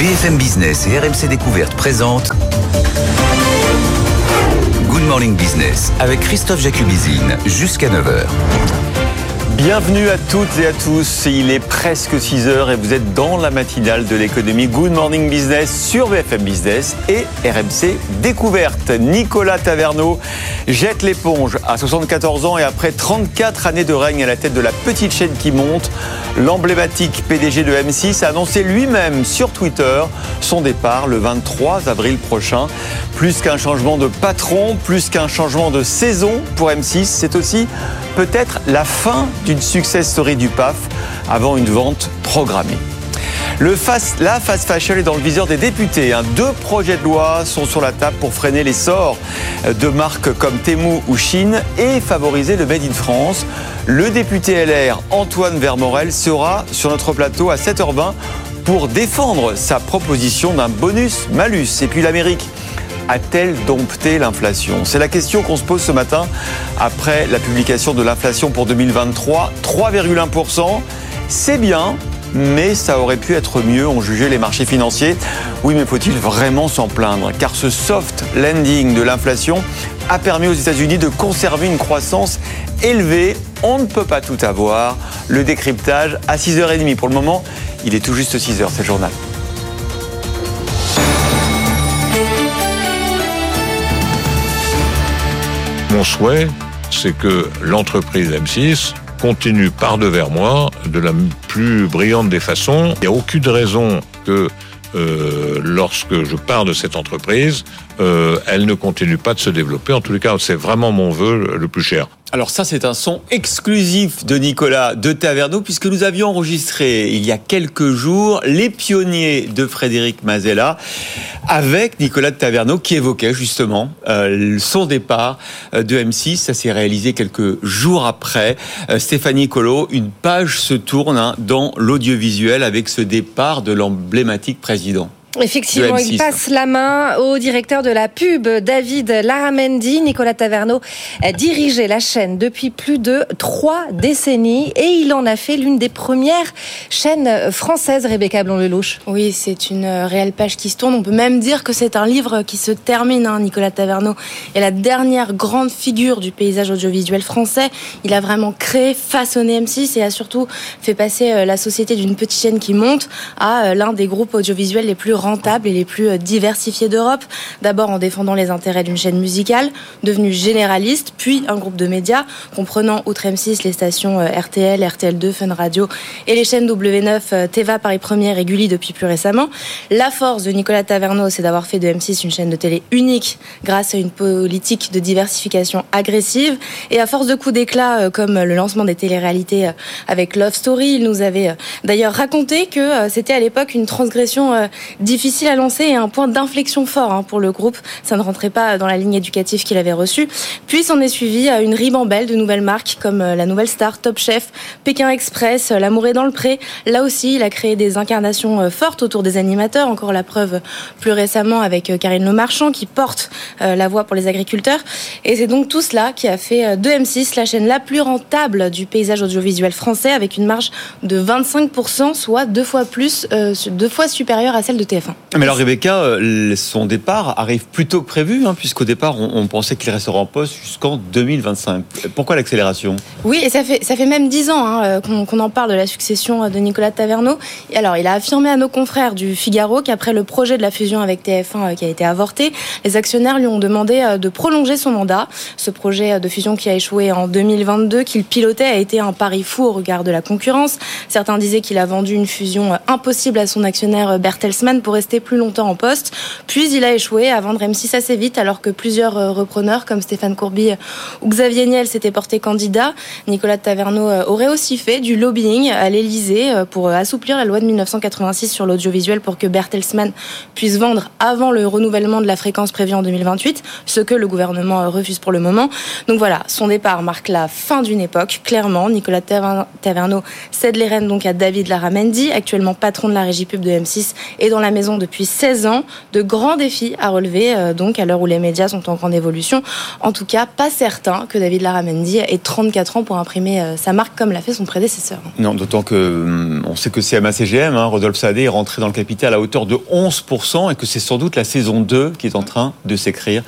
BFM Business et RMC Découverte présentent Good Morning Business avec Christophe Jacubizine jusqu'à 9h. Bienvenue à toutes et à tous. Il est presque 6 heures et vous êtes dans la matinale de l'économie Good Morning Business sur BFM Business et RMC Découverte. Nicolas Taverneau jette l'éponge à 74 ans et après 34 années de règne à la tête de la petite chaîne qui monte, l'emblématique PDG de M6 a annoncé lui-même sur Twitter son départ le 23 avril prochain. Plus qu'un changement de patron, plus qu'un changement de saison pour M6, c'est aussi peut-être la fin d'une success story du PAF avant une vente programmée. Le la fast fashion est dans le viseur des députés. Hein. Deux projets de loi sont sur la table pour freiner l'essor de marques comme Temu ou Chine et favoriser le Made in France. Le député LR Antoine Vermorel sera sur notre plateau à 7h20 pour défendre sa proposition d'un bonus malus. Et puis l'Amérique a-t-elle dompté l'inflation? C'est la question qu'on se pose ce matin après la publication de l'inflation pour 2023. 3,1%. C'est bien, mais ça aurait pu être mieux, ont jugé les marchés financiers. Oui, mais faut-il vraiment s'en plaindre? Car ce soft landing de l'inflation a permis aux États-Unis de conserver une croissance élevée. On ne peut pas tout avoir. Le décryptage à 6h30. Pour le moment, il est tout juste 6h, c'est journal. Mon souhait, c'est que l'entreprise M6 continue par devers moi de la plus brillante des façons. Il n'y a aucune raison que euh, lorsque je pars de cette entreprise, euh, elle ne continue pas de se développer. En tous les cas, c'est vraiment mon vœu le plus cher. Alors ça, c'est un son exclusif de Nicolas de Taverneau, puisque nous avions enregistré il y a quelques jours les pionniers de Frédéric Mazella avec Nicolas de Taverneau qui évoquait justement euh, son départ euh, de M6. Ça s'est réalisé quelques jours après. Euh, Stéphanie Colo, une page se tourne hein, dans l'audiovisuel avec ce départ de l'emblématique président. Effectivement, il passe la main au directeur de la pub, David Laramendi. Nicolas Taverneau a dirigé la chaîne depuis plus de trois décennies et il en a fait l'une des premières chaînes françaises, Rebecca Blond-Lelouch. Oui, c'est une réelle page qui se tourne. On peut même dire que c'est un livre qui se termine. Hein. Nicolas Taverneau est la dernière grande figure du paysage audiovisuel français. Il a vraiment créé, façonné M6 et a surtout fait passer euh, la société d'une petite chaîne qui monte à euh, l'un des groupes audiovisuels les plus rentables et les plus euh, diversifiés d'Europe. D'abord en défendant les intérêts d'une chaîne musicale, devenue généraliste, puis un groupe de médias comprenant outre M6 les stations euh, RTL, RTL2, Fun Radio et les chaînes W9, euh, Teva, Paris Première et Gulli depuis plus récemment. La force de Nicolas Taverneau, c'est d'avoir fait de M6 une chaîne de télé unique grâce à une politique de diversification agressive et à force de coups d'éclat comme le lancement des téléréalités avec Love Story, il nous avait d'ailleurs raconté que c'était à l'époque une transgression difficile à lancer et un point d'inflexion fort hein, pour le groupe. Ça ne rentrait pas dans la ligne éducative qu'il avait reçue. Puis s'en est suivi à une ribambelle de nouvelles marques comme euh, la Nouvelle Star, Top Chef, Pékin Express, euh, L'amour est dans le pré. Là aussi, il a créé des incarnations euh, fortes autour des animateurs. Encore la preuve plus récemment avec Karine Le Marchand qui porte la voix pour les agriculteurs. Et c'est donc tout cela qui a fait de M6 la chaîne la plus rentable du paysage audiovisuel français avec une marge de 25%, soit deux fois plus, deux fois supérieure à celle de TF1. Mais alors Rebecca, euh, son départ arrive plus tôt que prévu, hein, puisqu'au départ on, pensait qu'il restera en poste jusqu'en 2025. Pourquoi l'accélération? Oui, et ça fait, ça fait même dix ans hein, euh, qu'on en parle de la succession de Nicolas Taverneau. Et alors il a affirmé à nos confrères du Figaro qu'après le projet de la fusion avec TF1 euh, qui a été avorté, les actionnaires lui ont demandé de prolonger son mandat. Ce projet de fusion qui a échoué en 2022, qu'il pilotait, a été un pari fou au regard de la concurrence. Certains disaient qu'il a vendu une fusion impossible à son actionnaire Bertelsmann pour rester plus longtemps en poste. Puis il a échoué à vendre M6 assez vite alors que plusieurs euh, repreneurs comme Stéphane Courby ou Xavier Niel s'étaient portés candidats. Nicolas Taverneau euh, aurait aussi fait du lobbying à l'Elysée euh, pour assouplir la loi de 1986 sur l'audiovisuel pour que Bertelsmann puisse vendre avant le renouvellement de la fréquence prévue en 2028, ce que le gouvernement refuse pour le moment. Donc voilà, son départ marque la fin d'une époque, clairement. Nicolas Taverneau cède les rênes donc à David Laramendi, actuellement patron de la régie pub de M6 et dans la depuis 16 ans. De grands défis à relever, euh, donc, à l'heure où les médias sont en grande évolution. En tout cas, pas certain que David Laramendi ait 34 ans pour imprimer euh, sa marque comme l'a fait son prédécesseur. Non, d'autant que hum, on sait que CMA-CGM, hein, Rodolphe Sadé, est rentré dans le capital à hauteur de 11% et que c'est sans doute la saison 2 qui est en train de s'écrire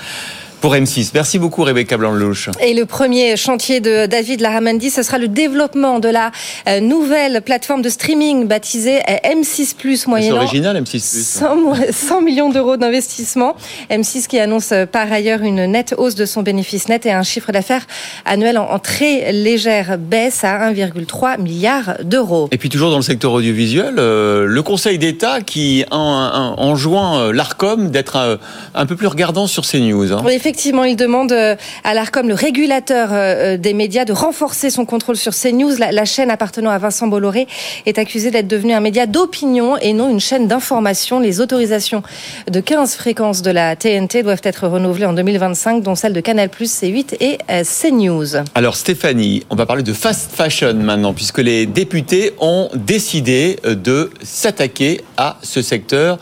pour M6. Merci beaucoup Rebecca Blanc-Louche. Et le premier chantier de David Laramendi, ce sera le développement de la euh, nouvelle plateforme de streaming baptisée euh, M6 Plus moyennant. C'est original M6 Plus. 100, millions d'euros d'investissement. M6 qui annonce euh, par ailleurs une nette hausse de son bénéfice net et un chiffre d'affaires annuel en, très légère baisse à 1,3 milliard d'euros. Et puis toujours dans le secteur audiovisuel, le Conseil d'État qui enjoint l'Arcom d'être un, peu plus regardant sur ces news. Hein effectivement, il demande euh, à l'ARCOM, le régulateur euh, euh, des médias, de renforcer son contrôle sur CNews. La, la chaîne appartenant à Vincent Bolloré est accusée d'être devenue un média d'opinion et non une chaîne d'information. Les autorisations de 15 fréquences de la TNT doivent être renouvelées en 2025, dont celle de Canal+, C8 et CNews. Alors Stéphanie, on va parler de fast fashion maintenant, puisque les députés ont décidé de s'attaquer à ce secteur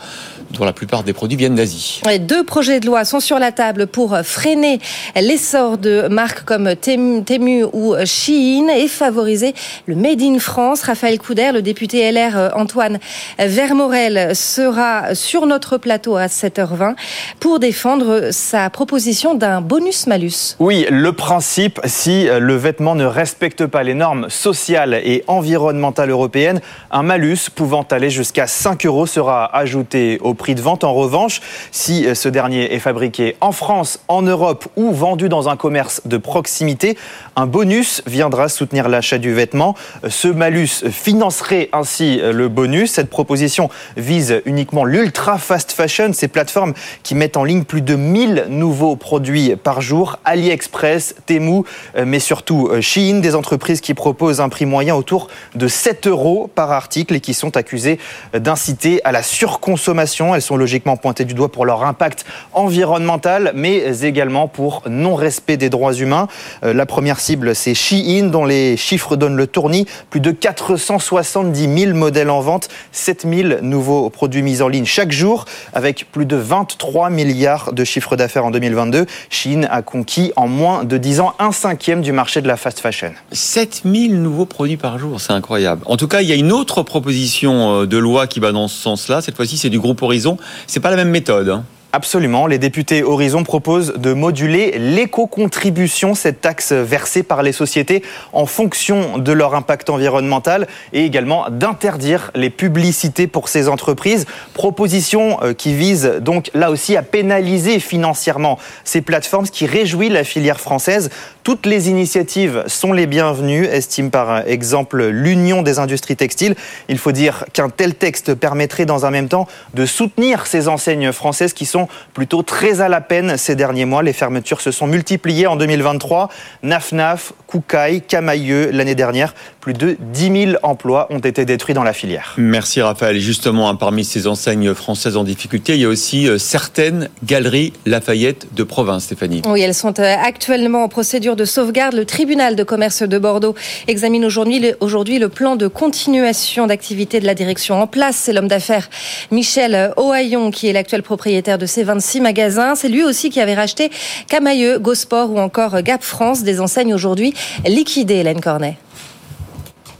dont la plupart des produits viennent d'Asie. Deux projets de loi sont sur la table pour freiner l'essor de marques comme Temu ou Shein et favoriser le Made in France. Raphaël Couder, le député LR Antoine Vermorel sera sur notre plateau à 7h20 pour défendre sa proposition d'un bonus-malus. Oui, le principe, si le vêtement ne respecte pas les normes sociales et environnementales européennes, un malus pouvant aller jusqu'à 5 euros sera ajouté au prix de vente. En revanche, si euh, ce dernier est fabriqué en France, en Europe ou vendu dans un commerce de proximité, un bonus viendra soutenir l'achat du vêtement. Ce malus financerait ainsi euh, le bonus. Cette proposition vise uniquement l'ultra fast fashion, ces plateformes qui mettent en ligne plus de 1000 nouveaux produits par jour. AliExpress, Temu, euh, mais surtout Shein, des entreprises qui proposent un prix moyen autour de 7 euros par article et qui sont accusées d'inciter à la surconsommation. Elles sont logiquement pointées du doigt pour leur impact environnemental, mais également pour non-respect des droits humains. Euh, la première cible, c'est Shein, dont les chiffres donnent le tournis. Plus de 470 000 modèles en vente, 7 000 nouveaux produits mis en ligne chaque jour, avec plus de 23 milliards de chiffres d'affaires en 2022. Shein a conquis en moins de 10 ans un cinquième du marché de la fast fashion. 7 000 nouveaux produits par jour, c'est incroyable. En tout cas, il y a une autre proposition euh, de loi qui va dans ce sens-là. Cette fois-ci, c'est du groupe Horizon c'est pas la même méthode. Hein. Absolument. Les députés Horizon proposent de moduler l'éco-contribution, cette taxe versée par les sociétés en fonction de leur impact environnemental et également d'interdire les publicités pour ces entreprises. Proposition euh, qui vise donc là aussi à pénaliser financièrement ces plateformes, ce qui réjouit la filière française. Toutes les initiatives sont les bienvenues, estime par exemple l'Union des industries textiles. Il faut dire qu'un tel texte permettrait dans un même temps de soutenir ces enseignes françaises qui sont plutôt très à la peine ces derniers mois. Les fermetures se sont multipliées en 2023. Naf-Naf, Koukaï, Camailleux, l'année dernière, plus de 10 000 emplois ont été détruits dans la filière. Merci Raphaël. Et justement, hein, parmi ces enseignes françaises en difficulté, il y a aussi euh, certaines galeries Lafayette de province, Stéphanie. Oui, elles sont euh, actuellement en procédure de sauvegarde. Le tribunal de commerce de Bordeaux examine aujourd'hui le, aujourd'hui le plan de continuation d'activité de la direction en place. C'est l'homme d'affaires Michel Ohaillon qui est l'actuel propriétaire de ces 26 magasins. C'est lui aussi qui avait racheté Camailleux, Gosport ou encore Gap France, des enseignes aujourd'hui liquidées, Hélène Cornet.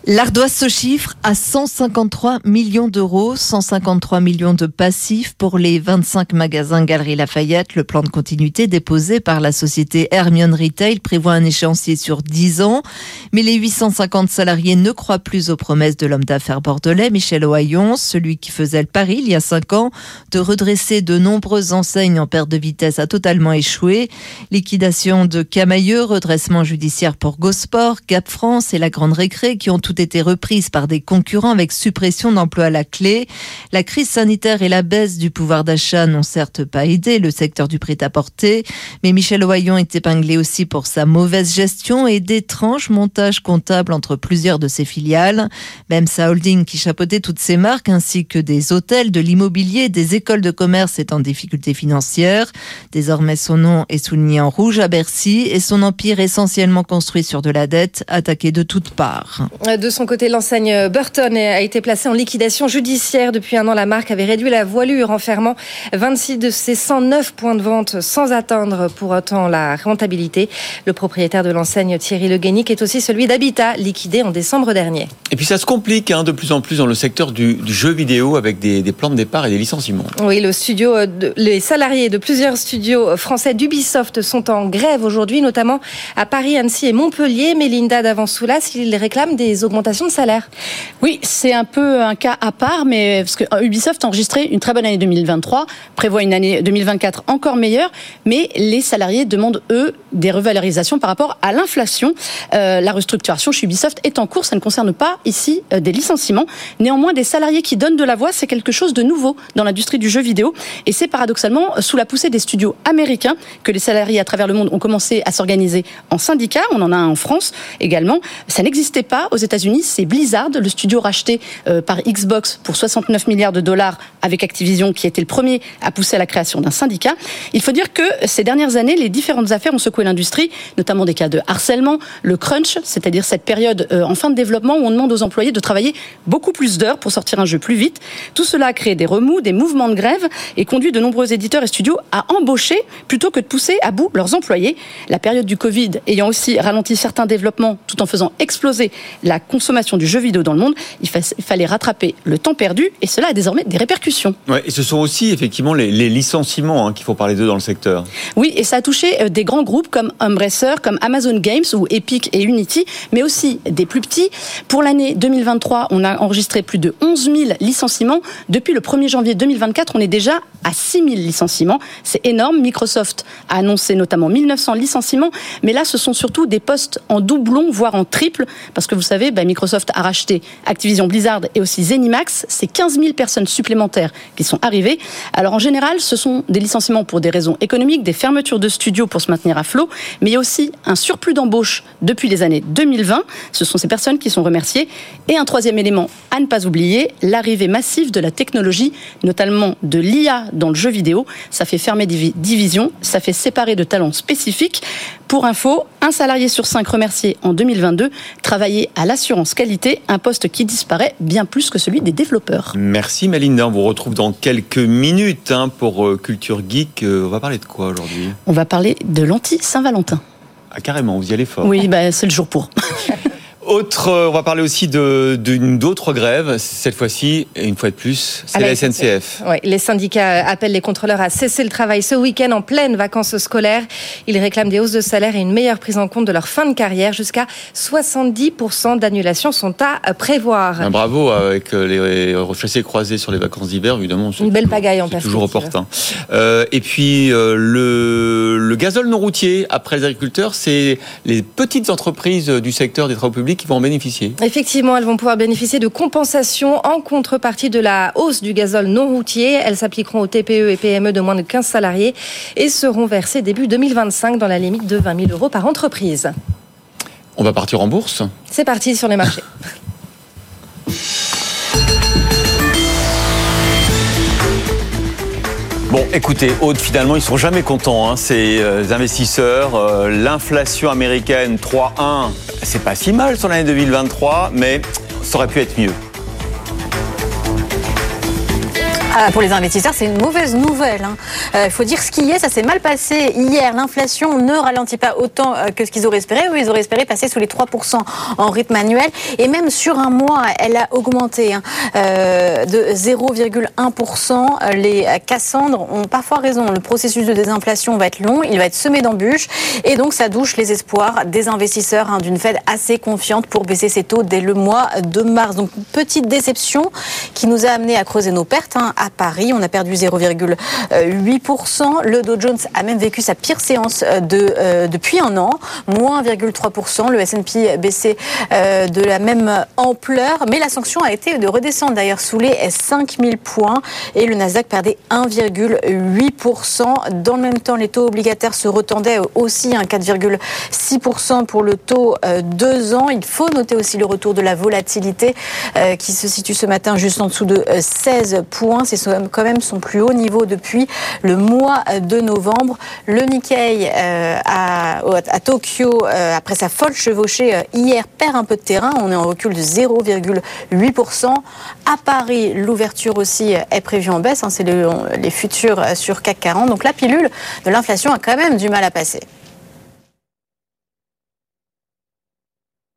L'ardoise se chiffre à 153 millions d'euros, 153 millions de passifs pour les 25 magasins Galerie Lafayette. Le plan de continuité déposé par la société Hermione Retail prévoit un échéancier sur 10 ans. Mais les 850 salariés ne croient plus aux promesses de l'homme d'affaires bordelais, Michel Ohaillon, celui qui faisait le pari il y a 5 ans de redresser de nombreuses enseignes en perte de vitesse a totalement échoué. Liquidation de Camailleux, redressement judiciaire pour Gosport, Gap France et la Grande Récré qui ont tout été reprise par des concurrents avec suppression d'emplois à la clé. La crise sanitaire et la baisse du pouvoir d'achat n'ont certes pas aidé le secteur du prêt-à-porter, mais Michel Oyon est épinglé aussi pour sa mauvaise gestion et d'étranges montages comptables entre plusieurs de ses filiales. Même sa holding qui chapeautait toutes ses marques ainsi que des hôtels, de l'immobilier, des écoles de commerce est en difficulté financière. Désormais, son nom est souligné en rouge à Bercy et son empire essentiellement construit sur de la dette, attaqué de toutes parts De son côté, l'enseigne Burton a été placée en liquidation judiciaire. Depuis un an, la marque avait réduit la voilure en fermant 26 de ses 109 points de vente sans atteindre pour autant la rentabilité. Le propriétaire de l'enseigne Thierry Le Guénic est aussi celui d'Habitat, liquidé en décembre dernier. Et puis ça se complique hein, de plus en plus dans le secteur du, du jeu vidéo avec des, des, plans de départ et des licenciements. Oui, le studio, de, les salariés de plusieurs studios français d'Ubisoft sont en grève aujourd'hui, notamment à Paris, Annecy et Montpellier. Mélinda Davansoulas, ils réclament des augmentations de salaire. Oui, c'est un peu un cas à part, mais parce que Ubisoft a enregistré une très bonne année 2023, prévoit une année 2024 encore meilleure, mais les salariés demandent, eux, des revalorisations par rapport à l'inflation. Euh, la restructuration chez Ubisoft est en cours, ça ne concerne pas ici euh, des licenciements. Néanmoins, des salariés qui donnent de la voix, c'est quelque chose de nouveau dans l'industrie du jeu vidéo, et c'est paradoxalement sous la poussée des studios américains que les salariés à travers le monde ont commencé à s'organiser en syndicats. On en a un en France également. Ça n'existait pas aux États-Unis. C'est Blizzard, le studio racheté euh, par Xbox pour 69 milliards de dollars avec Activision, qui était le premier à pousser à la création d'un syndicat. Il faut dire que ces dernières années, les différentes affaires ont secoué l'industrie, notamment des cas de harcèlement, le crunch, c'est-à-dire cette période euh, en fin de développement où on demande aux employés de travailler beaucoup plus d'heures pour sortir un jeu plus vite. Tout cela a créé des remous, des mouvements de grève et conduit de nombreux éditeurs et studios à embaucher plutôt que de pousser à bout leurs employés. La période du Covid ayant aussi ralenti certains développements tout en faisant exploser la consommation du jeu vidéo dans le monde, il, fallait rattraper le temps perdu et cela a désormais des répercussions. Ouais, et ce sont aussi effectivement les, les licenciements hein, qu'il faut parler d'eux dans le secteur. Oui, et ça a touché euh, des grands groupes comme Embracer, comme Amazon Games ou Epic et Unity, mais aussi des plus petits. Pour l'année 2023, on a enregistré plus de 11 000 licenciements. Depuis le 1er janvier 2024, on est déjà à 6 000 licenciements. C'est énorme. Microsoft a annoncé notamment 1900 licenciements, mais là, ce sont surtout des postes en doublon, voire en triple, parce que vous savez, bah, Microsoft a racheté Activision Blizzard et aussi Zenimax. C'est 15 000 personnes supplémentaires qui sont arrivées. Alors en général, ce sont des licenciements pour des raisons économiques, des fermetures de studios pour se maintenir à flot, mais il y a aussi un surplus d'embauche depuis les années 2020. Ce sont ces personnes qui sont remerciées. Et un troisième élément à ne pas oublier, l'arrivée massive de la technologie, notamment de l'IA dans le jeu vidéo. Ça fait fermer des divisions, ça fait séparer de talents spécifiques. Pour info, un salarié sur cinq remercié en 2022 travaillait à l'assurance qualité, un poste qui disparaît bien plus que celui des développeurs. Merci Malinda, on vous retrouve dans quelques minutes hein, pour euh, Culture Geek. Euh, on va parler de quoi aujourd'hui? On va parler de l'anti-Saint-Valentin. Ah carrément, vous y allez fort. Oui, bah, c'est le jour pour. Autre, euh, on va parler aussi d'une d'autres grèves, cette fois-ci, et une fois de plus, c'est la, SNCF. Oui, les syndicats appellent les contrôleurs à cesser le travail ce week-end en pleine vacances scolaires. Ils réclament des hausses de salaire et une meilleure prise en compte de leur fin de carrière. Jusqu'à 70% d'annulations sont à prévoir. Un bravo avec les rechassés croisés sur les vacances d'hiver, évidemment. Une belle pagaille en perspective. toujours opportun. Euh, et puis, euh, le, le gazole non routier, après les agriculteurs, c'est les petites entreprises du secteur des travaux publics qui vont en bénéficier. Effectivement, elles vont pouvoir bénéficier de compensations en contrepartie de la hausse du gazole non routier. Elles s'appliqueront aux TPE et PME de moins de 15 salariés et seront versées début 2025 dans la limite de 20 000 euros par entreprise. On va partir en bourse C'est parti sur les marchés. Bon, écoutez, Aude, finalement, ils sont jamais contents, hein, ces euh, investisseurs. Euh, L'inflation américaine 3,1, c'est pas si mal sur l'année 2023, mais ça aurait pu être mieux. Ah, pour les investisseurs, c'est une mauvaise nouvelle. Hein. Euh, il faut dire ce qui est, ça s'est mal passé hier. L'inflation ne ralentit pas autant euh, que ce qu'ils auraient espéré. Eux, ils auraient espéré passer sous les 3% en rythme annuel. Et même sur un mois, elle a augmenté hein, euh, de 0,1%. Les Cassandres ont parfois raison. Le processus de désinflation va être long, il va être semé d'embûches. Et donc, ça douche les espoirs des investisseurs hein, d'une Fed assez confiante pour baisser ses taux dès le mois de mars. Donc, petite déception qui nous a amené à creuser nos pertes. À Paris. On a perdu 0,8%. Le Dow Jones a même vécu sa pire séance euh, de, euh, depuis un an, moins 1,3%. Le S&P baissé euh, de la même ampleur, mais la sanction a été de redescendre d'ailleurs sous les 5000 points et le Nasdaq perdait 1,8%. Dans le même temps, les taux obligataires se retendaient aussi, un 4,6% pour le taux 2 ans. Il faut noter aussi le retour de la volatilité qui se situe ce matin juste en dessous de 16 points c'est quand même son plus haut niveau depuis le mois de novembre. Le Nikkei à, à, Tokyo, après sa folle chevauchée hier, perd un peu de terrain. On est en recul de 0,8%. À Paris, l'ouverture aussi est prévue en baisse. Hein, c'est les futurs sur CAC 40. Donc la pilule de l'inflation a quand même du mal à passer.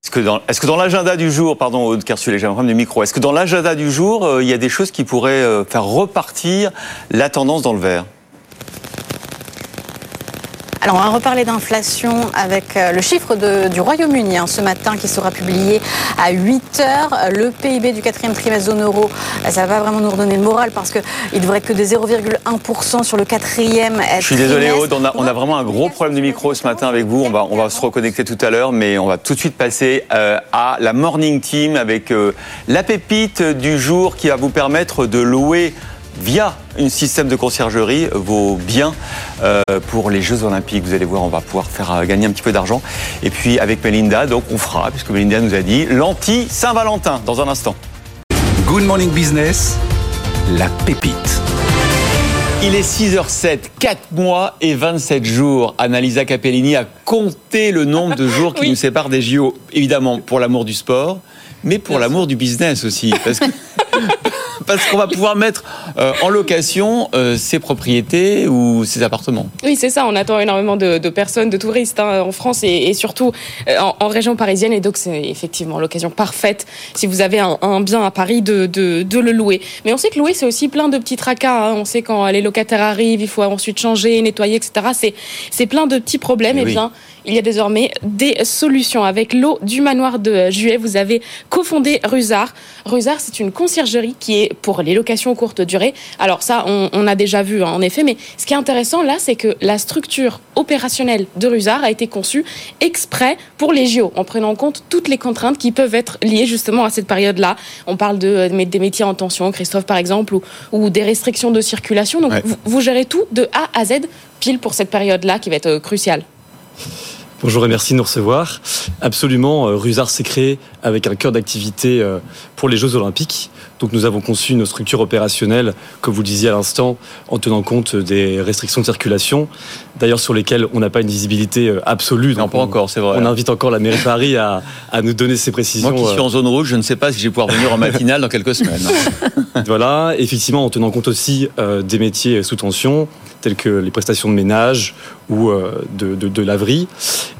Est-ce que dans, l'agenda du jour, pardon, Aude Kersulet, j'ai un problème de micro, est-ce que dans l'agenda du jour, euh, il y a des choses qui pourraient euh, faire repartir la tendance dans le vert? Alors, on va reparler d'inflation avec euh, le chiffre du Royaume-Uni hein, ce matin qui sera publié à 8 heures. Le PIB du quatrième trimestre zone euro, euh, ça va vraiment nous redonner le moral parce qu'il devrait être que de 0,1% sur le quatrième trimestre. Je suis désolé, Aude, on a, on a, vraiment un gros problème de micro ce matin avec vous. On va, on va se reconnecter tout à l'heure, mais on va tout de suite passer euh, à la Morning Team avec la pépite du jour qui va vous permettre de louer via un système de conciergerie vos biens euh, pour les Jeux Olympiques. Vous allez voir, on va pouvoir faire euh, gagner un petit peu d'argent. Et puis avec Melinda, donc on fera, puisque Melinda nous a dit, l'anti-Saint-Valentin dans un instant. Good Morning Business, la pépite. Il est 6h07, 4 mois et 27 jours. Annalisa Capellini a compté le nombre de jours qui nous séparent des JO. Évidemment, pour l'amour du sport, mais pour l'amour du business aussi. Parce que parce qu'on va pouvoir mettre euh, en location euh, ses propriétés ou ses appartements. Oui, c'est ça. On attend énormément de, personnes, de touristes hein, en France et, surtout euh, en, région parisienne. Et donc, c'est effectivement l'occasion parfaite, si vous avez un, bien à Paris, de, de, le louer. Mais on sait que louer, c'est aussi plein de petits tracas. Hein. On sait quand les locataires arrivent, il faut ensuite changer, nettoyer, etc. C'est plein de petits problèmes. Et, bien, il y a désormais des solutions. Avec l'eau du manoir de Juillet, vous avez cofondé Rusard. Rusard, c'est une conciergerie qui est pour les locations courte durée. Alors ça, on, a déjà vu hein, en effet, mais ce qui est intéressant là, c'est que la structure opérationnelle de Rusard a été conçue exprès pour les JO, en prenant en compte toutes les contraintes qui peuvent être liées justement à cette période-là. On parle de, des métiers en tension, Christophe par exemple, ou, des restrictions de circulation. Donc vous, vous gérez tout de A à Z pile pour cette période-là qui va être euh, cruciale. Bonjour et merci de nous recevoir. Absolument, euh, Rusard s'est créé avec un cœur d'activité euh, pour les Jeux Olympiques. Donc nous avons conçu nos structures opérationnelles, comme vous le disiez à l'instant, en tenant compte des restrictions de circulation, d'ailleurs sur lesquelles on n'a pas une visibilité euh, absolue. Non, pas encore, c'est vrai. On invite encore la mairie de Paris à, à, nous donner ces précisions. Moi qui suis en zone rouge, je ne sais pas si je vais pouvoir venir en matinale dans quelques semaines. voilà, effectivement, en tenant compte aussi des métiers sous tension, telles que les prestations de ménage ou euh, de, de, laverie.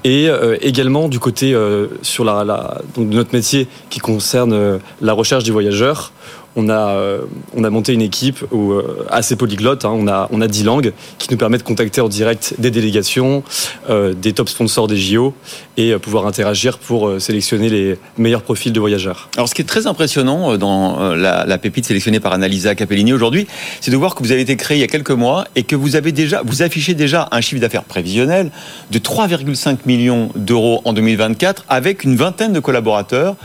Et euh, également du côté euh, sur la, donc de notre métier qui concerne la recherche des voyageurs on a, euh, on a monté une équipe euh, assez polyglotte. Hein, on, a, on a 10 langues qui nous permettent de contacter en direct des délégations, euh, des top sponsors des JO et pouvoir interagir pour sélectionner les meilleurs profils de voyageurs. Alors, ce qui est très impressionnant dans la, pépite sélectionnée par Annalisa Capellini aujourd'hui, c'est de voir que vous avez été créé il y a quelques mois et que vous avez déjà, vous affichez déjà un chiffre d'affaires prévisionnel de 3,5 millions d'euros en 2024 avec une vingtaine de collaborateurs.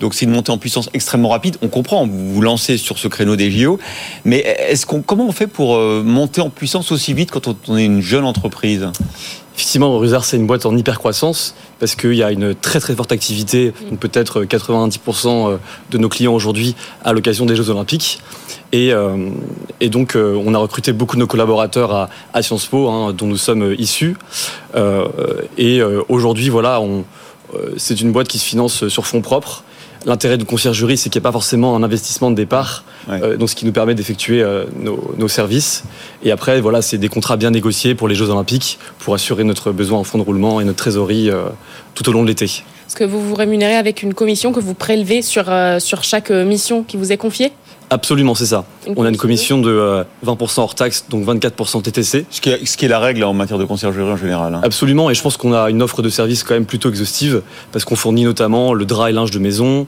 Donc c'est une montée en puissance extrêmement rapide. On comprend, vous vous lancez sur ce créneau des JO, mais est-ce qu'on, comment on fait pour euh, monter en puissance aussi vite quand on est une jeune entreprise? Effectivement, Rusard, c'est une boîte en hyper croissance parce qu'il y a une très très forte activité, peut-être 90% euh, de nos clients aujourd'hui à l'occasion des Jeux Olympiques. Et, euh, donc, on a recruté beaucoup de nos collaborateurs à, Sciences Po, hein, dont nous sommes issus. et aujourd'hui, voilà, c'est une boîte qui se finance sur fonds propres L'intérêt de conciergerie, c'est qu'il n'y a pas forcément un investissement de départ, euh, donc ce qui nous permet d'effectuer euh, nos, services. Et après, voilà, c'est des contrats bien négociés pour les Jeux Olympiques, pour assurer notre besoin en fonds de roulement et notre trésorerie euh, tout au long de l'été. Est-ce que vous vous rémunérez avec une commission que vous prélevez sur, sur chaque mission qui vous est confiée? Absolument, c'est ça. on a une commission de 20% euh, hors taxe, donc 24% TTC. Ce qui, est, ce qui est la règle en matière de conciergerie en général. Hein. Absolument, et je pense qu'on a une offre de service quand même plutôt exhaustive, parce qu'on fournit notamment le drap et linge de maison.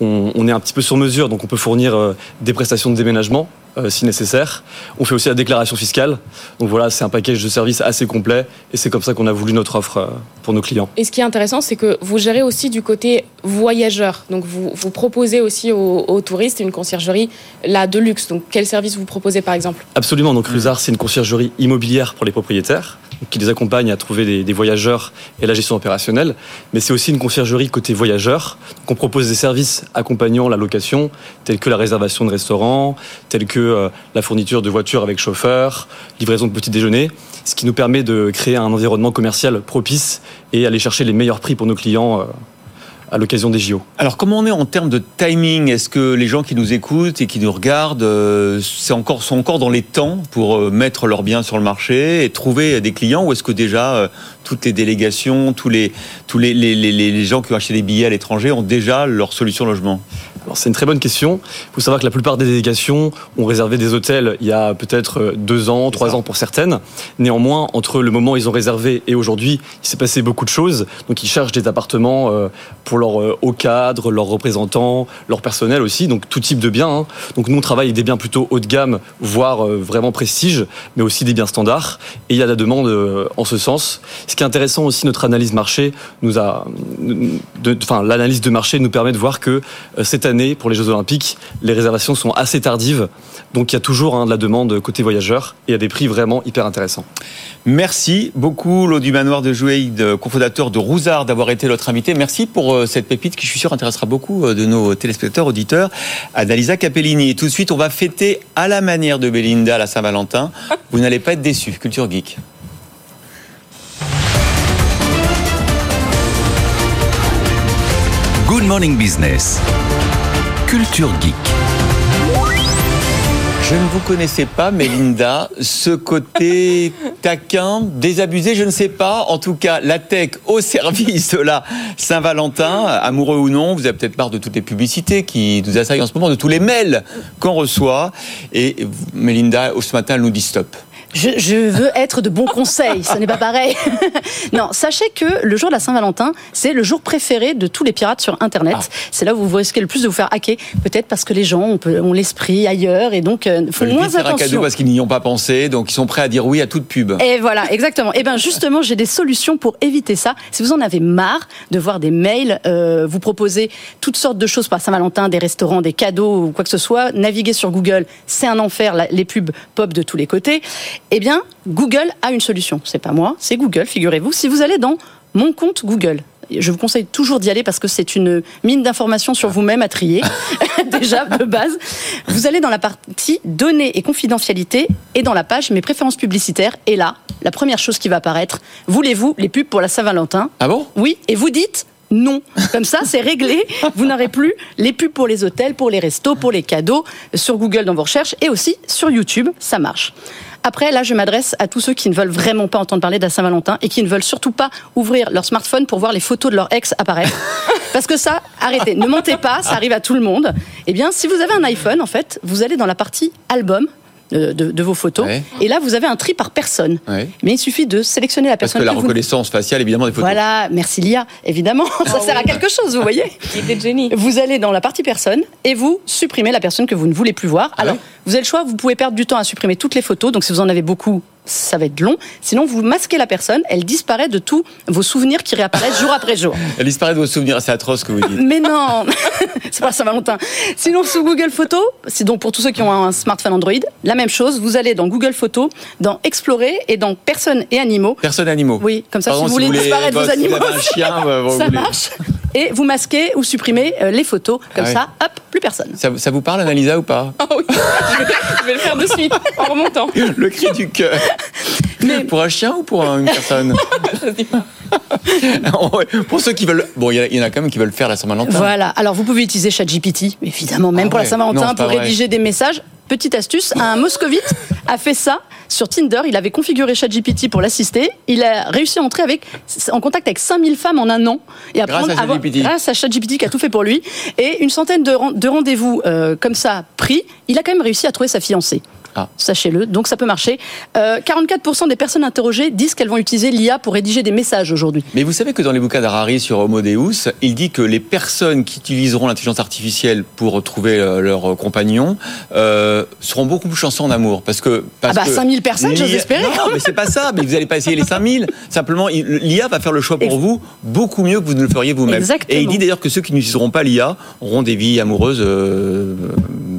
On, on est un petit peu sur mesure, donc on peut fournir euh, des prestations de déménagement si nécessaire. On fait aussi la déclaration fiscale. Donc voilà, c'est un package de services assez complet et c'est comme ça qu'on a voulu notre offre euh, pour nos clients. Et ce qui est intéressant, c'est que vous gérez aussi du côté voyageur. Donc vous, vous proposez aussi aux, touristes une conciergerie là de luxe. Donc quel service vous proposez par exemple? Absolument. Donc Rusard, c'est une conciergerie immobilière pour les propriétaires. Qui les accompagne à trouver des, voyageurs et la gestion opérationnelle. Mais c'est aussi une conciergerie côté voyageurs. Donc on propose des services accompagnant la location, tels que la réservation de restaurants, tels que euh, la fourniture de voitures avec chauffeur, livraison de petits déjeuners, ce qui nous permet de créer un environnement commercial propice et aller chercher les meilleurs prix pour nos clients. euh, à l'occasion des JO. Alors comment on est en termes de timing? Est-ce que les gens qui nous écoutent et qui nous regardent euh, c'est encore, sont encore dans les temps pour euh, mettre leurs biens sur le marché et trouver des clients? Ou est-ce que déjà euh, toutes les délégations, tous les, tous les, les, les, les gens qui ont acheté des billets à l'étranger ont déjà leur solution logement? Alors c'est une très bonne question. Il faut savoir que la plupart des délégations ont réservé des hôtels il y a peut-être euh, deux ans, trois ans pour certaines. Néanmoins, entre le moment où ils ont réservé et aujourd'hui, il s'est passé beaucoup de choses. Donc ils cherchent des appartements euh, pour leur euh, haut cadre, leurs représentants, leur personnel aussi, donc tout type de biens. hein. Donc nous on travaille des biens plutôt haut de gamme, voire euh, vraiment prestige, mais aussi des biens standards. Et il y a de la demande euh, en ce sens. Ce qui est intéressant aussi, notre analyse marché nous a, de- enfin l'analyse de marché nous permet de voir que euh, cette année, pour les Jeux Olympiques, les réservations sont assez tardives. Donc il y a toujours hein, de la demande côté voyageurs et à des prix vraiment hyper intéressants. Merci beaucoup, Lô du Manoir de Jouaïd, cofondateur de Rouzard, d'avoir été notre invité. Merci pour euh, cette pépite qui, je suis sûr, intéressera beaucoup euh, de nos téléspectateurs, auditeurs. Annalisa Capellini. Et tout de suite, on va fêter à la manière de Belinda la Saint-Valentin. Vous n'allez pas être déçus. Culture Geek. Good Morning Business. Culture Geek. Je ne vous connaissais pas, Mélinda. Ce côté taquin, désabusé, je ne sais pas. En tout cas, la tech au service de la Saint-Valentin, amoureux ou non, vous avez peut-être marre de toutes les publicités qui nous assaillent en ce moment, de tous les mails qu'on reçoit. Et Mélinda, ce matin, elle nous dit stop. Je, je veux être de bons conseils, ce n'est pas pareil. non, sachez que le jour de la Saint-Valentin, c'est le jour préféré de tous les pirates sur Internet. Ah. C'est là où vous risquez le plus de vous faire hacker, peut-être parce que les gens ont, l'esprit ailleurs et donc euh, font moins faire un cadeau attention. parce qu'ils n'y ont pas pensé, donc ils sont prêts à dire oui à toute pub. Et voilà, exactement. Et bien justement, j'ai des solutions pour éviter ça. Si vous en avez marre de voir des mails, euh, vous proposer toutes sortes de choses par Saint-Valentin, des restaurants, des cadeaux ou quoi que ce soit, naviguer sur Google, c'est un enfer, les pubs pop de tous les côtés. Eh bien, Google a une solution. C'est pas moi, c'est Google, figurez-vous. Si vous allez dans mon compte Google, je vous conseille toujours d'y aller parce que c'est une mine d'informations sur vous-même à trier, déjà de base. Vous allez dans la partie données et confidentialité et dans la page mes préférences publicitaires. Et là, la première chose qui va apparaître, voulez-vous les pubs pour la Saint-Valentin? Ah bon? Oui, et vous dites non. Comme ça, c'est réglé. Vous n'aurez plus les pubs pour les hôtels, pour les restos, pour les cadeaux, sur Google dans vos recherches et aussi sur YouTube. Ça marche. Après, là, je m'adresse à tous ceux qui ne veulent vraiment pas entendre parler de la Saint-Valentin et qui ne veulent surtout pas ouvrir leur smartphone pour voir les photos de leur ex apparaître. Parce que ça, arrêtez, ne montez pas, ça arrive à tout le monde. Eh bien, si vous avez un iPhone, en fait, vous allez dans la partie album de, de- vos photos Ouais. et là, vous avez un tri par personne. Ouais. Mais il suffit de sélectionner la Parce personne que la vous- reconnaissance faciale, évidemment, des photos. voilà, merci Lia, évidemment, ça sert à quelque chose, vous voyez. Idée de génie. Vous allez dans la partie personne et vous supprimez la personne que vous ne voulez plus voir. Alors, ouais vous avez le choix, vous pouvez perdre du temps à supprimer toutes les photos, donc si vous en avez beaucoup, ça va être long. Sinon, vous masquez la personne, elle disparaît de tous vos souvenirs qui réapparaissent jour après jour. Elle disparaît de vos souvenirs, c'est atroce ce que vous dites. Mais non, c'est pas Saint-Valentin. Sinon, sous Google Photos, c'est donc pour tous ceux qui ont un smartphone Android, la même chose. Vous allez dans Google Photos, dans Explorer et dans Personnes et animaux. Personne animaux. Oui, comme ça, Pardon, si vous voulez disparaître bah, vos animaux, Si un chien, bah, vous ça voulez- marche. Et vous masquez ou supprimez euh, les photos. Comme Ah ça, hop, plus personne. Ça, ça vous parle, Annalisa, ou pas Ah oui, je vais, je vais le faire de suite en remontant. Le cri du cœur. Pour un chien ou pour un- une personne Ouais, Pour ceux qui veulent. Bon, il y, en a- quand même qui veulent faire la Saint-Valentin. Voilà. Alors, vous pouvez utiliser ChatGPT, évidemment, même Ah pour la. Saint-Valentin, pour vrai. rédiger des messages. Petite astuce, un moscovite a fait ça sur Tinder. Il avait configuré ChatGPT pour l'assister. Il a réussi à entrer avec, en contact avec 5000 femmes en un an. Et Grâce à ChatGPT. grâce à ChatGPT qui a tout fait pour lui. Et une centaine de rendez-vous euh, comme ça pris. Il a quand même réussi à trouver sa fiancée. Ah. Sachez-le, donc ça peut marcher. Euh, 44% des personnes interrogées disent qu'elles vont utiliser l'IA pour rédiger des messages aujourd'hui. Mais vous savez que dans les bouquins d'Harari sur Homo Deus, il dit que les personnes qui utiliseront l'intelligence artificielle pour trouver euh, leur compagnon euh, seront beaucoup plus chanceux en amour. Parce que. Parce Ah bah, que 5000 personnes, j'ose espérer. Non, mais c'est pas ça. Mais vous n'allez pas essayer les 5000. Simplement, l'IA va faire le choix pour vous beaucoup mieux que vous ne le feriez vous-même. Et il dit d'ailleurs que ceux qui n'utiliseront pas l'IA auront des vies amoureuses. euh,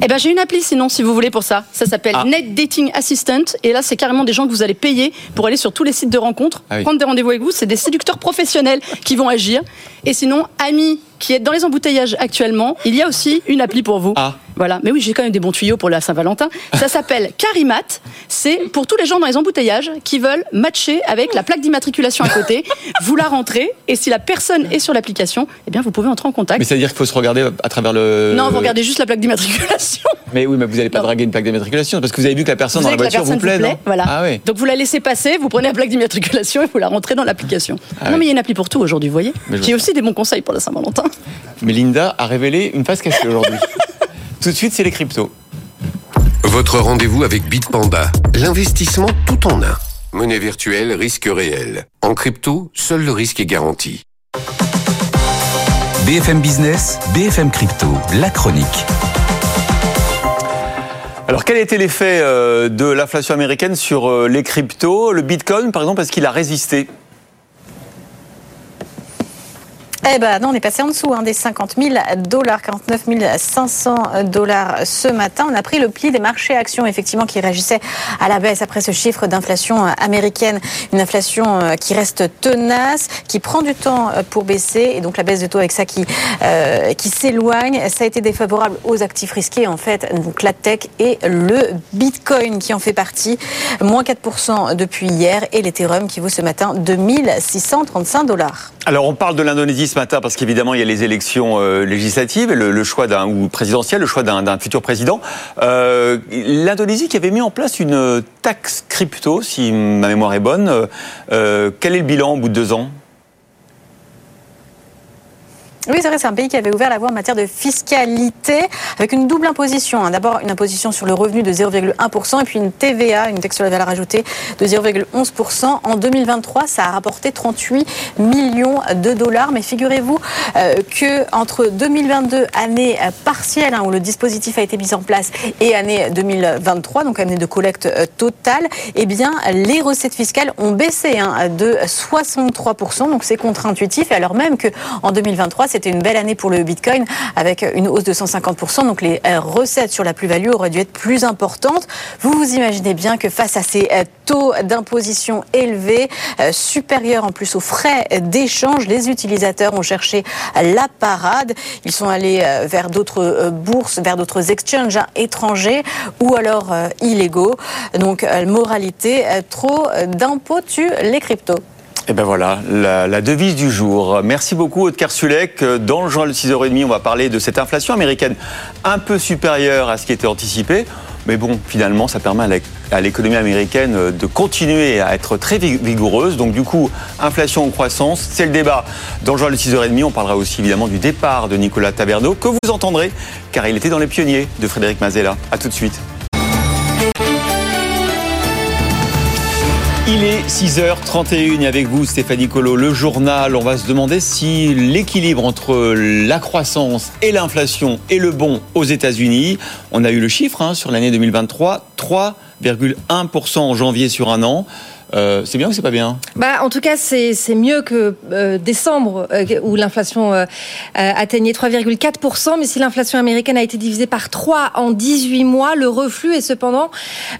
Eh ben j'ai une appli sinon si vous voulez pour ça. Ça s'appelle Ah. Net Dating Assistant. Et là, c'est carrément des gens que vous allez payer pour aller sur tous les sites de rencontres, Ah oui. prendre des rendez-vous avec vous. C'est des séducteurs professionnels qui vont agir. Et sinon, amis qui êtes dans les embouteillages actuellement, il y a aussi une appli pour vous. Ah. Voilà, mais oui, j'ai quand même des bons tuyaux pour la Saint-Valentin. Ça s'appelle Carimat. C'est pour tous les gens dans les embouteillages qui veulent matcher avec la plaque d'immatriculation à côté. vous la rentrez et si la personne est sur l'application, eh bien, vous pouvez entrer en contact. Mais ça veut dire qu'il faut se regarder à travers le. Non, vous regardez juste la plaque d'immatriculation. Mais oui, mais vous n'allez pas Non. draguer une plaque d'immatriculation parce que vous avez vu que la personne Vous dans la voiture vous plaît, non Voilà. Ah oui. Donc vous la laissez passer, vous prenez la plaque d'immatriculation et vous la rentrez dans l'application. Ah non, oui. mais il y a une appli pour tout aujourd'hui, vous voyez. Qui vois aussi des bons conseils pour la Saint-Valentin. Mais Linda a révélé une face cachée aujourd'hui. Tout de suite, c'est les cryptos. Votre rendez-vous avec Bitpanda. L'investissement tout en un. Monnaie virtuelle, risque réel. En crypto, seul le risque est garanti. BFM Business, BFM Crypto, la chronique. Alors, quel était l'effet euh, de l'inflation américaine sur euh, les cryptos? Le Bitcoin, par exemple, est-ce qu'il a résisté? Eh ben non, on est passé en dessous hein, des 50 000 dollars, 49 500 dollars ce matin. On a pris le pli des marchés actions, effectivement, qui réagissaient à la baisse après ce chiffre d'inflation euh, américaine. Une inflation euh, qui reste tenace, qui prend du temps euh, pour baisser. Et donc la baisse de taux avec ça qui, qui s'éloigne. Ça a été défavorable aux actifs risqués, en fait. Donc la tech et le Bitcoin qui en fait partie. Moins 4% depuis hier. Et l'Ethereum qui vaut ce matin 2635 dollars. Alors, on parle de l'Indonésie ce matin parce qu'évidemment, il y a les élections euh, législatives le, choix d'un ou présidentiel, le choix d'un futur président. Euh, L'Indonésie qui avait mis en place une taxe crypto, si ma mémoire est bonne. euh, quel est le bilan au bout de deux ans? Oui, c'est vrai, c'est un pays qui avait ouvert la voie en matière de fiscalité avec une double imposition. hein. D'abord, une imposition sur le revenu de 0,1% et puis une TVA, une taxe sur la valeur ajoutée, de 0,11%. En 2023, ça a rapporté 38 millions de dollars. Mais figurez-vous euh, que entre 2022, année partielle hein, où le dispositif a été mis en place, et année 2023, donc année de collecte euh, totale, eh bien, les recettes fiscales ont baissé hein, de 63%. Donc c'est contre-intuitif. Et alors même que en 2023, c'était une belle année pour le Bitcoin avec une hausse de 150%. Donc les euh, recettes sur la plus-value auraient dû être plus importantes. Vous vous imaginez bien que face à ces euh, taux d'imposition élevés, euh, supérieurs en plus aux frais d'échange, les utilisateurs ont cherché la parade. Ils sont allés vers d'autres bourses, vers d'autres exchanges hein, étrangers ou alors illégaux. Donc moralité, trop d'impôts tue les cryptos. Et ben voilà, la, devise du jour. Merci beaucoup, Aude Kersulek. Dans le journal de 6h30, on va parler de cette inflation américaine un peu supérieure à ce qui était anticipé. Mais bon, finalement, ça permet à l'é- à l'économie américaine de continuer à être très vi- vigoureuse. Donc du coup, inflation ou croissance, c'est le débat. Dans le journal de 6h30, on parlera aussi évidemment du départ de Nicolas Taberneau, que vous entendrez, car il était dans les pionniers de Frédéric Mazella. A tout de suite. Il est 6h31 et avec vous Stéphanie Colo, le journal. On va se demander si l'équilibre entre la croissance et l'inflation est le bon aux États-Unis. On a eu le chiffre hein, sur l'année 2023, 3,1% en janvier sur un an. Euh, c'est bien ou c'est pas bien? Bah, en tout cas, c'est c'est mieux que euh, décembre, euh, où l'inflation euh, atteignait 3,4%. Mais si l'inflation américaine a été divisée par 3 en 18 mois, le reflux est cependant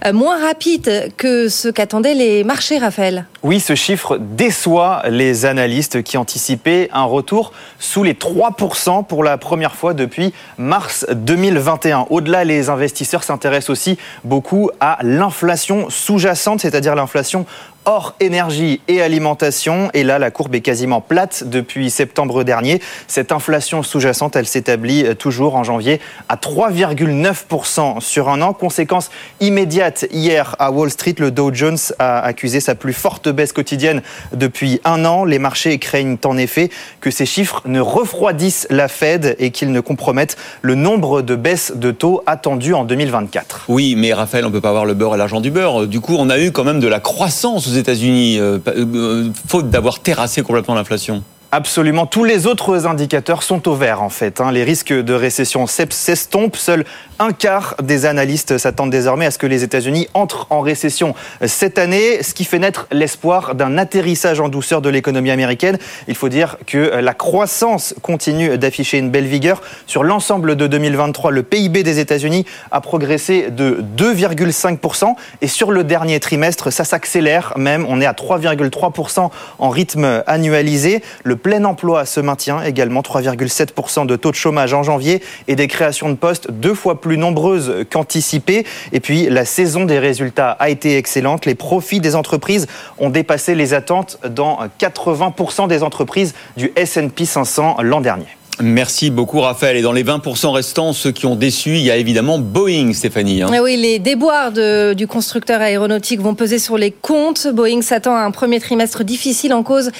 euh, moins rapide que ce qu'attendaient les marchés, Raphaël. Oui, ce chiffre déçoit les analystes qui anticipaient un retour sous les 3% pour la première fois depuis mars 2021. Au-delà, les investisseurs s'intéressent aussi beaucoup à l'inflation sous-jacente, c'est-à-dire l'inflation hors énergie et alimentation. Et là, la courbe est quasiment plate depuis septembre dernier. Cette inflation sous-jacente, elle s'établit euh, toujours en janvier à 3,9% sur un an. Conséquence immédiate, hier à Wall Street, le Dow Jones a accusé sa plus forte baisse quotidienne depuis un an. Les marchés craignent en effet que ces chiffres ne refroidissent la Fed et qu'ils ne compromettent le nombre de baisses de taux attendues en 2024. Oui, mais Raphaël, on peut pas avoir le beurre et l'argent du beurre. Du coup, on a eu quand même de la croissance aux États-Unis, euh, pa- euh, faute d'avoir terrassé complètement l'inflation. Absolument. Tous les autres indicateurs sont au vert, en fait. Hein. Les risques de récession s'estompent. Seul un quart des analystes s'attendent désormais à ce que les États-Unis entrent en récession cette année, ce qui fait naître l'espoir d'un atterrissage en douceur de l'économie américaine. Il faut dire que la croissance continue d'afficher une belle vigueur. Sur l'ensemble de 2023, le PIB des États-Unis a progressé de 2,5%. Et sur le dernier trimestre, ça s'accélère même. On est à 3,3% en rythme annualisé. Plein emploi se maintient également, 3,7% de taux de chômage en janvier et des créations de postes deux fois plus nombreuses qu'anticipées. Et puis la saison des résultats a été excellente. Les profits des entreprises ont dépassé les attentes dans 80% des entreprises du S&P 500 l'an dernier. Merci beaucoup Raphaël. Et dans les 20% restants, ceux qui ont déçu, il y a évidemment Boeing, Stéphanie. Hein. Ah oui, les déboires du constructeur aéronautique vont peser sur les comptes. Boeing s'attend à un premier trimestre difficile en cause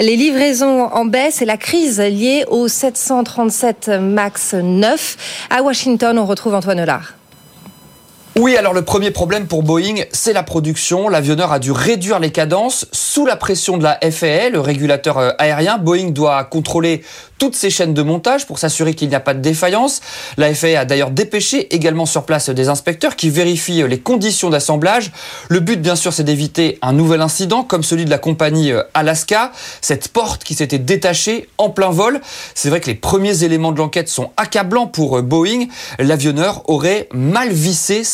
les livraisons en baisse et la crise liée au 737 MAX 9. À Washington, on retrouve Antoine Hollard. Oui, alors le premier problème pour Boeing, c'est la production. L'avionneur a dû réduire les cadences sous la pression de la FAA, le régulateur euh, aérien. Boeing doit contrôler toutes ses chaînes de montage pour s'assurer qu'il n'y a pas de défaillance. La FAA a d'ailleurs dépêché également sur place des inspecteurs qui vérifient les conditions d'assemblage. Le but, bien sûr, c'est d'éviter un nouvel incident comme celui de la compagnie euh, Alaska, cette porte qui s'était détachée en plein vol. C'est vrai que les premiers éléments de l'enquête sont accablants pour euh, Boeing. L'avionneur aurait mal vissé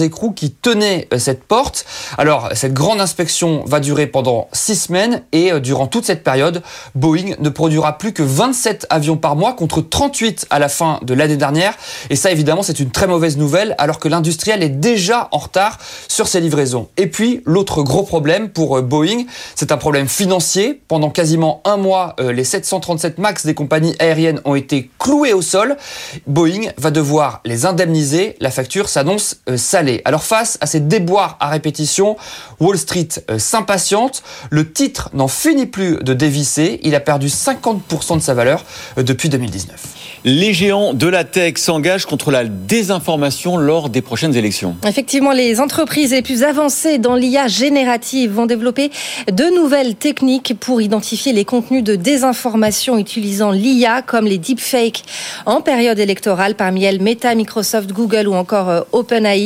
écrous qui tenaient euh, cette porte. Alors, cette grande inspection va durer pendant six semaines et durant toute cette période, Boeing ne produira plus que 27 avions par mois contre 38 à la fin de l'année dernière. Et ça, évidemment, c'est une très mauvaise nouvelle alors que l'industriel est déjà en retard sur ses livraisons. Et puis, l'autre gros problème pour euh, Boeing, c'est un problème financier. Pendant quasiment un mois, euh, les 737 MAX des compagnies aériennes ont été cloués au sol. Boeing va devoir les indemniser. La facture s'annonce euh, salée. Alors face à ces déboires à répétition, Wall Street s'impatiente. Le titre n'en finit plus de dévisser. Il a perdu 50% de sa valeur euh, depuis 2019. Les géants de la tech s'engagent contre la désinformation lors des prochaines élections. Effectivement, les entreprises les plus avancées dans l'IA générative vont développer de nouvelles techniques pour identifier les contenus de désinformation utilisant l'IA comme les deepfakes en période électorale. Parmi elles, Meta, Microsoft, Google ou encore euh,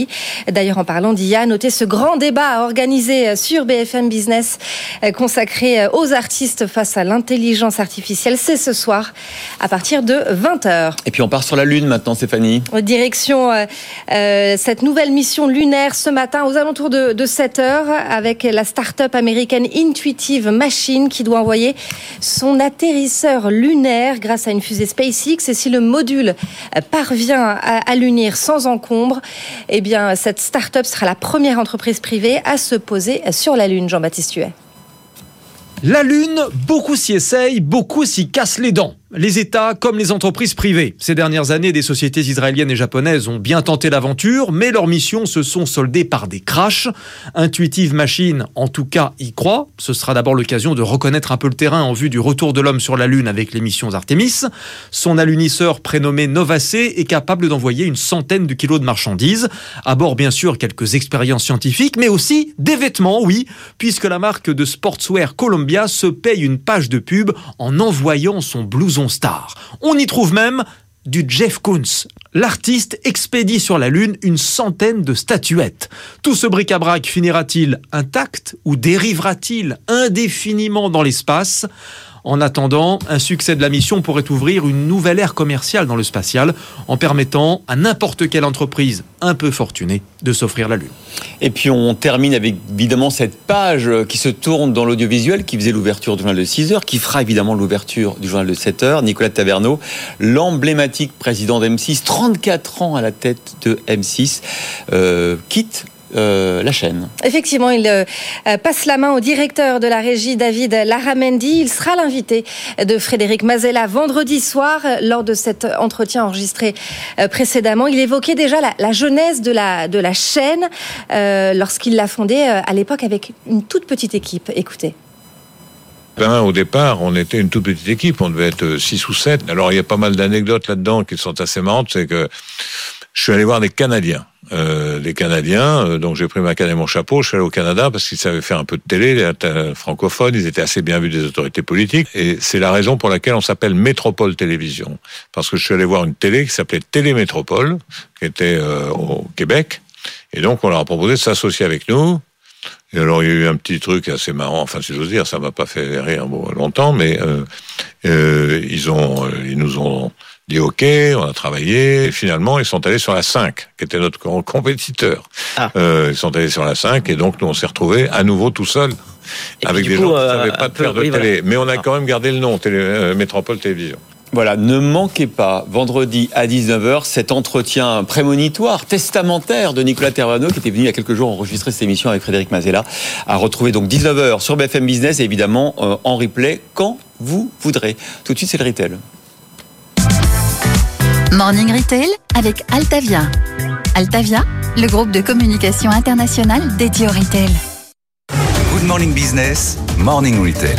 OpenAI. D'ailleurs, en parlant d'IA, notez ce grand débat organisé sur BFM Business euh, consacré aux artistes face à l'intelligence artificielle. C'est ce soir à partir de 20h. Et puis on part sur la Lune maintenant, Stéphanie. Direction euh, euh, cette nouvelle mission lunaire ce matin aux alentours de, 7h avec la start-up américaine Intuitive Machine qui doit envoyer son atterrisseur lunaire grâce à une fusée SpaceX. Et si le module parvient à, à l'unir sans encombre, eh bien cette start-up sera la première entreprise privée à se poser sur la Lune, Jean-Baptiste Huet. La Lune, beaucoup s'y essayent, beaucoup s'y cassent les dents les États comme les entreprises privées. Ces dernières années, des sociétés israéliennes et japonaises ont bien tenté l'aventure, mais leurs missions se sont soldées par des crashs. Intuitive Machine, en tout cas, y croit. Ce sera d'abord l'occasion de reconnaître un peu le terrain en vue du retour de l'homme sur la Lune avec les missions Artemis. Son alunisseur prénommé Novacé est capable d'envoyer une centaine de kilos de marchandises. À bord, bien sûr, quelques expériences scientifiques, mais aussi des vêtements, oui, puisque la marque de sportswear Columbia se paye une page de pub en envoyant son blouson On y trouve même du Jeff Koons. L'artiste expédie sur la Lune une centaine de statuettes. Tout ce bric-à-brac finira-t-il intact ou dérivera-t-il indéfiniment dans l'espace? En attendant, un succès de la mission pourrait ouvrir une nouvelle ère commerciale dans le spatial en permettant à n'importe quelle entreprise un peu fortunée de s'offrir la Lune. Et puis on termine avec évidemment cette page qui se tourne dans l'audiovisuel qui faisait l'ouverture du journal de 6 heures, qui fera évidemment l'ouverture du journal de 7 heures. Nicolas Taverneau, l'emblématique président d'M6, 34 ans à la tête de M6, euh, quitte euh, la chaîne. Effectivement, il euh, passe la main au directeur de la régie, David Laramendi. Il sera l'invité de Frédéric Mazella vendredi soir lors de cet entretien enregistré euh, précédemment. Il évoquait déjà la, jeunesse de la, de la chaîne lorsqu'il l'a fondée à l'époque avec une toute petite équipe. Écoutez. Ben, au départ, on était une toute petite équipe, on devait être 6 ou 7. Alors il y a pas mal d'anecdotes là-dedans qui sont assez marrantes, c'est que je suis allé voir des Canadiens. Euh, des Canadiens, euh, donc j'ai pris ma canne et mon chapeau, je suis allé au Canada parce qu'ils savaient faire un peu de télé, les euh, francophones, ils étaient assez bien vus des autorités politiques, et c'est la raison pour laquelle on s'appelle Métropole Télévision, parce que je suis allé voir une télé qui s'appelait Télémétropole, qui était euh, au Québec, et donc on leur a proposé de s'associer avec nous, et alors il y a eu un petit truc assez marrant, enfin si j'ose dire, ça m'a pas fait rire longtemps, mais euh, euh, ils ont, ils nous ont dit OK, on a travaillé. Et finalement, ils sont allés sur la 5, qui était notre compétiteur. Ah. Euh, ils sont allés sur la 5 et donc nous on s'est retrouvés à nouveau tout seul Et avec des du coup, gens qui euh, savaient pas de peu- faire de oui, télé. voilà. Mais on a Ah. quand même gardé le nom, télé, euh, Métropole Télévision. Voilà, ne manquez pas vendredi à 19h cet entretien prémonitoire, testamentaire de Nicolas Tervano qui était venu il y a quelques jours enregistrer cette émission avec Frédéric Mazella. À retrouver donc 19h sur BFM Business et évidemment euh, en replay quand vous voudrez. Tout de suite, c'est le retail. Morning Retail avec Altavia. Altavia, le groupe de communication internationale dédié au retail. Good Morning Business, Morning Retail.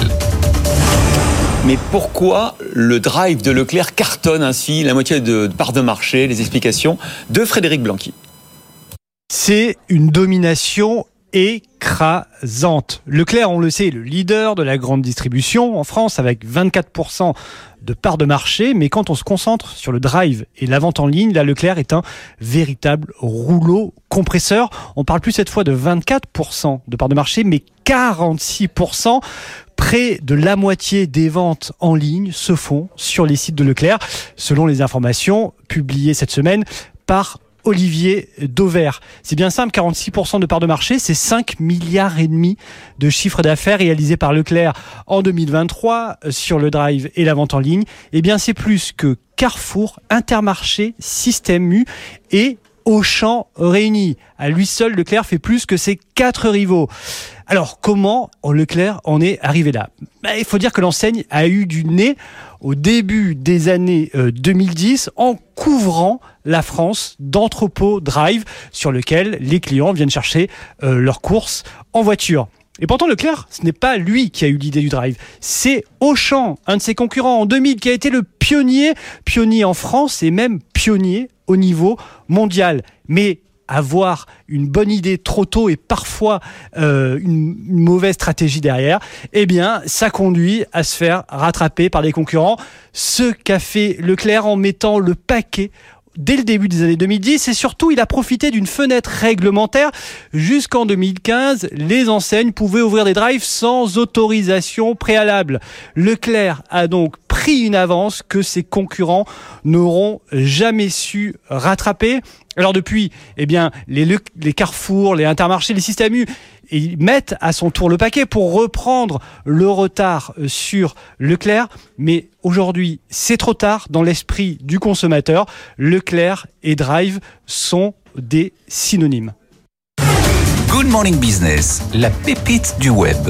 Mais pourquoi le drive de Leclerc cartonne ainsi la moitié de, de part de marché? Les explications de Frédéric Blanqui. C'est une domination écrasante. Leclerc, on le sait, est le leader de la grande distribution en France avec 24% de part de marché. Mais quand on se concentre sur le drive et la vente en ligne, là, Leclerc est un véritable rouleau compresseur. On parle plus cette fois de 24% de part de marché, mais 46%. Près de la moitié des ventes en ligne se font sur les sites de Leclerc, selon les informations publiées cette semaine par Olivier Dauvert. C'est bien simple, 46% de part de marché, c'est 5 milliards et demi de chiffre d'affaires réalisé par Leclerc en 2023 sur le drive et la vente en ligne. Eh bien, c'est plus que Carrefour, Intermarché, Système U et Auchan réunis. À lui seul, Leclerc fait plus que ses quatre rivaux. Alors, comment Leclerc en est arrivé là? Ben, Il faut dire que l'enseigne a eu du nez au début des années euh, 2010 en couvrant la France d'entrepôts drive sur lequel les clients viennent chercher euh, leurs courses en voiture. Et pourtant, Leclerc, ce n'est pas lui qui a eu l'idée du drive. C'est Auchan, un de ses concurrents en 2000, qui a été le pionnier, pionnier en France et même pionnier au niveau mondial. Mais avoir une bonne idée trop tôt et parfois euh, une, une mauvaise stratégie derrière, eh bien, ça conduit à se faire rattraper par les concurrents. Ce qu'a fait Leclerc en mettant le paquet dès le début des années 2010 et surtout il a profité d'une fenêtre réglementaire jusqu'en 2015 les enseignes pouvaient ouvrir des drives sans autorisation préalable Leclerc a donc pris une avance que ses concurrents n'auront jamais su rattraper alors depuis eh bien les, Le- les Carrefour les Intermarchés les systèmes U ils mettent à son tour le paquet pour reprendre le retard sur Leclerc. Mais aujourd'hui, c'est trop tard dans l'esprit du consommateur. Leclerc et Drive sont des synonymes. Good Morning Business, la pépite du web.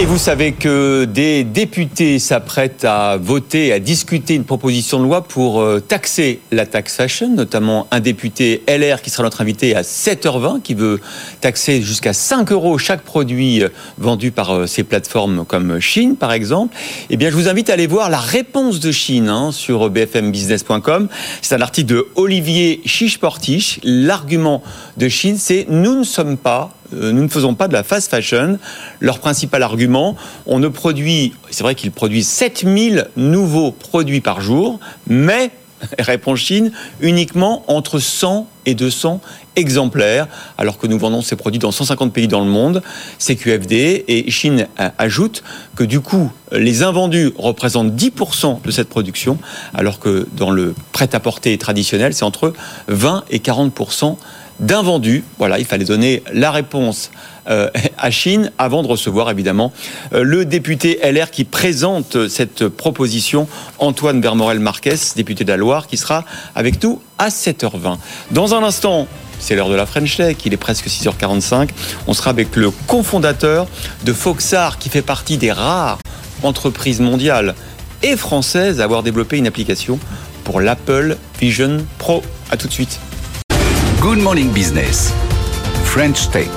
Et vous savez que des députés s'apprêtent à voter, à discuter une proposition de loi pour euh, taxer la tax fashion, notamment un député LR qui sera notre invité à 7h20, qui veut taxer jusqu'à 5 euros chaque produit euh, vendu par euh, ces plateformes comme Chine, par exemple. Eh bien, je vous invite à aller voir la réponse de Chine hein, sur bfmbusiness.com. C'est un article de Olivier Chiche-Portiche. L'argument de Chine, c'est nous ne sommes pas nous ne faisons pas de la fast fashion. Leur principal argument, on ne produit, c'est vrai qu'ils produisent 7000 nouveaux produits par jour, mais, répond Chine, uniquement entre 100 et 200 exemplaires, alors que nous vendons ces produits dans 150 pays dans le monde, CQFD, et Chine euh, ajoute que du coup, les invendus représentent 10% de cette production, alors que dans le prêt-à-porter traditionnel, c'est entre 20 et 40% d'invendus. Voilà, il fallait donner la réponse euh, à Chine avant de recevoir évidemment euh, le député LR qui présente cette proposition, Antoine Vermorel-Marquez, député de la Loire, qui sera avec nous à 7h20. Dans un instant, c'est l'heure de la French Tech, il est presque 6h45. On sera avec le cofondateur de Foxar, qui fait partie des rares entreprises mondiales et françaises à avoir développé une application pour l'Apple Vision Pro. À tout de suite. Good Morning Business, French Tech.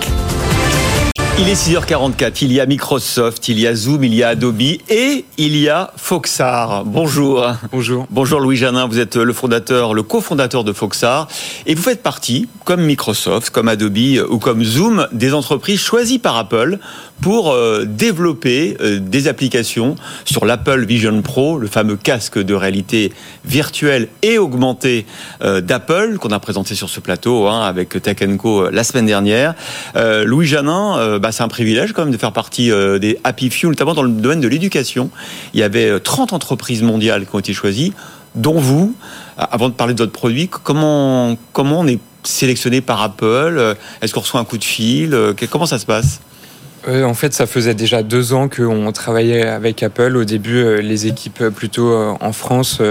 Il est 6h44, il y a Microsoft, il y a Zoom, il y a Adobe et il y a Foxar. Bonjour. Bonjour. Bonjour Louis Janin, vous êtes le fondateur, le cofondateur de Foxar et vous faites partie, comme Microsoft, comme Adobe ou comme Zoom, des entreprises choisies par Apple pour euh, développer euh, des applications sur l'Apple Vision Pro, le fameux casque de réalité virtuelle et augmentée euh, d'Apple qu'on a présenté sur ce plateau hein, avec Tech Co la semaine dernière. Louis Janin, bah, c'est un privilège quand même de faire partie des Happy Few, notamment dans le domaine de l'éducation. Il y avait 30 entreprises mondiales qui ont été choisies, dont vous. Avant de parler de votre produit, comment, comment on est sélectionné par Apple Est-ce qu'on reçoit un coup de fil Comment ça se passe? Euh, en fait, ça faisait déjà deux ans qu'on travaillait avec Apple. Au début, euh, les équipes plutôt euh, en France,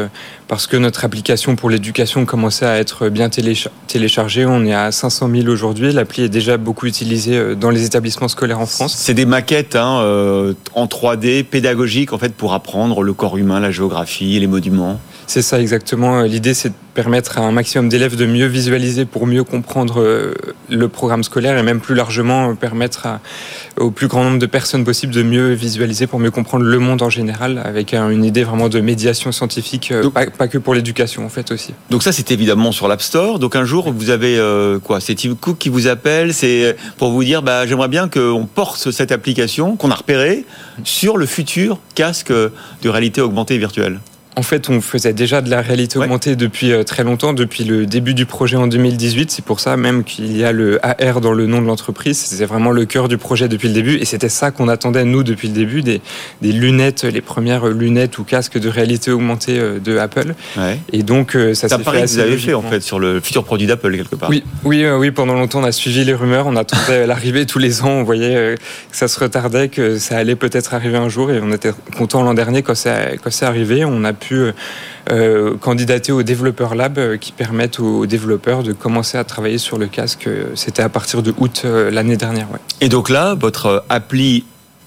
parce que notre application pour l'éducation commençait à être bien téléchargée. On est à 500 000 aujourd'hui. L'appli est déjà beaucoup utilisée dans les établissements scolaires en France. C'est des maquettes hein, en 3D pédagogiques en fait pour apprendre le corps humain, la géographie, les monuments. C'est ça exactement. L'idée, c'est de permettre à un maximum d'élèves de mieux visualiser pour mieux comprendre euh, le programme scolaire et même plus largement permettre au plus grand nombre de personnes possible de mieux visualiser pour mieux comprendre le monde en général avec une idée vraiment de médiation scientifique, euh, pas, que pour l'éducation en fait aussi. Donc ça, c'est évidemment sur l'App Store. Donc un jour, vous avez euh, quoi C'est Tim Cook qui vous appelle, c'est pour vous dire, bah, j'aimerais bien qu'on porte cette application qu'on a repérée sur le futur casque de réalité augmentée et virtuelle. En fait, on faisait déjà de la réalité augmentée depuis euh, très longtemps, depuis le début du projet en 2018. C'est pour ça même qu'il y a le AR dans le nom de l'entreprise. C'est vraiment le cœur du projet depuis le début. Et c'était ça qu'on attendait, nous, depuis le début, des, lunettes, les premières lunettes ou casques de réalité augmentée euh, de Apple. Et donc, euh, ça s'est fait vous avez fait, en fait, sur le futur produit d'Apple, quelque part. Oui, oui, oui, pendant longtemps, on a suivi les rumeurs. On attendait l'arrivée tous les ans. On voyait que ça se retardait, que ça allait peut-être arriver un jour. Et on était content l'an dernier quand c'est arrivé. On a pu euh, candidater au Developer Lab euh, qui permettent aux développeurs de commencer à travailler sur le casque. C'était à partir de août euh, l'année dernière. Et donc là, votre appli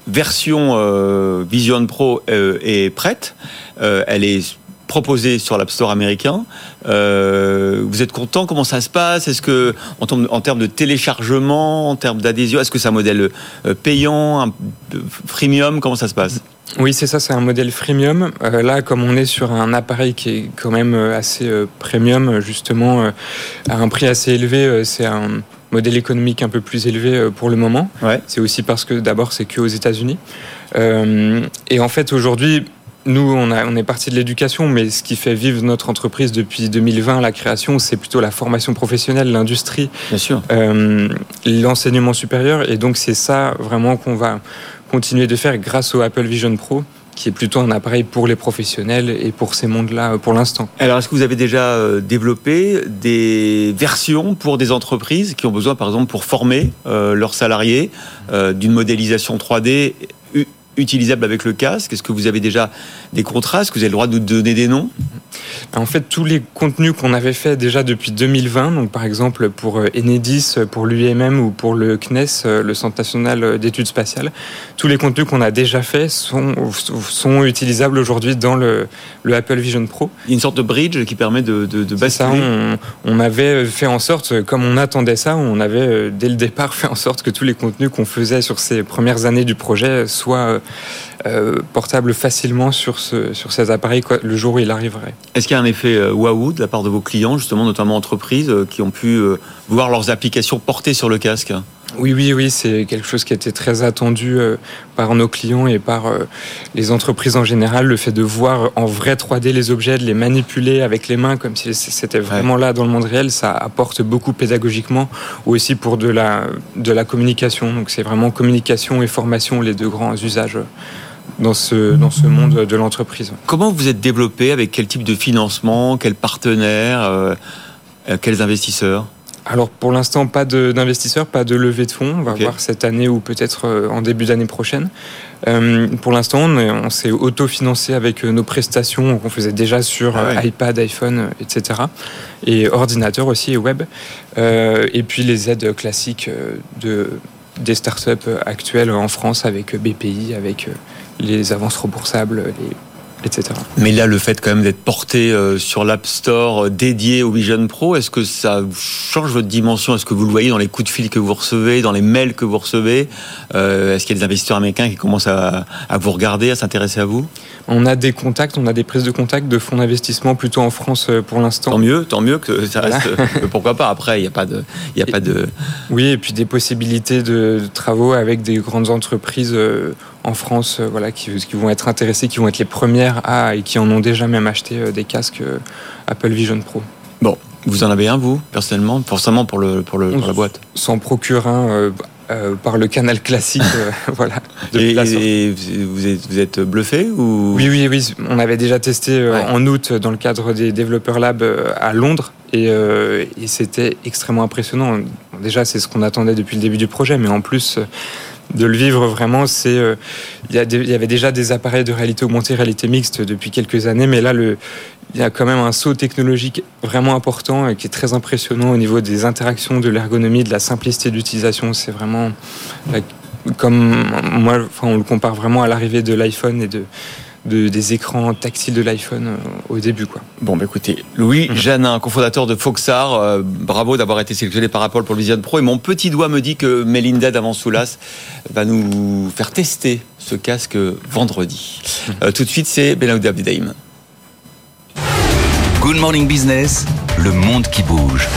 version Vision Pro est prête. elle est proposée sur l'App Store américain. vous êtes content? Comment ça se passe? Est-ce que, en, termes de téléchargement, en termes d'adhésion, est-ce que c'est un modèle payant, un, freemium? Comment ça se passe? Oui, c'est ça, c'est un modèle freemium. Euh, là, comme on est sur un appareil qui est quand même euh, assez euh, premium, justement, à un prix assez élevé, c'est un modèle économique un peu plus élevé pour le moment. C'est aussi parce que d'abord, c'est que aux États-Unis. et en fait, aujourd'hui, nous, on, a, on est parti de l'éducation, mais ce qui fait vivre notre entreprise depuis 2020, la création, c'est plutôt la formation professionnelle, l'industrie, l'enseignement supérieur. Et donc, c'est ça vraiment qu'on va continuer de faire grâce au Apple Vision Pro qui est plutôt un appareil pour les professionnels et pour ces mondes-là euh, pour l'instant. Alors, est-ce que vous avez déjà euh, développé des versions pour des entreprises qui ont besoin, par exemple, pour former euh, leurs salariés d'une modélisation 3D utilisable avec le casque? Est-ce que vous avez déjà des contrats? Est-ce que vous avez le droit de nous donner des noms? En fait, tous les contenus qu'on avait fait déjà depuis 2020, donc par exemple pour euh, Enedis, pour l'UMM ou pour le CNES, euh, le Centre national d'études spatiales, tous les contenus qu'on a déjà fait sont, sont utilisables aujourd'hui dans le, le, Apple Vision Pro. Il y a une sorte de bridge qui permet de, de, de basculer. Ça, on, on, avait fait en sorte, comme on attendait ça, on avait euh, dès le départ fait en sorte que tous les contenus qu'on faisait sur ces premières années du projet soient euh, portable facilement sur, ce, sur ces appareils le jour où il arriverait. Est-ce qu'il y a un effet euh, waouh de la part de vos clients, justement, notamment entreprises, euh, qui ont pu voir leurs applications portées sur le casque? Oui, oui, oui, c'est quelque chose qui a été très attendu par nos clients et par les entreprises en général. Le fait de voir en vrai 3D les objets, de les manipuler avec les mains comme si c'était vraiment là dans le monde réel, ça apporte beaucoup pédagogiquement ou aussi pour de la, de la communication. Donc c'est vraiment communication et formation les deux grands usages dans ce, dans ce monde de l'entreprise. Comment vous êtes développé Avec quel type de financement Quels partenaires euh, euh, Quels investisseurs? Alors pour l'instant, pas d'investisseurs, pas de levée de fonds. On va voir cette année ou peut-être euh, en début d'année prochaine. pour l'instant, on, s'est autofinancé avec nos prestations qu'on faisait déjà sur ah iPad, iPhone, etc. Et ordinateur aussi et web. et puis les aides classiques de, des startups actuelles en France avec BPI, avec les avances remboursables, Mais là, le fait quand même d'être porté euh, sur l'App Store euh, dédié au Vision Pro, est-ce que ça change votre dimension? Est-ce que vous le voyez dans les coups de fil que vous recevez, dans les mails que vous recevez? Euh, Est-ce qu'il y a des investisseurs américains qui commencent à vous regarder, à s'intéresser à vous? On a des contacts, on a des prises de contact de fonds d'investissement plutôt en France euh, pour l'instant. Tant mieux, tant mieux que ça reste. euh, pourquoi pas Après, il n'y a pas de, il a pas de. Oui, et puis des possibilités de, de travaux avec des grandes entreprises euh, en France, voilà, qui, qui vont être intéressées, qui vont être les premières à et qui en ont déjà même acheté des casques Apple Vision Pro. Bon, vous en avez un vous personnellement, forcément pour le pour le pour la boîte. S'en procure un euh, euh, par le canal classique, euh, voilà. de Et, vous êtes vous êtes bluffé ou? Oui, oui, oui. On avait déjà testé euh, en août dans le cadre des Developer Lab euh, à Londres et, euh, et c'était extrêmement impressionnant. Déjà, c'est ce qu'on attendait depuis le début du projet, mais en plus euh, de le vivre vraiment, c'est euh, il y, y avait déjà des appareils de réalité augmentée, réalité mixte depuis quelques années, mais là, le, il y a quand même un saut technologique vraiment important et qui est très impressionnant au niveau des interactions, de l'ergonomie, de la simplicité d'utilisation. C'est vraiment comme moi, enfin, on le compare vraiment à l'arrivée de l'iPhone et de, de- des écrans tactiles de l'iPhone euh, au début, quoi. Bon, bah écoutez, Louis Janin, cofondateur de Foxar, euh, bravo d'avoir été sélectionné par Apple pour le Vision Pro. Et mon petit doigt me dit que Melinda Davansoulas va nous faire tester ce casque vendredi. Euh, tout de suite, c'est Benauda Abdedaïm. Good Morning Business, le monde qui bouge.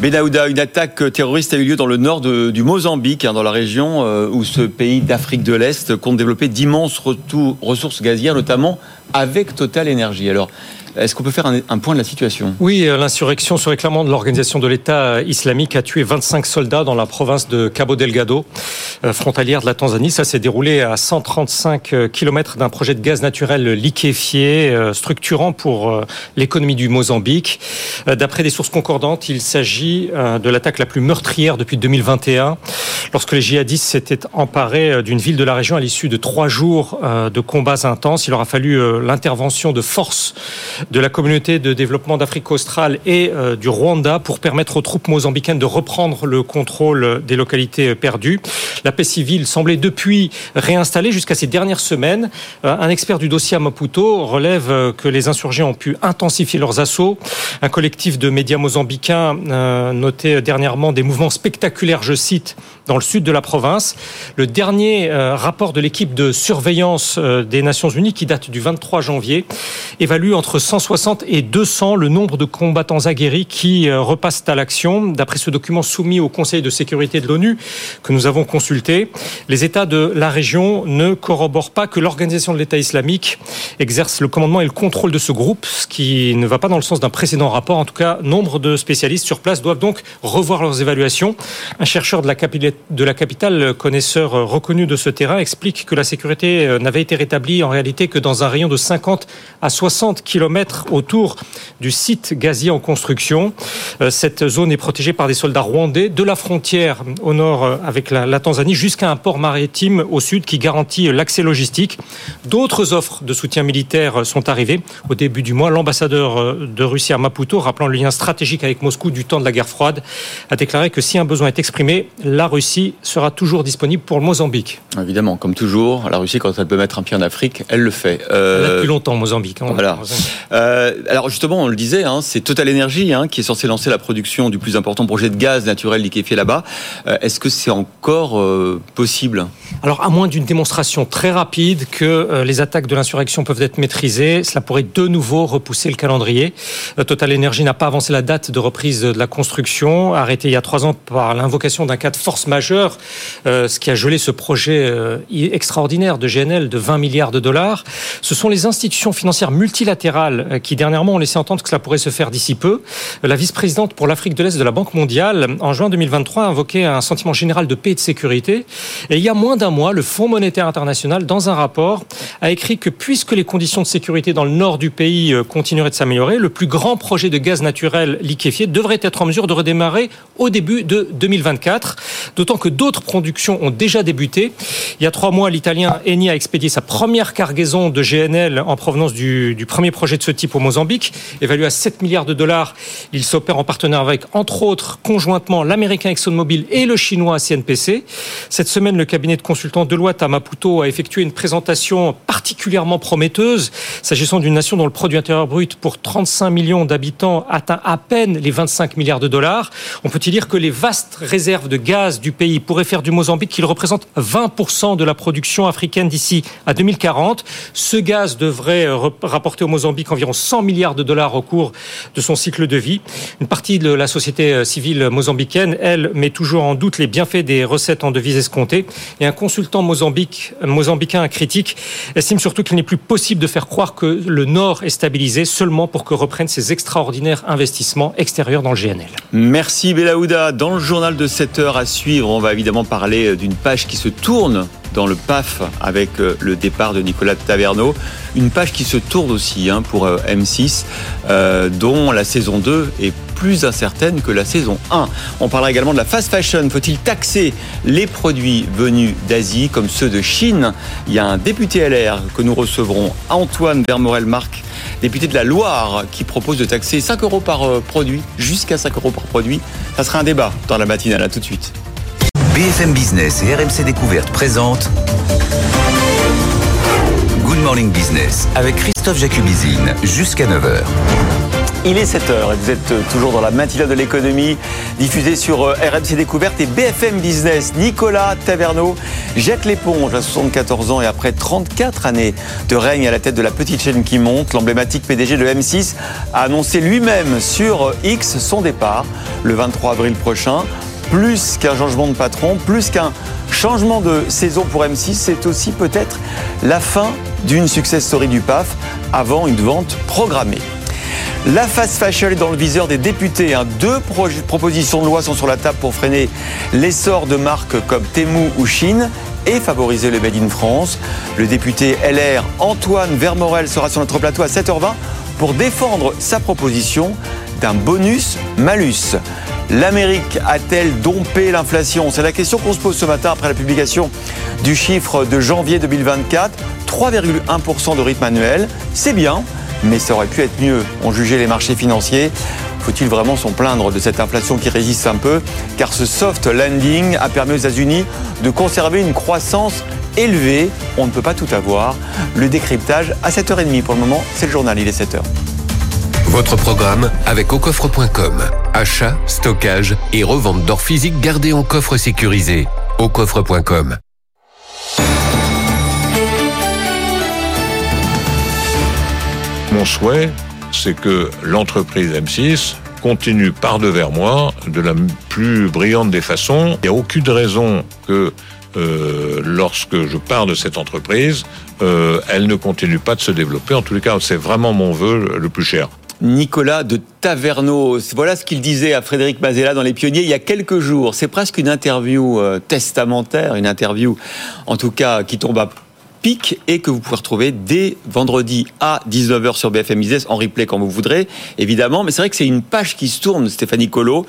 Benahouda, une attaque terroriste a eu lieu dans le nord du Mozambique, hein, dans la région euh, où ce pays d'Afrique de l'Est compte développer d'immenses ressources gazières, notamment avec Total Energy. Est-ce qu'on peut faire un, point de la situation? Oui, euh, l'insurrection se réclamant de l'organisation de l'État islamique a tué 25 soldats dans la province de Cabo Delgado, euh, frontalière de la Tanzanie. Ça s'est déroulé à 135 km d'un projet de gaz naturel liquéfié, euh, structurant pour euh, l'économie du Mozambique. Euh, D'après des sources concordantes, il s'agit euh, de l'attaque la plus meurtrière depuis 2021, lorsque les djihadistes s'étaient emparés euh, d'une ville de la région à l'issue de trois jours euh, de combats intenses. Il aura fallu euh, l'intervention de forces de la communauté de développement d'Afrique australe et euh, du Rwanda pour permettre aux troupes mozambicaines de reprendre le contrôle des localités euh, perdues. La paix civile semblait depuis réinstallée jusqu'à ces dernières semaines. Euh, un expert du dossier à Maputo relève que les insurgés ont pu intensifier leurs assauts. Un collectif de médias mozambicains euh, notait dernièrement des mouvements spectaculaires, je cite, dans le sud de la province. Le dernier rapport de l'équipe de surveillance des Nations Unies, qui date du 23 janvier, évalue entre 160 et 200 le nombre de combattants aguerris qui euh, repassent à l'action. D'après ce document soumis au Conseil de sécurité de l'ONU que nous avons consulté, les États de la région ne corroborent pas que l'organisation de l'État islamique exerce le commandement et le contrôle de ce groupe, ce qui ne va pas dans le sens d'un précédent rapport. En tout cas, nombre de spécialistes sur place doivent donc revoir leurs évaluations. Un chercheur de la, capitale, connaisseur euh, reconnu de ce terrain, explique que la sécurité euh, n'avait été rétablie en réalité que dans un rayon de 50 à 60 autour du site gazier en construction. Euh, Cette zone est protégée par des soldats rwandais de la frontière au nord euh, avec la, la Tanzanie jusqu'à un port maritime au sud qui garantit l'accès logistique. D'autres offres de soutien militaire euh, sont arrivées au début du mois. L'ambassadeur de Russie à Maputo, rappelant le lien stratégique avec Moscou du temps de la guerre froide, a déclaré que si un besoin est exprimé, la Russie sera toujours disponible pour le Mozambique. Évidemment, comme toujours, la Russie, quand elle peut mettre un pied en Afrique, elle le fait. Elle a depuis longtemps, Mozambique. hein. Voilà. Euh, alors justement, on le disait, hein, c'est Total Energy hein, qui est censé lancer la production du plus important projet de gaz naturel liquéfié là-bas. Euh, Est-ce que c'est encore euh, possible? Alors, à moins d'une démonstration très rapide que les attaques de l'insurrection peuvent être maîtrisées, cela pourrait de nouveau repousser le calendrier. Total Energy n'a pas avancé la date de reprise de la construction, arrêtée il y a trois ans par l'invocation d'un cas de force majeure, ce qui a gelé ce projet extraordinaire de GNL de 20 milliards de dollars. Ce sont les institutions financières multilatérales euh, qui dernièrement ont laissé entendre que cela pourrait se faire d'ici peu. Euh, La vice-présidente pour l'Afrique de l'Est de la Banque mondiale, en juin 2023, a invoqué un sentiment général de paix et de sécurité. Et il y a moins d'un mois, le Fonds monétaire international, dans un rapport, a écrit que puisque les conditions de sécurité dans le nord du pays euh, continueraient de s'améliorer, le plus grand projet de gaz naturel liquéfié devrait être en mesure de redémarrer au début de 2024. D'autant d'autant que d'autres productions ont déjà débuté. Il y a trois mois, l'italien Eni a expédié sa première cargaison de GNL en provenance du, du premier projet de ce type au Mozambique, évalué à 7 milliards de dollars. Il s'opère en partenariat avec, entre autres, conjointement l'américain ExxonMobil et le chinois CNPC. Cette semaine, le cabinet de consultants Deloitte à Maputo a effectué une présentation particulièrement prometteuse, s'agissant d'une nation dont le produit intérieur brut pour 35 millions d'habitants atteint à peine les 25 milliards de dollars. On peut y dire que les vastes réserves de gaz du pays pourraient faire du Mozambique qu'il représente 20% de la production africaine d'ici à 2040. Ce gaz devrait rapporter au Mozambique environ 100 milliards de dollars au cours de son cycle de vie. Une partie de la société civile mozambicaine, elle, met toujours en doute les bienfaits des recettes en devises escomptées. Et un consultant mozambicain critique estime surtout qu'il n'est plus possible de faire croire que le Nord est stabilisé seulement pour que reprennent ces extraordinaires investissements extérieurs dans le GNL. Merci Belaouda. Dans le journal de 7 heures à suivre, on va évidemment parler d'une page qui se tourne dans le PAF avec euh, le départ de Nicolas Taverneau. Une page qui se tourne aussi hein, pour euh, M6, euh, dont la saison 2 est plus incertaine que la saison 1. On parlera également de la fast fashion. Faut-il taxer les produits venus d'Asie comme ceux de Chine? Il y a un député LR que nous recevrons, Antoine Vermorel-Marc, député de la Loire, qui propose de taxer 5 euros par produit, jusqu'à 5 euros par produit. Ça sera un débat dans la matinale. À tout de suite. BFM Business et RMC Découverte présentent Good Morning Business avec Christophe Jacubizine jusqu'à 9h. Il est 7h et vous êtes toujours dans la matinale de l'économie diffusée sur euh, RMC Découverte et BFM Business. Nicolas Taverneau jette l'éponge à 74 ans et après 34 années de règne à la tête de la petite chaîne qui monte, l'emblématique PDG de M6 a annoncé lui-même sur X son départ le 23 avril prochain plus qu'un changement de patron, plus qu'un changement de saison pour M6, c'est aussi peut-être la fin d'une success story du PAF avant une vente programmée. La fast fashion est dans le viseur des députés. Hein. Deux propositions de loi sont sur la table pour freiner l'essor de marques comme Temu ou Chine et favoriser le Made in France. Le député LR Antoine Vermorel sera sur notre plateau à 7h20 pour défendre sa proposition d'un bonus malus. L'Amérique a-t-elle dompé l'inflation? C'est la question qu'on se pose ce matin après la publication du chiffre de janvier 2024. 3,1% de rythme annuel, c'est bien, mais ça aurait pu être mieux, ont jugé les marchés financiers. Faut-il vraiment s'en plaindre de cette inflation qui résiste un peu? Car ce soft landing a permis aux États-Unis de conserver une croissance élevée. On ne peut pas tout avoir. Le décryptage à 7h30 pour le moment, c'est le journal, il est 7h. Votre programme avec aucoffre.com. Achat, stockage et revente d'or physique gardé en coffre sécurisé. Aucoffre.com. Mon souhait, c'est que l'entreprise M6 continue par devers moi de la plus brillante des façons. Il n'y a aucune raison que euh, lorsque je pars de cette entreprise, euh, elle ne continue pas de se développer. En tous les cas, c'est vraiment mon vœu le plus cher. Nicolas de Taverneau. Voilà ce qu'il disait à Frédéric Mazella dans Les Pionniers il y a quelques jours. C'est presque une interview euh, testamentaire, une interview en tout cas qui tombe à et que vous pouvez retrouver dès vendredi à 19h sur BFM Business en replay quand vous voudrez, évidemment. Mais c'est vrai que c'est une page qui se tourne, Stéphanie Colo,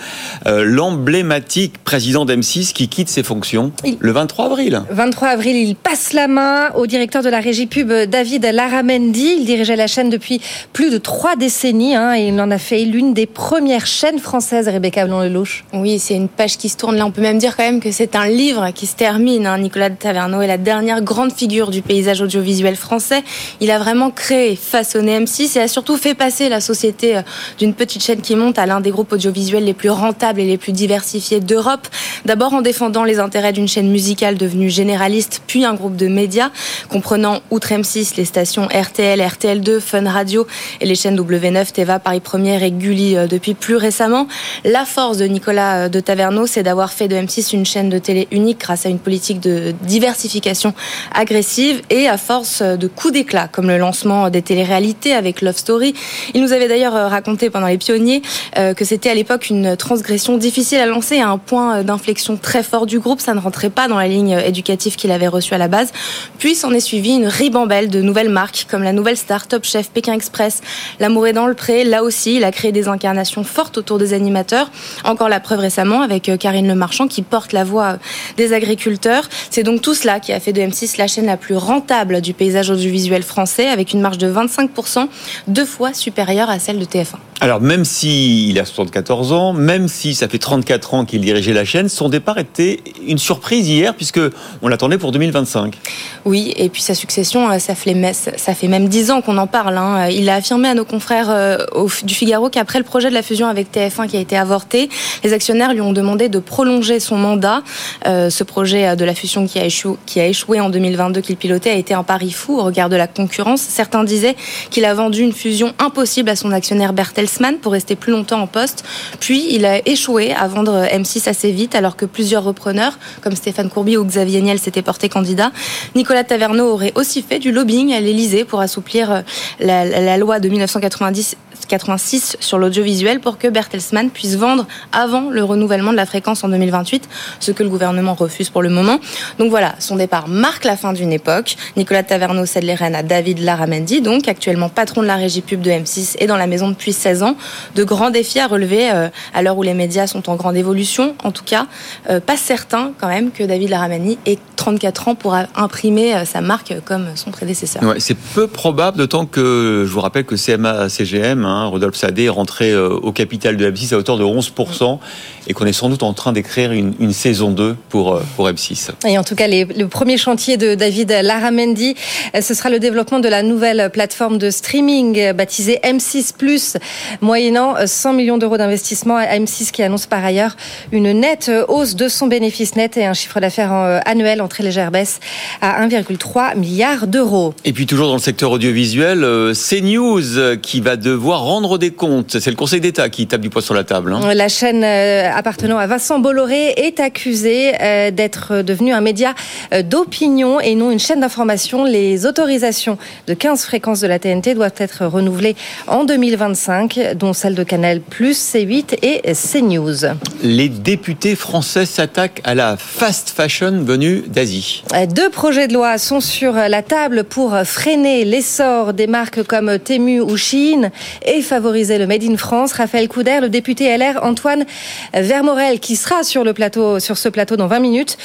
euh, l'emblématique président d'M6 qui quitte ses fonctions le 23 avril. 23 avril, il passe la main au directeur de la régie pub David Laramendi. Il dirigeait la chaîne depuis plus de trois décennies hein, et il en a fait l'une des premières chaînes françaises, Rebecca Blanc-Lelouch. Oui, c'est une page qui se tourne. Là, on peut même dire quand même que c'est un livre qui se termine. Hein. Nicolas de Taverneau est la dernière grande figure du paysage audiovisuel français. Il a vraiment créé, façonné M6 et a surtout fait passer la société euh, d'une petite chaîne qui monte à l'un des groupes audiovisuels les plus rentables et les plus diversifiés d'Europe. D'abord en défendant les intérêts d'une chaîne musicale devenue généraliste, puis un groupe de médias comprenant outre M6 les stations RTL, RTL2, Fun Radio et les chaînes W9, Teva, Paris Première et Gulli euh, depuis plus récemment. La force de Nicolas euh, de Taverneau, c'est d'avoir fait de M6 une chaîne de télé unique grâce à une politique de diversification agressive et à force de coups d'éclat, comme le lancement des téléréalités avec Love Story. Il nous avait d'ailleurs raconté pendant les pionniers que c'était à l'époque une transgression difficile à lancer à un point d'inflexion très fort du groupe. Ça ne rentrait pas dans la ligne éducative qu'il avait reçue à la base. Puis s'en est suivi une ribambelle de nouvelles marques comme la nouvelle star Top Chef Pékin Express. L'amour est dans le pré. Là aussi, il a créé des incarnations fortes autour des animateurs. Encore la preuve récemment avec Karine Le Marchand qui porte la voix des agriculteurs. C'est donc tout cela qui a fait de M6 la chaîne la plus rentable du paysage audiovisuel français avec une marge de 25%, deux fois supérieure à celle de TF1. Alors même s'il a 74 ans, même si ça fait 34 ans qu'il dirigeait la chaîne, son départ était une surprise hier puisque on l'attendait pour 2025. Oui, et puis sa succession, euh, ça fait, ça fait même 10 ans qu'on en parle. Hein. Il a affirmé à nos confrères euh, du Figaro qu'après le projet de la fusion avec TF1 qui a été avorté, les actionnaires lui ont demandé de prolonger son mandat. Euh, ce projet de la fusion qui a échoué, qui a échoué en 2022 qu'il pilotait a été un pari fou au regard de la concurrence. Certains disaient qu'il a vendu une fusion impossible à son actionnaire Bertelsmann pour rester plus longtemps en poste. Puis il a échoué à vendre M6 assez vite alors que plusieurs repreneurs comme Stéphane Courby ou Xavier Niel s'étaient portés candidats. Nicolas Taverneau aurait aussi fait du lobbying à l'Elysée pour assouplir euh, la, loi de 1990 86 sur l'audiovisuel pour que Bertelsmann puisse vendre avant le renouvellement de la fréquence en 2028, ce que le gouvernement refuse pour le moment. Donc voilà, son départ marque la fin d'une époque. Nicolas Taverneau cède les rênes à David Laramendi, donc actuellement patron de la régie pub de M6 et dans la maison depuis 16 ans. De grands défis à relever euh, à l'heure où les médias sont en grande évolution. En tout cas, euh, pas certain quand même que David Laramendi ait 34 ans pour imprimer euh, sa marque comme son prédécesseur. C'est peu probable, d'autant que je vous rappelle que CMA CGM Hein, Rodolphe Sadé est rentré au capital de M6 à hauteur de 11% et qu'on est sans doute en train d'écrire une, saison 2 pour, euh, pour M6. Et en tout cas, le premier chantier de David Laramendi, euh, ce sera le développement de la nouvelle plateforme de streaming baptisée M6+, moyennant 100 millions d'euros d'investissement à M6 qui annonce par ailleurs une nette hausse de son bénéfice net et un chiffre d'affaires annuel en très légère baisse à 1,3 milliard d'euros. Et puis toujours dans le secteur audiovisuel, CNews qui va devoir rendre des comptes. C'est le Conseil d'État qui tape du poing sur la table. Hein. La chaîne euh, appartenant à Vincent Bolloré est accusée euh, d'être devenue un média euh, d'opinion et non une chaîne d'information. Les autorisations de 15 fréquences de la TNT doivent être renouvelées en 2025, dont celles de Canal+, C8 et CNews. Les députés français s'attaquent à la fast fashion venue d'Asie. Deux projets de loi sont sur la table pour freiner l'essor des marques comme Temu ou Shein et favoriser le Made in France. Raphaël Couder, le député LR Antoine Vermorel, qui sera sur le plateau, sur ce plateau dans 20 minutes,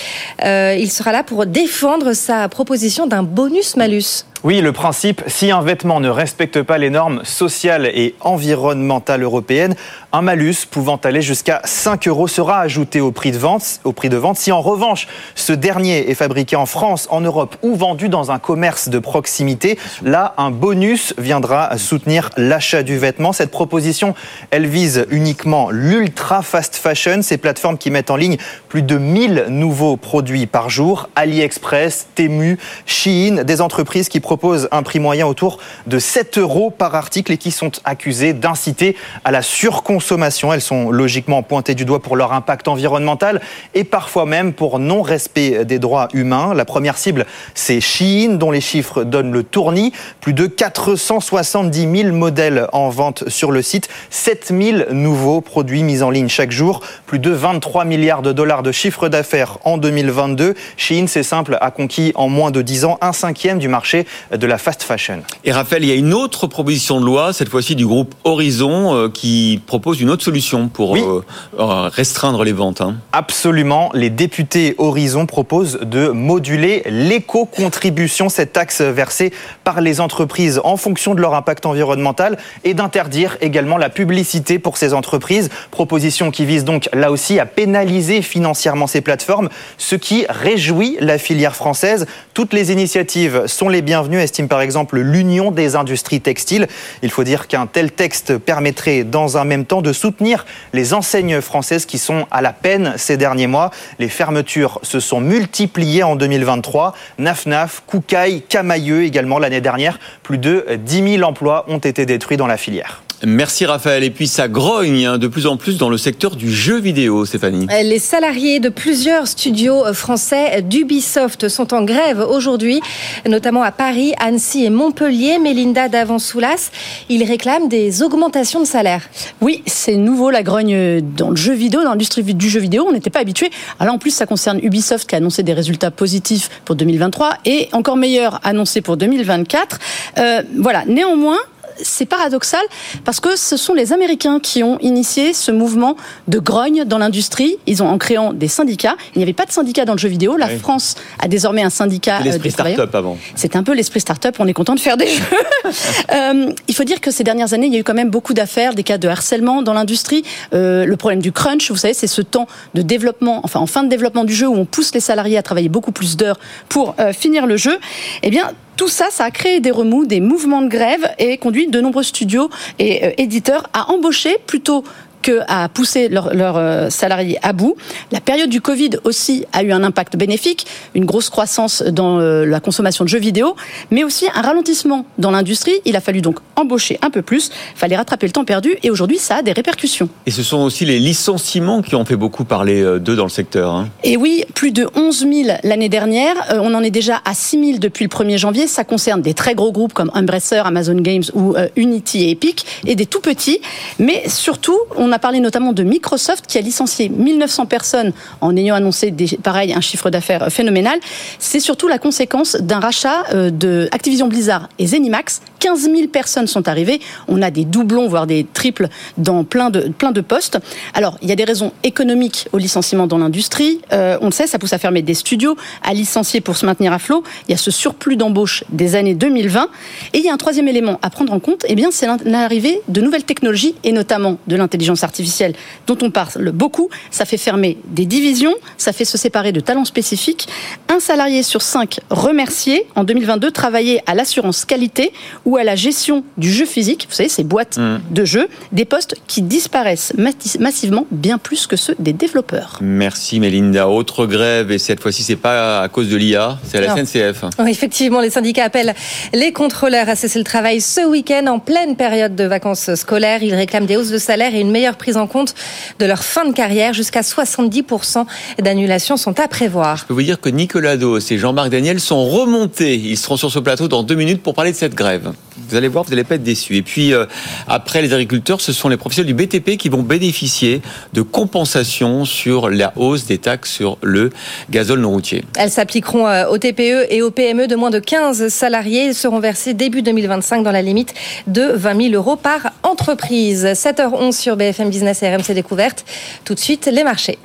euh, il sera là pour défendre sa proposition d'un bonus malus. Oui, le principe, si un vêtement ne respecte pas les normes sociales et environnementales européennes, un malus pouvant aller jusqu'à 5 euros sera ajouté au prix de vente. Au prix de vente. Si en revanche, ce dernier est fabriqué en France, en Europe ou vendu dans un commerce de proximité, là, un bonus viendra soutenir l'achat du vêtement. Cette proposition, elle vise uniquement l'ultra fast fashion, ces plateformes qui mettent en ligne plus de 1000 nouveaux produits par jour. AliExpress, Temu, Shein, des entreprises qui proposent un prix moyen autour de 7 euros par article et qui sont accusées d'inciter à la surconsommation. Elles sont logiquement pointées du doigt pour leur impact environnemental et parfois même pour non-respect des droits humains. La première cible, c'est Shein, dont les chiffres donnent le tournis. Plus de 470 000 modèles en vente sur le site, 7 000 nouveaux produits mis en ligne chaque jour, plus de 23 milliards de dollars de chiffre d'affaires en 2022. Shein, c'est simple, a conquis en moins de 10 ans un cinquième du marché de la fast fashion. Et Raphaël, il y a une autre proposition de loi, cette fois-ci du groupe Horizon, euh, qui propose une autre solution pour euh, euh, restreindre les ventes. Hein. Absolument. Les députés Horizon proposent de moduler l'éco-contribution, cette taxe versée par les entreprises en fonction de leur impact environnemental, et d'interdire également la publicité pour ces entreprises. Proposition qui vise donc là aussi à pénaliser financièrement ces plateformes, ce qui réjouit la filière française. Toutes les initiatives sont les bienvenues estime par exemple l'Union des industries textiles. Il faut dire qu'un tel texte permettrait dans un même temps de soutenir les enseignes françaises qui sont à la peine ces derniers mois. Les fermetures se sont multipliées en 2023. Naf-Naf, Koukaï, Camailleux également l'année dernière. Plus de 10 000 emplois ont été détruits dans la filière. Merci Raphaël. Et puis ça grogne hein, de plus en plus dans le secteur du jeu vidéo, Stéphanie. Les salariés de plusieurs studios français d'Ubisoft sont en grève aujourd'hui, notamment à Paris, Annecy et Montpellier. Mélinda Davant-Soulas, ils réclament des augmentations de salaire. Oui, c'est nouveau la grogne dans le jeu vidéo, dans l'industrie du jeu vidéo. On n'était pas habitué. Alors en plus, ça concerne Ubisoft qui a annoncé des résultats positifs pour 2023 et encore meilleurs annoncés pour 2024. Euh, voilà. Néanmoins, c'est paradoxal parce que ce sont les Américains qui ont initié ce mouvement de grogne dans l'industrie. Ils ont en créant des syndicats. Il n'y avait pas de syndicat dans le jeu vidéo. La France a désormais un syndicat. C'est l'esprit start-up avant. C'est un peu l'esprit start-up. On est content de faire des jeux. euh, il faut dire que ces dernières années, il y a eu quand même beaucoup d'affaires, des cas de harcèlement dans l'industrie. Euh, le problème du crunch, vous savez, c'est ce temps de développement, enfin en fin de développement du jeu où on pousse les salariés à travailler beaucoup plus d'heures pour euh, finir le jeu. Eh bien, tout ça, ça a créé des remous, des mouvements de grève et conduit de nombreux studios et euh, éditeurs à embaucher plutôt que à pousser leurs leur, euh, salariés à bout. La période du Covid aussi a eu un impact bénéfique, une grosse croissance dans euh, la consommation de jeux vidéo, mais aussi un ralentissement dans l'industrie. Il a fallu donc embaucher un peu plus, fallait rattraper le temps perdu, et aujourd'hui ça a des répercussions. Et ce sont aussi les licenciements qui ont fait beaucoup parler euh, d'eux dans le secteur. Hein. Et oui, plus de 11 000 l'année dernière, on en est déjà à 6 000 depuis le 1er janvier. Ça concerne des très gros groupes comme Embracer, Amazon Games ou Unity et Epic, et des tout petits, mais surtout on on a parlé notamment de Microsoft qui a licencié 1900 personnes en ayant annoncé pareil un chiffre d'affaires phénoménal. C'est surtout la conséquence d'un rachat euh, de Activision Blizzard et Zenimax. 15 000 personnes sont arrivées. On a des doublons, voire des triples dans plein de, plein de postes. Alors, il y a des raisons économiques au licenciement dans l'industrie. Euh, on le sait, ça pousse à fermer des studios, à licencier pour se maintenir à flot. Il y a ce surplus d'embauche des années 2020. Et il y a un troisième élément à prendre en compte, eh bien, c'est l'arrivée de nouvelles technologies et notamment de l'intelligence artificielle dont on parle beaucoup. Ça fait fermer des divisions, ça fait se séparer de talents spécifiques. Un salarié sur cinq remercié en 2022 travaillait à l'assurance qualité ou à la gestion du jeu physique. Vous savez, ces boîtes mmh. de jeux, des postes qui disparaissent massivement bien plus que ceux des développeurs. Merci Mélinda. Autre grève et cette fois-ci c'est pas à cause de l'IA, c'est à la non. SNCF. Oui, effectivement, les syndicats appellent les contrôleurs à cesser le travail ce week-end en pleine période de vacances scolaires. Ils réclament des hausses de salaire et une meilleure prise en compte de leur fin de carrière. Jusqu'à 70% d'annulations sont à prévoir. Je peux vous dire que Nicolas Dos et Jean-Marc Daniel sont remontés. Ils seront sur ce plateau dans deux minutes pour parler de cette grève. Vous allez voir, vous n'allez pas être déçus. Et puis, euh, après les agriculteurs, ce sont les professionnels du BTP qui vont bénéficier de compensations sur la hausse des taxes sur le gazole non routier. Elles s'appliqueront euh, aux TPE et aux PME de moins de 15 salariés. Ils seront versés début 2025 dans la limite de 20 000 euros par entreprise. 7h11 sur BFM Business et RMC Découverte. Tout de suite, les marchés.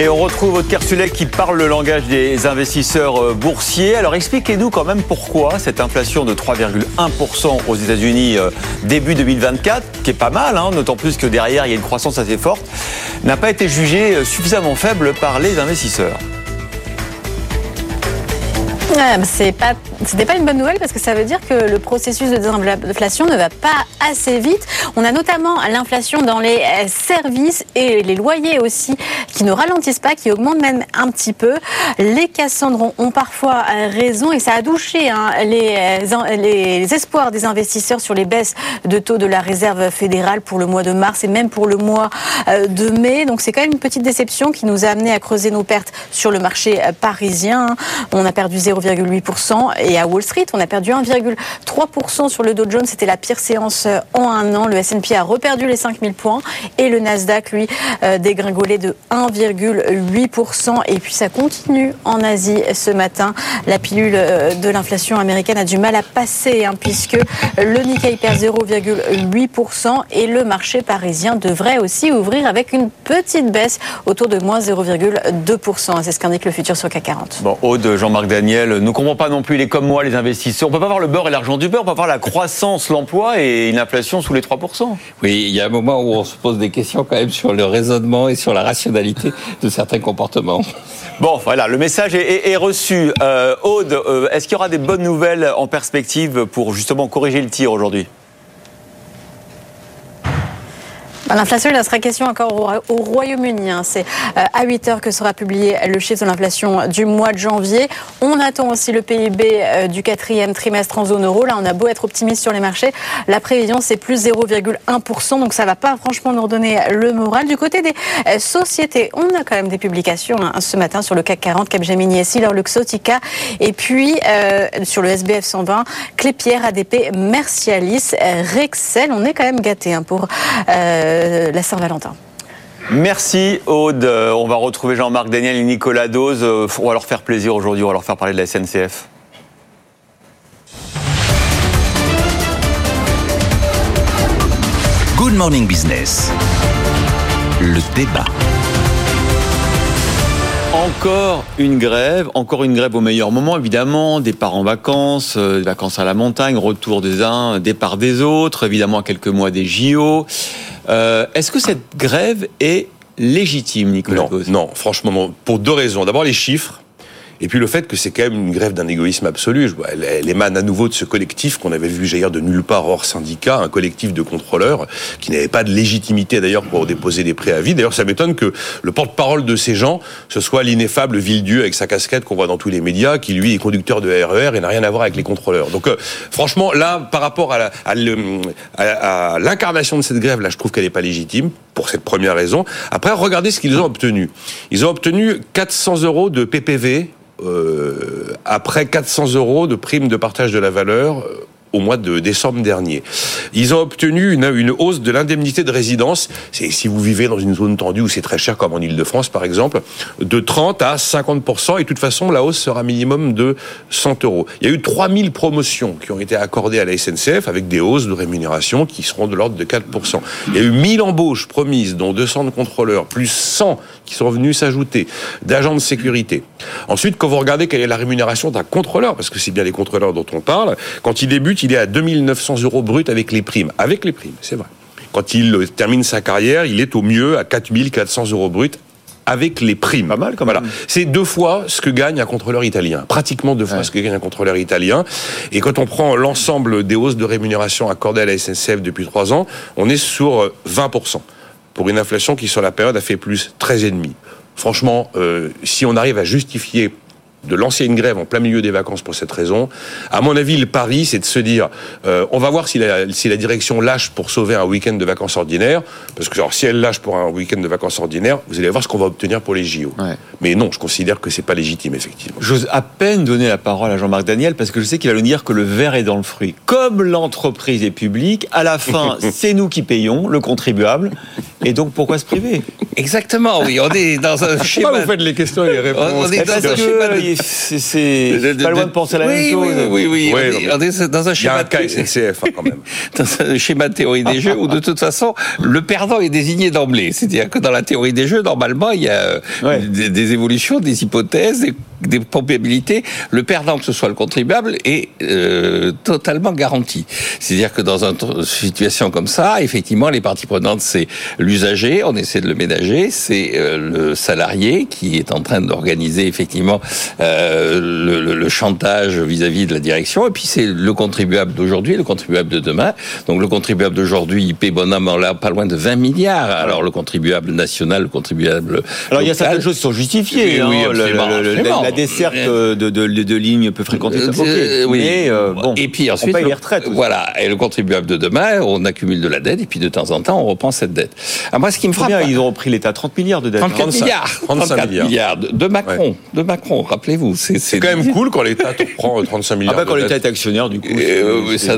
Et on retrouve votre Kersulek qui parle le langage des investisseurs euh, boursiers. Alors expliquez-nous quand même pourquoi cette inflation de 3,1% aux États-Unis euh, début 2024, qui est pas mal, hein, d'autant plus que derrière il y a une croissance assez forte, n'a pas été jugée euh, suffisamment faible par les investisseurs. C'est pas, c'était pas une bonne nouvelle parce que ça veut dire que le processus de désinflation ne va pas assez vite. On a notamment l'inflation dans les services et les loyers aussi qui ne ralentissent pas, qui augmentent même un petit peu. Les Cassandrons ont parfois raison et ça a douché hein, les, les espoirs des investisseurs sur les baisses de taux de la réserve fédérale pour le mois de mars et même pour le mois de mai. Donc c'est quand même une petite déception qui nous a amené à creuser nos pertes sur le marché parisien. On a perdu 0, 0,8% et à Wall Street, on a perdu 1,3% sur le Dow Jones. C'était la pire séance en un an. Le S&P a reperdu les 5000 points et le Nasdaq, lui, euh, dégringolé de 1,8%. Et puis ça continue en Asie ce matin. La pilule de l'inflation américaine a du mal à passer hein, puisque le Nikkei perd 0,8% et le marché parisien devrait aussi ouvrir avec une petite baisse autour de moins 0,2%. C'est ce qu'indique le futur sur CAC 40. Bon, Aude, Jean-Marc Daniel, ne comprend pas non plus, il est comme moi, les investisseurs. On peut pas voir le beurre et l'argent du beurre, on peut pas voir la croissance, l'emploi et une inflation sous les 3%. Oui, il y a un moment où on se pose des questions quand même sur le raisonnement et sur la rationalité de certains comportements. Bon, voilà, le message est, est, est reçu. Euh, Aude, euh, est-ce qu'il y aura des bonnes nouvelles en perspective pour justement corriger le tir aujourd'hui Bah, l'inflation, il en sera question encore au, Royaume-Uni. Hein. C'est euh, à 8 heures que sera publié le chiffre de l'inflation du mois de janvier. On attend aussi le PIB euh, du quatrième trimestre en zone euro. Là, on a beau être optimiste sur les marchés. La prévision, c'est plus 0,1%. Donc, ça va pas franchement nous redonner le moral. Du côté des euh, sociétés, on a quand même des publications hein, ce matin sur le CAC 40, Capgemini, Essilor, Luxotica. Et puis, sur le SBF 120, Clépierre, ADP, Mercialis, Rexel. On est quand même gâté hein, pour... la Saint-Valentin. Merci Aude. Euh, on va retrouver Jean-Marc Daniel et Nicolas Dose. Euh, on va leur faire plaisir aujourd'hui, on va leur faire parler de la SNCF. Good Morning Business. Le débat. Encore une grève, encore une grève au meilleur moment, évidemment. Départ en vacances, vacances à la montagne, retour des uns, départ des autres, évidemment à quelques mois des JO. Euh, est-ce que cette grève est légitime, Nicolas Non, non, franchement non. Pour deux raisons. D'abord les chiffres. Et puis le fait que c'est quand même une grève d'un égoïsme absolu. Elle, émane à nouveau de ce collectif qu'on avait vu jaillir de nulle part hors syndicat, un collectif de contrôleurs qui n'avait pas de légitimité d'ailleurs pour déposer des préavis. D'ailleurs, ça m'étonne que le porte-parole de ces gens, ce soit l'ineffable Villedieu avec sa casquette qu'on voit dans tous les médias, qui lui est conducteur de RER et n'a rien à voir avec les contrôleurs. Donc euh, franchement, là, par rapport à l'incarnation de cette grève, là, je trouve qu'elle n'est pas légitime pour cette première raison. Après, regardez ce qu'ils ont obtenu. Ils ont obtenu 400 euros de PPV euh, après 400 euros de prime de partage de la valeur euh, au mois de décembre dernier. Ils ont obtenu une, hausse de l'indemnité de résidence. Si vous vivez dans une zone tendue où c'est très cher, comme en Ile-de-France par exemple, de 30 à 50 et de toute façon la hausse sera minimum de 100 euros. Il y a eu 3000 promotions qui ont été accordées à la SNCF avec des hausses de rémunération qui seront de l'ordre de 4 Il y a eu 1000 embauches promises, dont 200 de contrôleurs, plus 100 qui sont venus s'ajouter, d'agents de sécurité. Ensuite, quand vous regardez quelle est la rémunération d'un contrôleur, parce que c'est bien les contrôleurs dont on parle, quand il débute, il est à 2900 euros brut avec les primes. Avec les primes, c'est vrai. Quand il termine sa carrière, il est au mieux à 4400 euros brut avec les primes. Pas mal, comme voilà. C'est deux fois ce que gagne un contrôleur italien. Pratiquement deux fois ce que gagne un contrôleur italien. Et quand on prend l'ensemble des hausses de rémunération accordées à la SNCF depuis trois ans, on est sur 20% pour une inflation qui, sur la période, a fait plus 13,5. Franchement, euh, si on arrive à justifier de lancer une grève en plein milieu des vacances pour cette raison. À mon avis, le pari, c'est de se dire, euh, on va voir si la, si la direction lâche pour sauver un week-end de vacances ordinaires, parce que si elle lâche pour un week-end de vacances ordinaires, vous allez voir ce qu'on va obtenir pour les JO. Mais non, je considère que c'est pas légitime, effectivement. J'ose à peine donner la parole à Jean-Marc Daniel, parce que je sais qu'il va nous dire que le verre est dans le fruit. Comme l'entreprise est publique, à la fin, c'est nous qui payons, le contribuable, et donc pourquoi se priver? Exactement, oui, on est dans un schéma... Pourquoi vous faites les questions et les réponses On est dans un schéma de c'est pas loin de penser à la même chose. Oui, oui, oui. un schéma. SNCF quand même. dans un schéma de théorie des jeux où de toute façon le perdant est désigné d'emblée. C'est-à-dire que dans la théorie des jeux, normalement, il y a euh, des, évolutions, des hypothèses, des, probabilités. Le perdant, que ce soit le contribuable, est euh, totalement garanti. C'est-à-dire que dans une situation comme ça, effectivement, les parties prenantes, c'est l'usager, on essaie de le ménager, c'est euh, le salarié qui est en train d'organiser effectivement euh, le, le, chantage vis-à-vis de la direction, et puis c'est le contribuable d'aujourd'hui, le contribuable de demain. Donc le contribuable d'aujourd'hui, il paie bonhomme là pas loin de 20 milliards. Alors le contribuable national, le contribuable alors il y a certaines choses qui sont justifiées. Oui, hein, la, desserte de, de, de, lignes peu fréquentées, euh, oui. Mais, euh, bon, et puis ensuite, on paye les retraites. Voilà, et le contribuable de demain, on accumule de la dette, et puis de temps en temps, on reprend cette dette. Alors moi, ce qui me frappe, ils ont pris l'État? 30 milliards de dette. 34 milliards, 35 milliards. de, Macron, de Macron. Rappelez-vous, c'est quand même cool quand l'État prend 35 milliards. Ah bah quand l'État est actionnaire, du coup. Euh, ça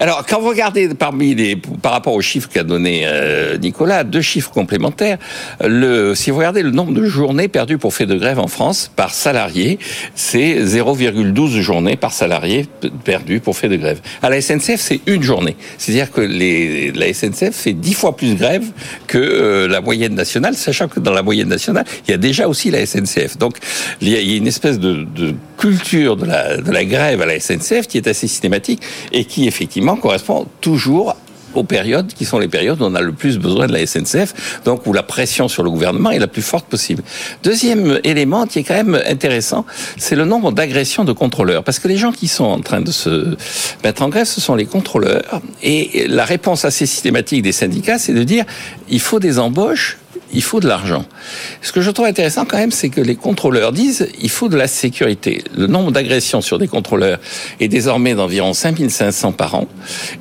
Alors, quand vous regardez parmi les, par rapport aux chiffres qu'a donné euh, Nicolas, deux chiffres complémentaires. Le, si vous regardez le nombre de journées perdues pour fait de grève en France par salarié, c'est 0,12 journées par salarié perdues pour fait de grève. À la SNCF, c'est une journée. C'est-à-dire que la SNCF fait dix fois plus grève que euh, la moyenne nationale, sachant que dans la moyenne nationale, il y a déjà aussi la SNCF. Donc, il y a, une espèce de, culture de la, de la grève à la SNCF qui est assez systématique et qui effectivement correspond toujours aux périodes qui sont les périodes où on a le plus besoin de la SNCF, donc où la pression sur le gouvernement est la plus forte possible. Deuxième élément qui est quand même intéressant, c'est le nombre d'agressions de contrôleurs, parce que les gens qui sont en train de se mettre en grève, ce sont les contrôleurs, et la réponse assez systématique des syndicats, c'est de dire il faut des embauches il faut de l'argent. Ce que je trouve intéressant quand même, c'est que les contrôleurs disent il faut de la sécurité. Le nombre d'agressions sur des contrôleurs est désormais d'environ 5500 par an,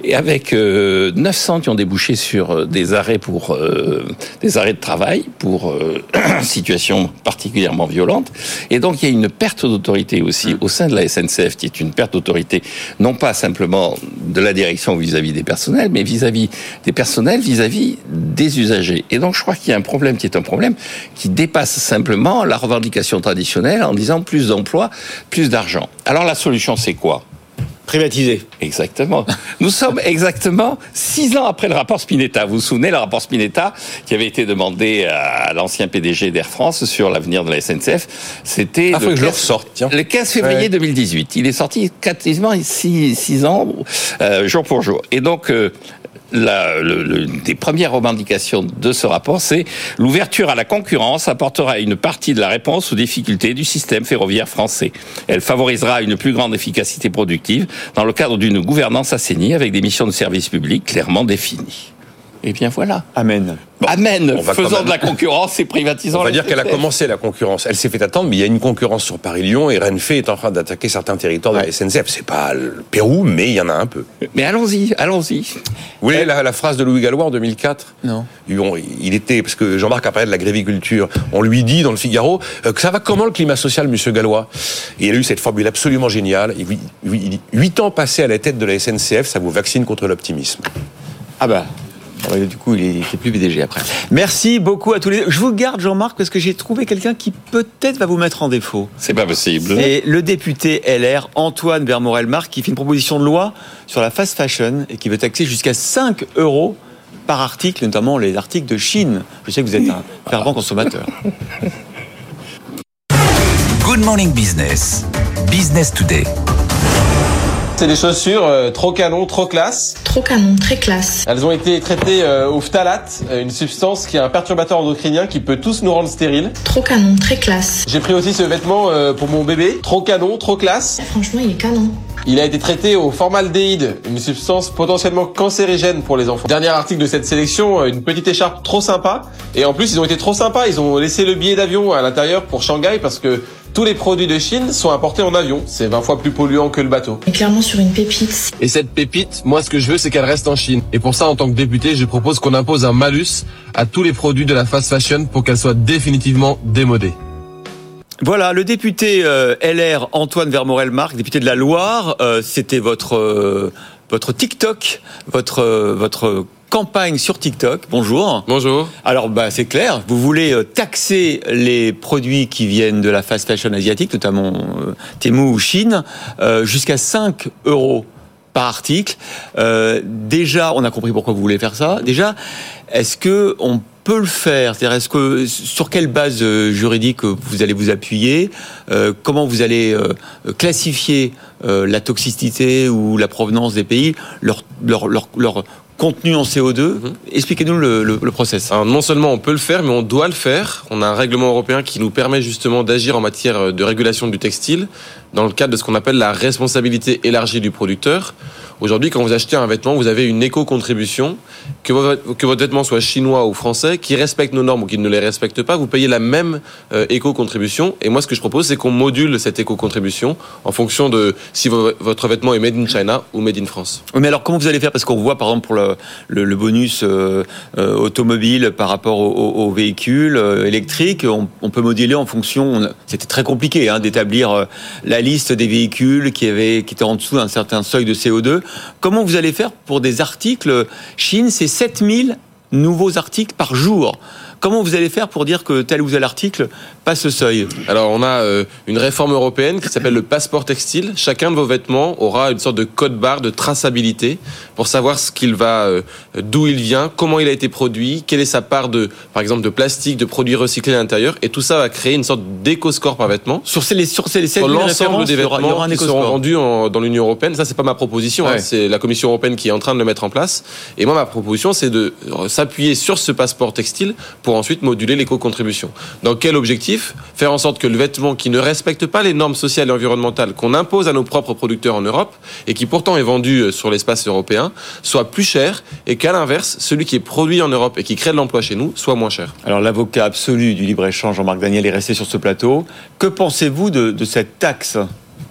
et avec 900 euh, qui ont débouché sur euh, des arrêts pour euh, des arrêts de travail pour situations particulièrement violentes. Et donc il y a une perte d'autorité aussi au sein de la SNCF, qui est une perte d'autorité non pas simplement de la direction vis-à-vis des personnels, mais vis-à-vis des personnels, vis-à-vis des usagers. Et donc je crois qu'il y a un problème qui est un problème qui dépasse simplement la revendication traditionnelle en disant plus d'emplois, plus d'argent. Alors la solution, c'est quoi? Privatiser. Exactement. Nous sommes exactement six ans après le rapport Spinetta. Vous vous souvenez, le rapport Spinetta qui avait été demandé à l'ancien PDG d'Air France sur l'avenir de la SNCF. C'était ah, le, 15... le 15 février 2018. Il est sorti quasiment six, six ans, euh, jour pour jour. Et donc, euh, la, des premières revendications de ce rapport, c'est l'ouverture à la concurrence apportera une partie de la réponse aux difficultés du système ferroviaire français. Elle favorisera une plus grande efficacité productive dans le cadre d'une gouvernance assainie avec des missions de service public clairement définies. Et eh bien voilà. Amen. Amen. Faisons de la concurrence et privatisons. On va dire qu'elle a commencé la concurrence. Elle s'est fait attendre, mais il y a une concurrence sur Paris-Lyon et Renfe est en train d'attaquer certains territoires de la SNCF. C'est pas le Pérou, mais il y en a un peu. Mais allons-y, allons-y. Vous voulez la, phrase de Louis Gallois en 2004 Non. Il était parce que Jean-Marc a parlé de la gréviculture. On lui dit dans le Figaro euh, que ça va comment le climat social, Monsieur Gallois? Et il a eu cette formule absolument géniale. Il dit huit ans passés à la tête de la SNCF, ça vous vaccine contre l'optimisme. Ah bah du coup, il est plus PDG après. Merci beaucoup à tous les deux. Je vous garde, Jean-Marc, parce que j'ai trouvé quelqu'un qui peut-être va vous mettre en défaut. C'est pas possible. Et le député LR, Antoine Vermorel-Marc, qui fait une proposition de loi sur la fast fashion et qui veut taxer jusqu'à 5 euros par article, notamment les articles de Chine. Je sais que vous êtes un fervent consommateur. Good Morning Business. Business Today. C'est des chaussures euh, trop canon, trop classe. Trop canon, très classe. Elles ont été traitées euh, au phtalate, euh, une substance qui est un perturbateur endocrinien qui peut tous nous rendre stériles. Trop canon, très classe. J'ai pris aussi ce vêtement pour mon bébé. Trop canon, trop classe. franchement, il est canon. Il a été traité au formaldéhyde, une substance potentiellement cancérigène pour les enfants. Dernier article de cette sélection, une petite écharpe trop sympa. Et en plus, ils ont été trop sympas. Ils ont laissé le billet d'avion à l'intérieur pour Shanghai parce que tous les produits de Chine sont importés en avion. C'est 20 fois plus polluant que le bateau. Et clairement sur une pépite. Et cette pépite, moi ce que je veux c'est qu'elle reste en Chine. Et pour ça en tant que député, je propose qu'on impose un malus à tous les produits de la fast fashion pour qu'elle soit définitivement démodée. Voilà, le député euh, LR Antoine Vermorel-Marc, député de la Loire, euh, c'était votre euh, votre TikTok, votre votre campagne sur TikTok. Bonjour. Bonjour. Alors, bah, c'est clair. Vous voulez euh, taxer les produits qui viennent de la fast fashion asiatique, notamment euh, Temu ou Chine, euh, jusqu'à 5 euros par article. déjà, on a compris pourquoi vous voulez faire ça. Déjà, est-ce que on peut le faire? C'est-à-dire, est-ce que sur quelle base juridique vous allez vous appuyer? Comment vous allez classifier la toxicité ou la provenance des pays leur, leur, leur, leur contenu en CO2. Mhm. Expliquez-nous le, le, process. non seulement on peut le faire, mais on doit le faire. On a un règlement européen qui nous permet justement d'agir en matière de régulation du textile dans le cadre de ce qu'on appelle la responsabilité élargie du producteur. Aujourd'hui, quand vous achetez un vêtement, vous avez une éco-contribution. Que votre, vêtement soit chinois ou français, qui respecte nos normes ou qui ne les respecte pas, vous payez la même euh, éco-contribution. Et moi, ce que je propose, c'est qu'on module cette éco-contribution en fonction de si votre vêtement est made in China ou made in France. Mais alors, comment vous allez faire? Parce qu'on voit, par exemple, pour le, bonus euh, euh, automobile par rapport aux, véhicules électriques, on, peut moduler en fonction. C'était très compliqué hein, d'établir la liste des véhicules qui, avaient, qui étaient en dessous d'un certain seuil de CO2. Comment vous allez faire pour des articles Chine, c'est 7000 nouveaux articles par jour. Comment vous allez faire pour dire que tel ou tel article passe le seuil Alors, on a euh, une réforme européenne qui s'appelle le passeport textile. Chacun de vos vêtements aura une sorte de code barre de traçabilité pour savoir ce qu'il va, euh, d'où il vient, comment il a été produit, quelle est sa part de, par exemple, de plastique, de produits recyclés à l'intérieur. Et tout ça va créer une sorte d'éco-score par vêtement. Sur ces, sur sur l'ensemble des vêtements qui seront vendus dans l'Union européenne. Ça, c'est pas ma proposition. Hein. c'est la Commission européenne qui est en train de le mettre en place. Et moi, ma proposition, c'est de s'appuyer sur ce passeport textile pour ensuite moduler l'éco-contribution. Dans quel objectif? Faire en sorte que le vêtement qui ne respecte pas les normes sociales et environnementales qu'on impose à nos propres producteurs en Europe et qui pourtant est vendu euh, sur l'espace européen soit plus cher et qu'à l'inverse, celui qui est produit en Europe et qui crée de l'emploi chez nous soit moins cher. Alors l'avocat absolu du libre-échange, Jean-Marc Daniel, est resté sur ce plateau. Que pensez-vous de, de cette taxe?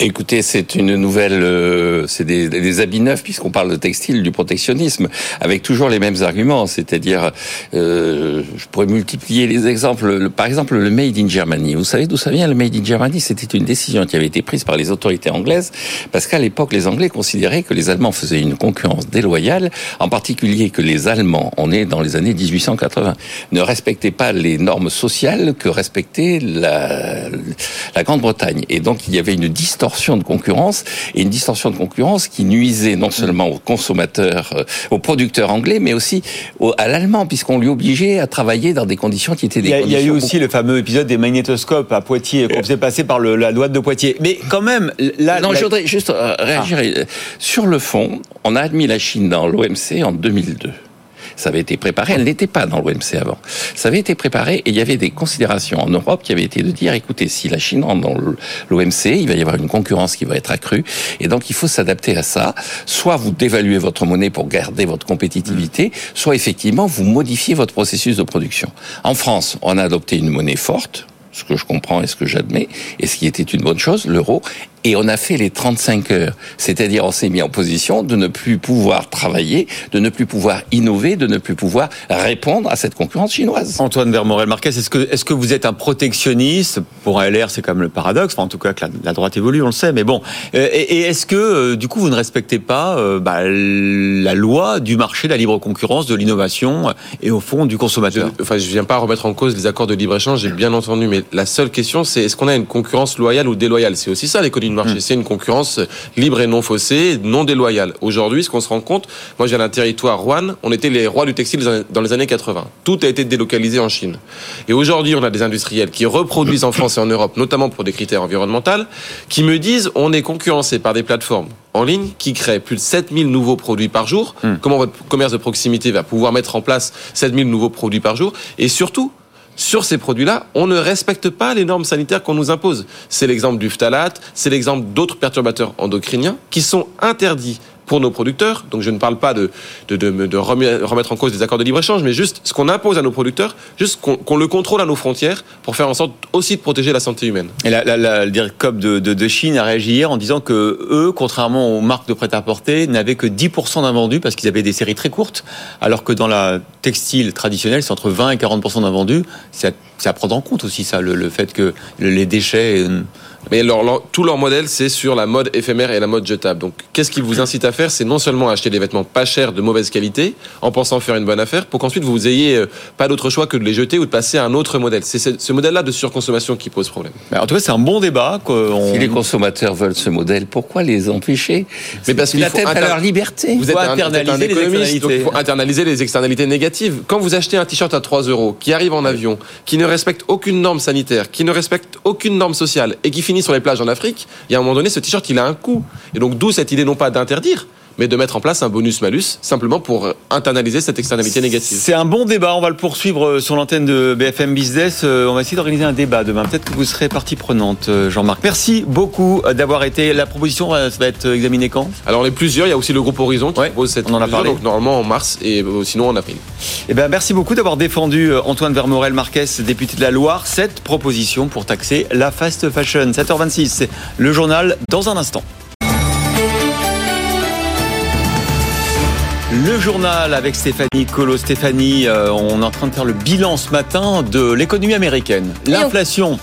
Écoutez, c'est une nouvelle, euh, c'est des, habits neufs puisqu'on parle de textile, du protectionnisme, avec toujours les mêmes arguments. C'est-à-dire, euh, je pourrais multiplier les exemples. par exemple, le Made in Germany. Vous savez d'où ça vient Le Made in Germany, c'était une décision qui avait été prise par les autorités anglaises parce qu'à l'époque, les Anglais considéraient que les Allemands faisaient une concurrence déloyale, en particulier que les Allemands, on est dans les années 1880, ne respectaient pas les normes sociales que respectait la, la Grande-Bretagne. Et donc, il y avait une distance distorsion de concurrence et une distorsion de concurrence qui nuisait non seulement aux consommateurs, euh, aux producteurs anglais, mais aussi à l'allemand, puisqu'on lui obligeait à travailler dans des conditions qui étaient des il y a, conditions. Il y a eu aussi le fameux épisode des magnétoscopes à Poitiers qu'on faisait passer par le, la loi de Poitiers. Mais quand même, là, non, je voudrais juste euh, réagir ah. sur le fond. On a admis la Chine dans l'OMC en 2002. Ça avait été préparé. Elle n'était pas dans l'OMC avant. Ça avait été préparé et il y avait des considérations en Europe qui avaient été de dire, écoutez, si la Chine rentre dans l'OMC, il va y avoir une concurrence qui va être accrue. Et donc, il faut s'adapter à ça. Soit vous dévaluez votre monnaie pour garder votre compétitivité, soit effectivement, vous modifiez votre processus de production. En France, on a adopté une monnaie forte, ce que je comprends et ce que j'admets, et ce qui était une bonne chose, l'euro, et on a fait les 35 heures. C'est-à-dire, on s'est mis en position de ne plus pouvoir travailler, de ne plus pouvoir innover, de ne plus pouvoir répondre à cette concurrence chinoise. Antoine Vermorel-Marquez, est-ce que, est-ce que vous êtes un protectionniste Pour un LR, c'est quand même le paradoxe. Enfin, en tout cas, que la, droite évolue, on le sait. Mais bon. Euh, et, est-ce que, euh, du coup, vous ne respectez pas euh, bah, la loi du marché, de la libre concurrence, de l'innovation et, au fond, du consommateur? Je, Enfin, je viens pas remettre en cause les accords de libre-échange, j'ai bien entendu. Mais la seule question, c'est est-ce qu'on a une concurrence loyale ou déloyale? C'est aussi ça l'économie marché. Mm. C'est une concurrence libre et non faussée, non déloyale. Aujourd'hui, ce qu'on se rend compte, moi j'ai un territoire Rouen, on était les rois du textile dans les années 80. Tout a été délocalisé en Chine. Et aujourd'hui, on a des industriels qui reproduisent en France et en Europe, notamment pour des critères environnementaux, qui me disent on est concurrencé par des plateformes en ligne qui créent plus de 7000 nouveaux produits par jour. Hmm. Comment votre commerce de proximité va pouvoir mettre en place 7000 nouveaux produits par jour? Et surtout, sur ces produits-là, on ne respecte pas les normes sanitaires qu'on nous impose. C'est l'exemple du phtalate, c'est l'exemple d'autres perturbateurs endocriniens qui sont interdits pour nos producteurs. Donc je ne parle pas de, remettre en cause des accords de libre-échange, mais juste ce qu'on impose à nos producteurs, juste qu'on le contrôle à nos frontières pour faire en sorte aussi de protéger la santé humaine. Et la, la, le COP de, Chine a réagi hier en disant que eux, contrairement aux marques de prêt-à-porter, n'avaient que 10% d'invendus parce qu'ils avaient des séries très courtes, alors que dans la textile traditionnelle, c'est entre 20 et 40% d'invendus. C'est à prendre en compte aussi ça, le, le fait que les déchets euh, mais leur, tout leur modèle, c'est sur la mode éphémère et la mode jetable. Donc, qu'est-ce qui vous incite à faire? C'est non seulement acheter des vêtements pas chers, de mauvaise qualité, en pensant faire une bonne affaire, pour qu'ensuite vous ayez euh, pas d'autre choix que de les jeter ou de passer à un autre modèle. C'est ce modèle-là de surconsommation qui pose problème. Mais en tout cas, c'est un bon débat. Si les consommateurs veulent ce modèle, pourquoi les empêcher? Mais parce qu'il faut à leur liberté. Vous êtes un, internaliser les externalités. Donc il faut internaliser les externalités négatives. Quand vous achetez un t-shirt à 3 euros, qui arrive en avion, qui ne respecte aucune norme sanitaire, qui ne respecte aucune norme sociale et qui finit sur les plages en Afrique, il y a un moment donné, ce t-shirt, il a un coût. Et donc, d'où cette idée non pas d'interdire, mais de mettre en place un bonus-malus, simplement pour internaliser cette externalité négative. C'est un bon débat, on va le poursuivre euh, sur l'antenne de BFM Business. Euh, on va essayer d'organiser un débat demain. Peut-être que vous serez partie prenante, euh, Jean-Marc. Merci beaucoup d'avoir été. La proposition va être examinée quand? Alors, on est plusieurs. Il y a aussi le groupe Horizon qui propose cette on en a parlé. donc normalement en mars et sinon en avril. Eh bien, merci beaucoup d'avoir défendu Antoine Vermorel-Marquez, député de la Loire, cette proposition pour taxer la fast fashion. 7h26, c'est le journal dans un instant. Le journal avec Stéphanie Colo. Stéphanie, euh, on est en train de faire le bilan ce matin de l'économie américaine. L'inflation,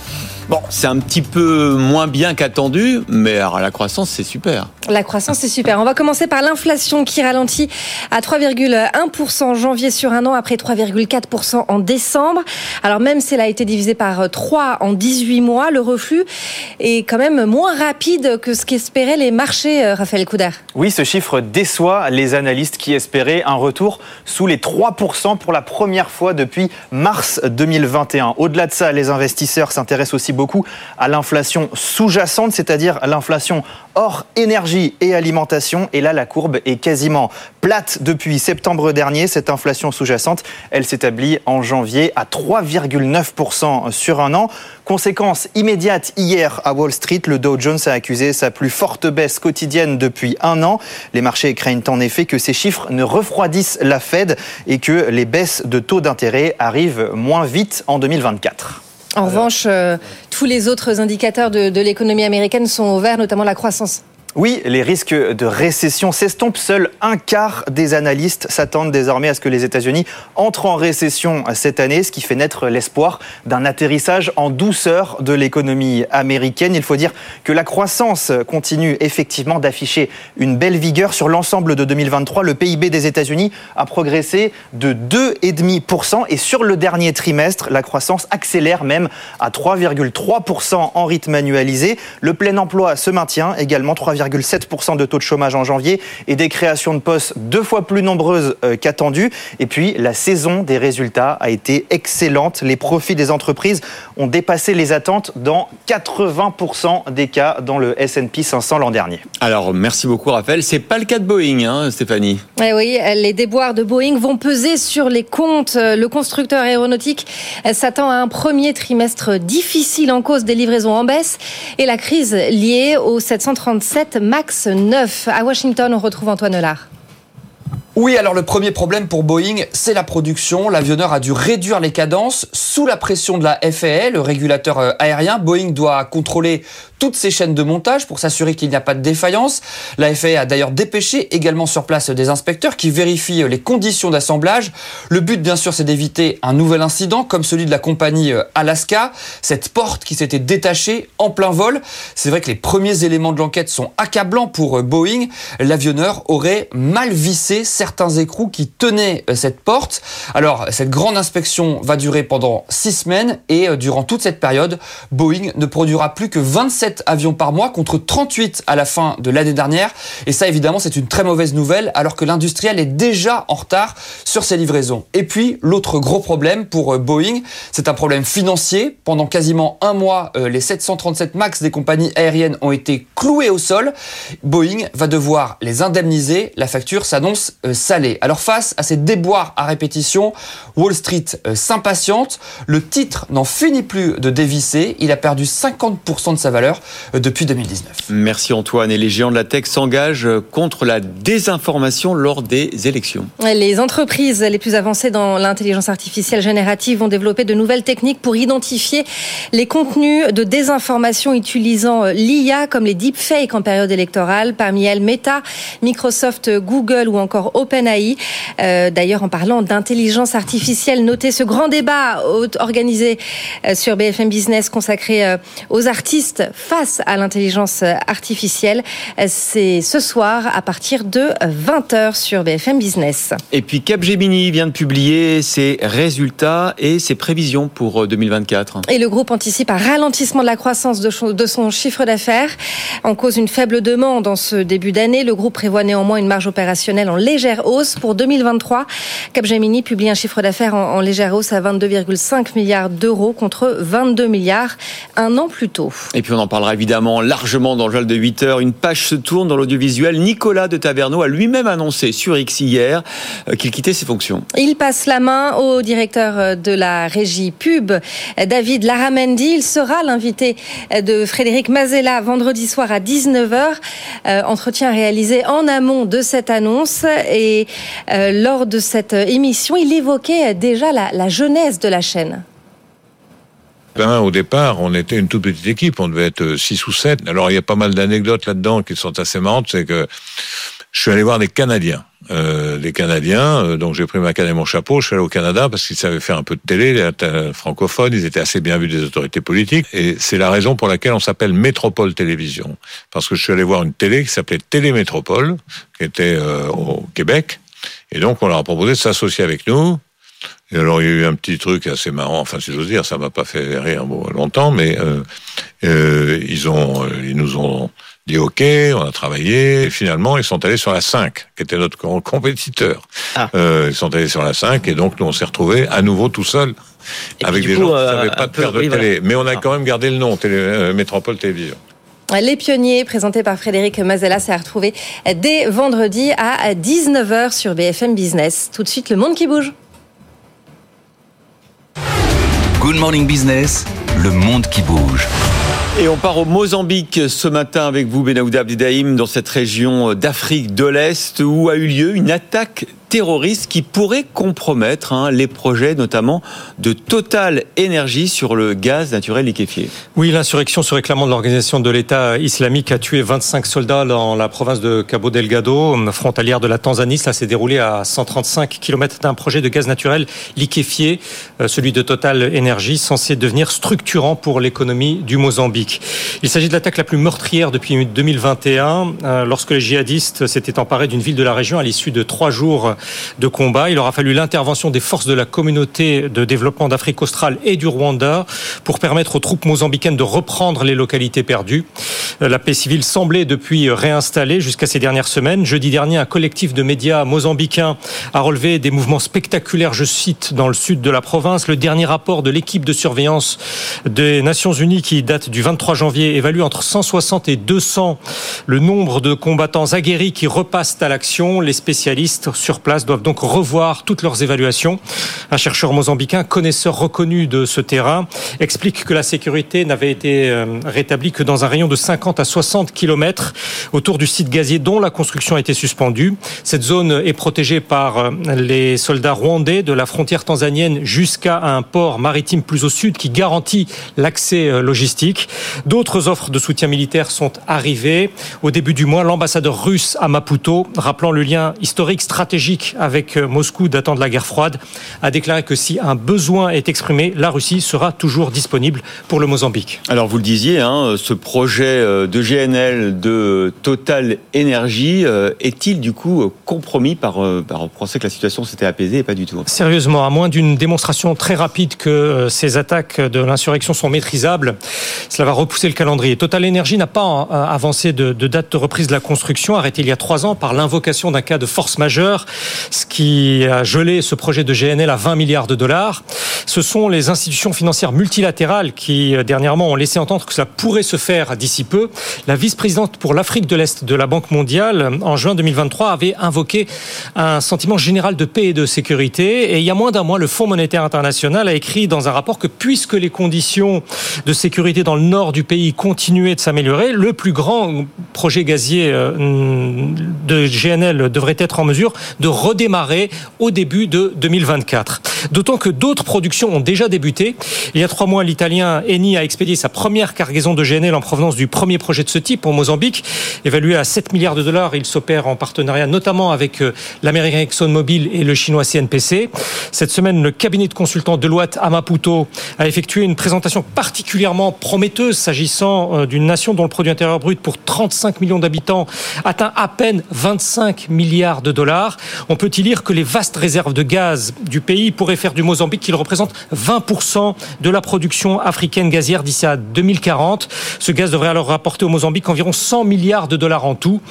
bon, c'est un petit peu moins bien qu'attendu, mais la croissance, c'est super. La croissance, c'est super. On va commencer par l'inflation qui ralentit à 3,1% en janvier sur un an après 3,4% en décembre. Alors même si elle a été divisée par 3 en 18 mois, le reflux est quand même moins rapide que ce qu'espéraient les marchés, euh, Raphaël Coudert. Oui, ce chiffre déçoit les analystes qui espéraient un retour sous les 3% pour la première fois depuis mars 2021. Au-delà de ça, les investisseurs s'intéressent aussi beaucoup à l'inflation sous-jacente, c'est-à-dire l'inflation hors énergie et alimentation. Et là, la courbe est quasiment plate depuis septembre dernier. Cette inflation sous-jacente, elle s'établit en janvier à 3,9% sur un an. Conséquence immédiate hier à Wall Street, le Dow Jones a accusé sa plus forte baisse quotidienne depuis un an. Les marchés craignent en effet que ces chiffres ne refroidissent la Fed et que les baisses de taux d'intérêt arrivent moins vite en 2024. En revanche, euh, tous les autres indicateurs de, de l'économie américaine sont au vert, notamment la croissance. Oui, les risques de récession s'estompent. Seul un quart des analystes s'attendent désormais à ce que les États-Unis entrent en récession cette année, ce qui fait naître l'espoir d'un atterrissage en douceur de l'économie américaine. Il faut dire que la croissance continue effectivement d'afficher une belle vigueur. Sur l'ensemble de 2023, le PIB des États-Unis a progressé de 2,5% et sur le dernier trimestre, la croissance accélère même à 3,3% en rythme annualisé. Le plein emploi se maintient également 3, 7% de taux de chômage en janvier et des créations de postes deux fois plus nombreuses euh, qu'attendues. Et puis, la saison des résultats a été excellente. Les profits des entreprises ont dépassé les attentes dans 80% des cas dans le S&P 500 l'an dernier. Alors, merci beaucoup Raphaël. C'est pas le cas de Boeing, hein, Stéphanie. Eh oui, les déboires de Boeing vont peser sur les comptes. Le constructeur aéronautique s'attend à un premier trimestre difficile en cause des livraisons en baisse et la crise liée au 737 Max 9. À Washington, on retrouve Antoine Lard. Oui, alors le premier problème pour Boeing, c'est la production. L'avionneur a dû réduire les cadences sous la pression de la FAA, le régulateur euh, aérien. Boeing doit contrôler toutes ses chaînes de montage pour s'assurer qu'il n'y a pas de défaillance. La FAA a d'ailleurs dépêché également sur place des inspecteurs qui vérifient euh, les conditions d'assemblage. Le but, bien sûr, c'est d'éviter un nouvel incident comme celui de la compagnie euh, Alaska, cette porte qui s'était détachée en plein vol. C'est vrai que les premiers éléments de l'enquête sont accablants pour Boeing. L'avionneur aurait mal vissé certains écrous qui tenaient euh, cette porte. Alors, cette grande inspection va durer pendant six semaines et euh, durant toute cette période, Boeing ne produira plus que 27 avions par mois contre 38 à la fin de l'année dernière. Et ça, évidemment, c'est une très mauvaise nouvelle alors que l'industriel est déjà en retard sur ses livraisons. Et puis, l'autre gros problème pour euh, Boeing, c'est un problème financier. Pendant quasiment un mois, les 737 MAX des compagnies aériennes ont été cloués au sol. Boeing va devoir les indemniser. La facture s'annonce salé. Alors face à ces déboires à répétition, Wall Street euh, s'impatiente. Le titre n'en finit plus de dévisser. Il a perdu 50% de sa valeur euh, depuis 2019. Merci Antoine. Et les géants de la tech s'engagent contre la désinformation lors des élections. Les entreprises les plus avancées dans l'intelligence artificielle générative vont développer de nouvelles techniques pour identifier les contenus de désinformation utilisant euh, l'IA comme les deepfakes en période électorale. Parmi elles, Meta, Microsoft, Google ou encore OpenAI. Euh, D'ailleurs, en parlant d'intelligence artificielle, notez ce grand débat organisé euh, sur BFM Business consacré euh, aux artistes face à l'intelligence artificielle. C'est ce soir à partir de 20h sur BFM Business. Et puis Capgemini vient de publier ses résultats et ses prévisions pour 2024. Et le groupe anticipe un ralentissement de la croissance de son chiffre d'affaires. En cause une faible demande en ce début d'année, le groupe prévoit néanmoins une marge opérationnelle en légère hausse pour 2023. Capgemini publie un chiffre d'affaires en, en, légère hausse à 22,5 milliards d'euros contre 22 milliards un an plus tôt. Et puis on en parlera évidemment largement dans le journal de 8 heures. Une page se tourne dans l'audiovisuel. Nicolas de Taverneau a lui-même annoncé sur X hier euh, qu'il quittait ses fonctions. Il passe la main au directeur euh, de la régie pub, David Laramendi. Il sera l'invité de Frédéric Mazella vendredi soir à 19h. Euh, entretien réalisé en amont de cette annonce. Et euh, lors de cette émission, il évoquait déjà la, la jeunesse de la chaîne. Ben, au départ, on était une toute petite équipe, on devait être 6 ou 7. Alors, il y a pas mal d'anecdotes là-dedans qui sont assez marrantes, c'est que je suis allé voir des Canadiens euh, des Canadiens. Euh, donc j'ai pris ma canne et mon chapeau, je suis allé au Canada parce qu'ils savaient faire un peu de télé, les euh, francophones, ils étaient assez bien vus des autorités politiques. Et c'est la raison pour laquelle on s'appelle Métropole Télévision. Parce que je suis allé voir une télé qui s'appelait Télémétropole, qui était euh, au Québec. Et donc on leur a proposé de s'associer avec nous. Et alors il y a eu un petit truc assez marrant, enfin si j'ose dire, ça m'a pas fait rire bon, longtemps, mais euh, euh, ils ont, ils nous ont dit OK, on a travaillé. Et finalement, ils sont allés sur la 5, qui était notre compétiteur. Ah. Euh, ils sont allés sur la 5 et donc nous on s'est retrouvés à nouveau tout seul avec des coup, gens qui euh, savaient pas de peu, faire de oui, télé. voilà. Mais on a quand même gardé le nom, télé, euh, Métropole Télévision. Les pionniers, présentés par Frédéric Mazella, c'est à retrouver dès vendredi à 19h sur BFM Business. Tout de suite, le monde qui bouge. Good Morning Business, le monde qui bouge. Et on part au Mozambique ce matin avec vous, Benaouda Abdidaïm, dans cette région d'Afrique de l'Est où a eu lieu une attaque terroriste qui pourrait compromettre hein, les projets notamment de Total Énergie sur le gaz naturel liquéfié. Oui, l'insurrection se réclamant de l'organisation de l'État islamique a tué 25 soldats dans la province de Cabo Delgado, frontalière de la Tanzanie. Cela s'est déroulé à 135 km d'un projet de gaz naturel liquéfié, euh, celui de Total Energy, censé devenir structurant pour l'économie du Mozambique. Il s'agit de l'attaque la plus meurtrière depuis 2021, euh, lorsque les djihadistes s'étaient emparés d'une ville de la région à l'issue de trois jours de combat. Il aura fallu l'intervention des forces de la communauté de développement d'Afrique australe et du Rwanda pour permettre aux troupes mozambicaines de reprendre les localités perdues. Euh, La paix civile semblait depuis réinstallée jusqu'à ces dernières semaines. Jeudi dernier, un collectif de médias mozambicains a relevé des mouvements spectaculaires, je cite, dans le sud de la province. Le dernier rapport de l'équipe de surveillance des Nations Unies qui date du 23 janvier évalue entre 160 et 200 le nombre de combattants aguerris qui repassent à l'action. Les spécialistes sur place doivent donc revoir toutes leurs évaluations. Un chercheur mozambicain, connaisseur reconnu de ce terrain, explique que la sécurité n'avait été euh, rétablie que dans un rayon de 50 à 60 kilomètres autour du site gazier dont la construction a été suspendue. Cette zone est protégée par euh, les soldats rwandais de la frontière tanzanienne jusqu'à un port maritime plus au sud qui garantit l'accès euh, logistique. D'autres offres de soutien militaire sont arrivées. Au début du mois, l'ambassadeur russe à Maputo, rappelant le lien historique stratégique avec euh, Moscou datant de la guerre froide, a déclaré que si un besoin est exprimé, la Russie sera toujours disponible pour le Mozambique. Alors vous le disiez, hein, ce projet euh, de GNL de Total Énergie euh, est-il du coup compromis par, par on pensait que la situation s'était apaisée et pas du tout Sérieusement, à moins d'une démonstration très rapide que ces attaques de l'insurrection sont maîtrisables, cela va repousser le calendrier. Total Energy n'a pas euh, avancé de, de date de reprise de la construction, arrêtée il y a trois ans par l'invocation d'un cas de force majeure, ce qui a gelé ce projet de GNL à 20 milliards de dollars. Ce sont les institutions financières multilatérales qui, euh, dernièrement, ont laissé entendre que cela pourrait se faire d'ici peu. La vice-présidente pour l'Afrique de l'Est de la Banque mondiale, en juin 2023, avait invoqué un sentiment général de paix et de sécurité. Et il y a moins d'un mois, le Fonds monétaire international a écrit dans un rapport que puisque les conditions de sécurité dans le nord du pays continuaient de s'améliorer, le plus grand projet gazier euh, de GNL devrait être en mesure de redémarrer au début de 2024. D'autant que d'autres productions ont déjà débuté. Il y a trois mois, l'Italien Eni a expédié sa première cargaison de GNL en provenance du premier projet de ce type au Mozambique. Évalué à 7 milliards de dollars, il s'opère en partenariat notamment avec euh, l'américain ExxonMobil et le chinois CNPC. Cette semaine, le cabinet de consultants Deloitte à Maputo a effectué une présentation particulièrement prometteuse s'agissant euh, d'une nation dont le produit intérieur brut pour 35 millions d'habitants atteint à peine 25 milliards de dollars. On peut y lire que les vastes réserves de gaz du pays pourraient faire du Mozambique qu'il représente 20% de la production africaine gazière d'ici à 2040. Ce gaz devrait alors rapporter au Mozambique environ 100 milliards de dollars en tout.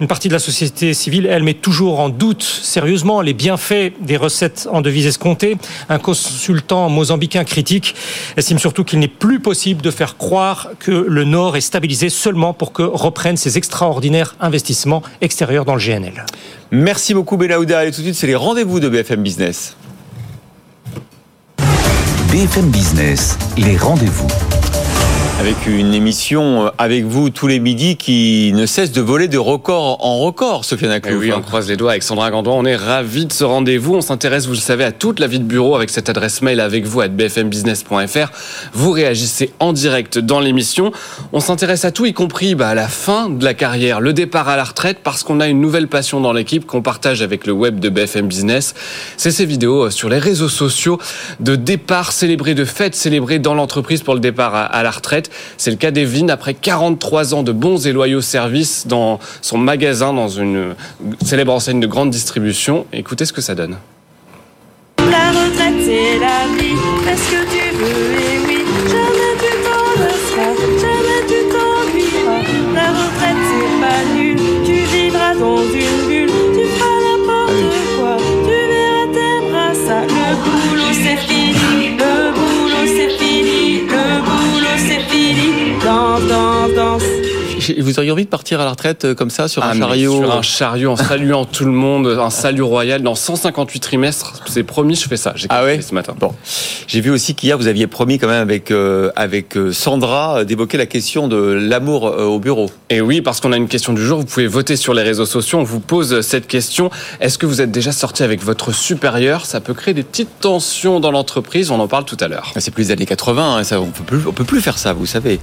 Une partie de la société civile, elle, met toujours en doute sérieusement les bienfaits des recettes en devises escomptées. Un consultant mozambicain critique estime surtout qu'il n'est plus possible de faire croire que le Nord est stabilisé seulement pour que reprennent ces extraordinaires investissements extérieurs dans le GNL. Merci beaucoup Belaouda et tout de suite c'est les rendez-vous de BFM Business. BFM Business, les rendez-vous. Avec une émission euh, avec vous tous les midis qui ne cesse de voler de record en record, Sofiane. Eh oui, on croise les doigts avec Sandra Gandois. On est ravis de ce rendez-vous. On s'intéresse, vous le savez, à toute la vie de bureau avec cette adresse mail avec vous à bfmbusiness.fr. Vous réagissez en direct dans l'émission. On s'intéresse à tout, y compris bah, à la fin de la carrière, le départ à la retraite, parce qu'on a une nouvelle passion dans l'équipe qu'on partage avec le web de BFM Business. C'est ces vidéos euh, sur les réseaux sociaux de départ célébrés, de fêtes célébrées dans l'entreprise pour le départ à la retraite. C'est le cas d'Evelyne après 43 ans de bons et loyaux services dans son magasin, dans une célèbre enseigne de grande distribution. Écoutez ce que ça donne. Vous auriez envie de partir à la retraite euh, comme ça sur Ah, un mais chariot Sur un chariot, en saluant tout le monde, un salut royal. Dans 158 trimestres, c'est promis, je fais ça. J'ai Ah ouais ce matin. Bon, j'ai vu aussi qu'hier vous aviez promis quand même avec euh, avec euh, Sandra euh, d'évoquer la question de l'amour euh, au bureau. Et oui, parce qu'on a une question du jour, vous pouvez voter sur les réseaux sociaux. On vous pose cette question. Est-ce que vous êtes déjà sorti avec votre supérieur? Ça peut créer des petites tensions dans l'entreprise. On en parle tout à l'heure. C'est plus les années 80, hein, ça, on peut plus, on peut plus faire ça, vous savez.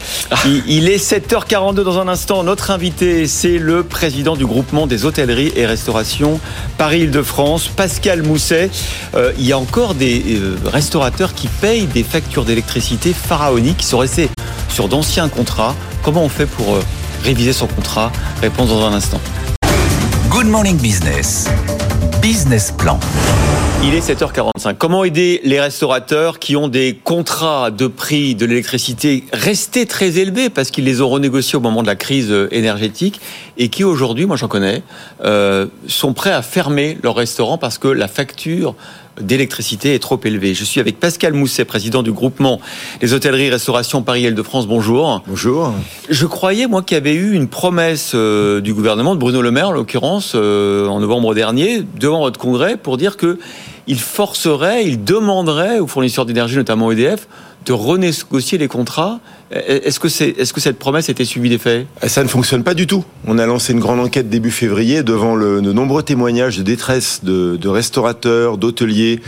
Il, il est 7h42 dans un instant. Notre invité, c'est le président du groupement des hôtelleries et restaurations Paris-Île-de-France, Pascal Mousset. Euh, il y a encore des euh, restaurateurs qui payent des factures d'électricité pharaoniques, qui sont restés sur d'anciens contrats. Comment on fait pour euh, réviser son contrat? Réponse dans un instant. Good Morning Business. Business Plan. Il est 7h45. Comment aider les restaurateurs qui ont des contrats de prix de l'électricité restés très élevés parce qu'ils les ont renégociés au moment de la crise euh, énergétique et qui aujourd'hui, moi j'en connais, euh, sont prêts à fermer leur restaurant parce que la facture d'électricité est trop élevée. Je suis avec Pascal Mousset, président du groupement des hôtelleries restauration Paris-Île-de-France. Bonjour. Bonjour. Je croyais, moi, qu'il y avait eu une promesse euh, du gouvernement, de Bruno Le Maire, en l'occurrence, euh, en novembre dernier, devant votre congrès, pour dire que il forcerait, il demanderait aux fournisseurs d'énergie, notamment EDF, de renégocier les contrats. Est-ce que, c'est, est-ce que cette promesse était suivie des faits? Ça ne fonctionne pas du tout. On a lancé une grande enquête début février devant le, de nombreux témoignages de détresse de, de restaurateurs, d'hôteliers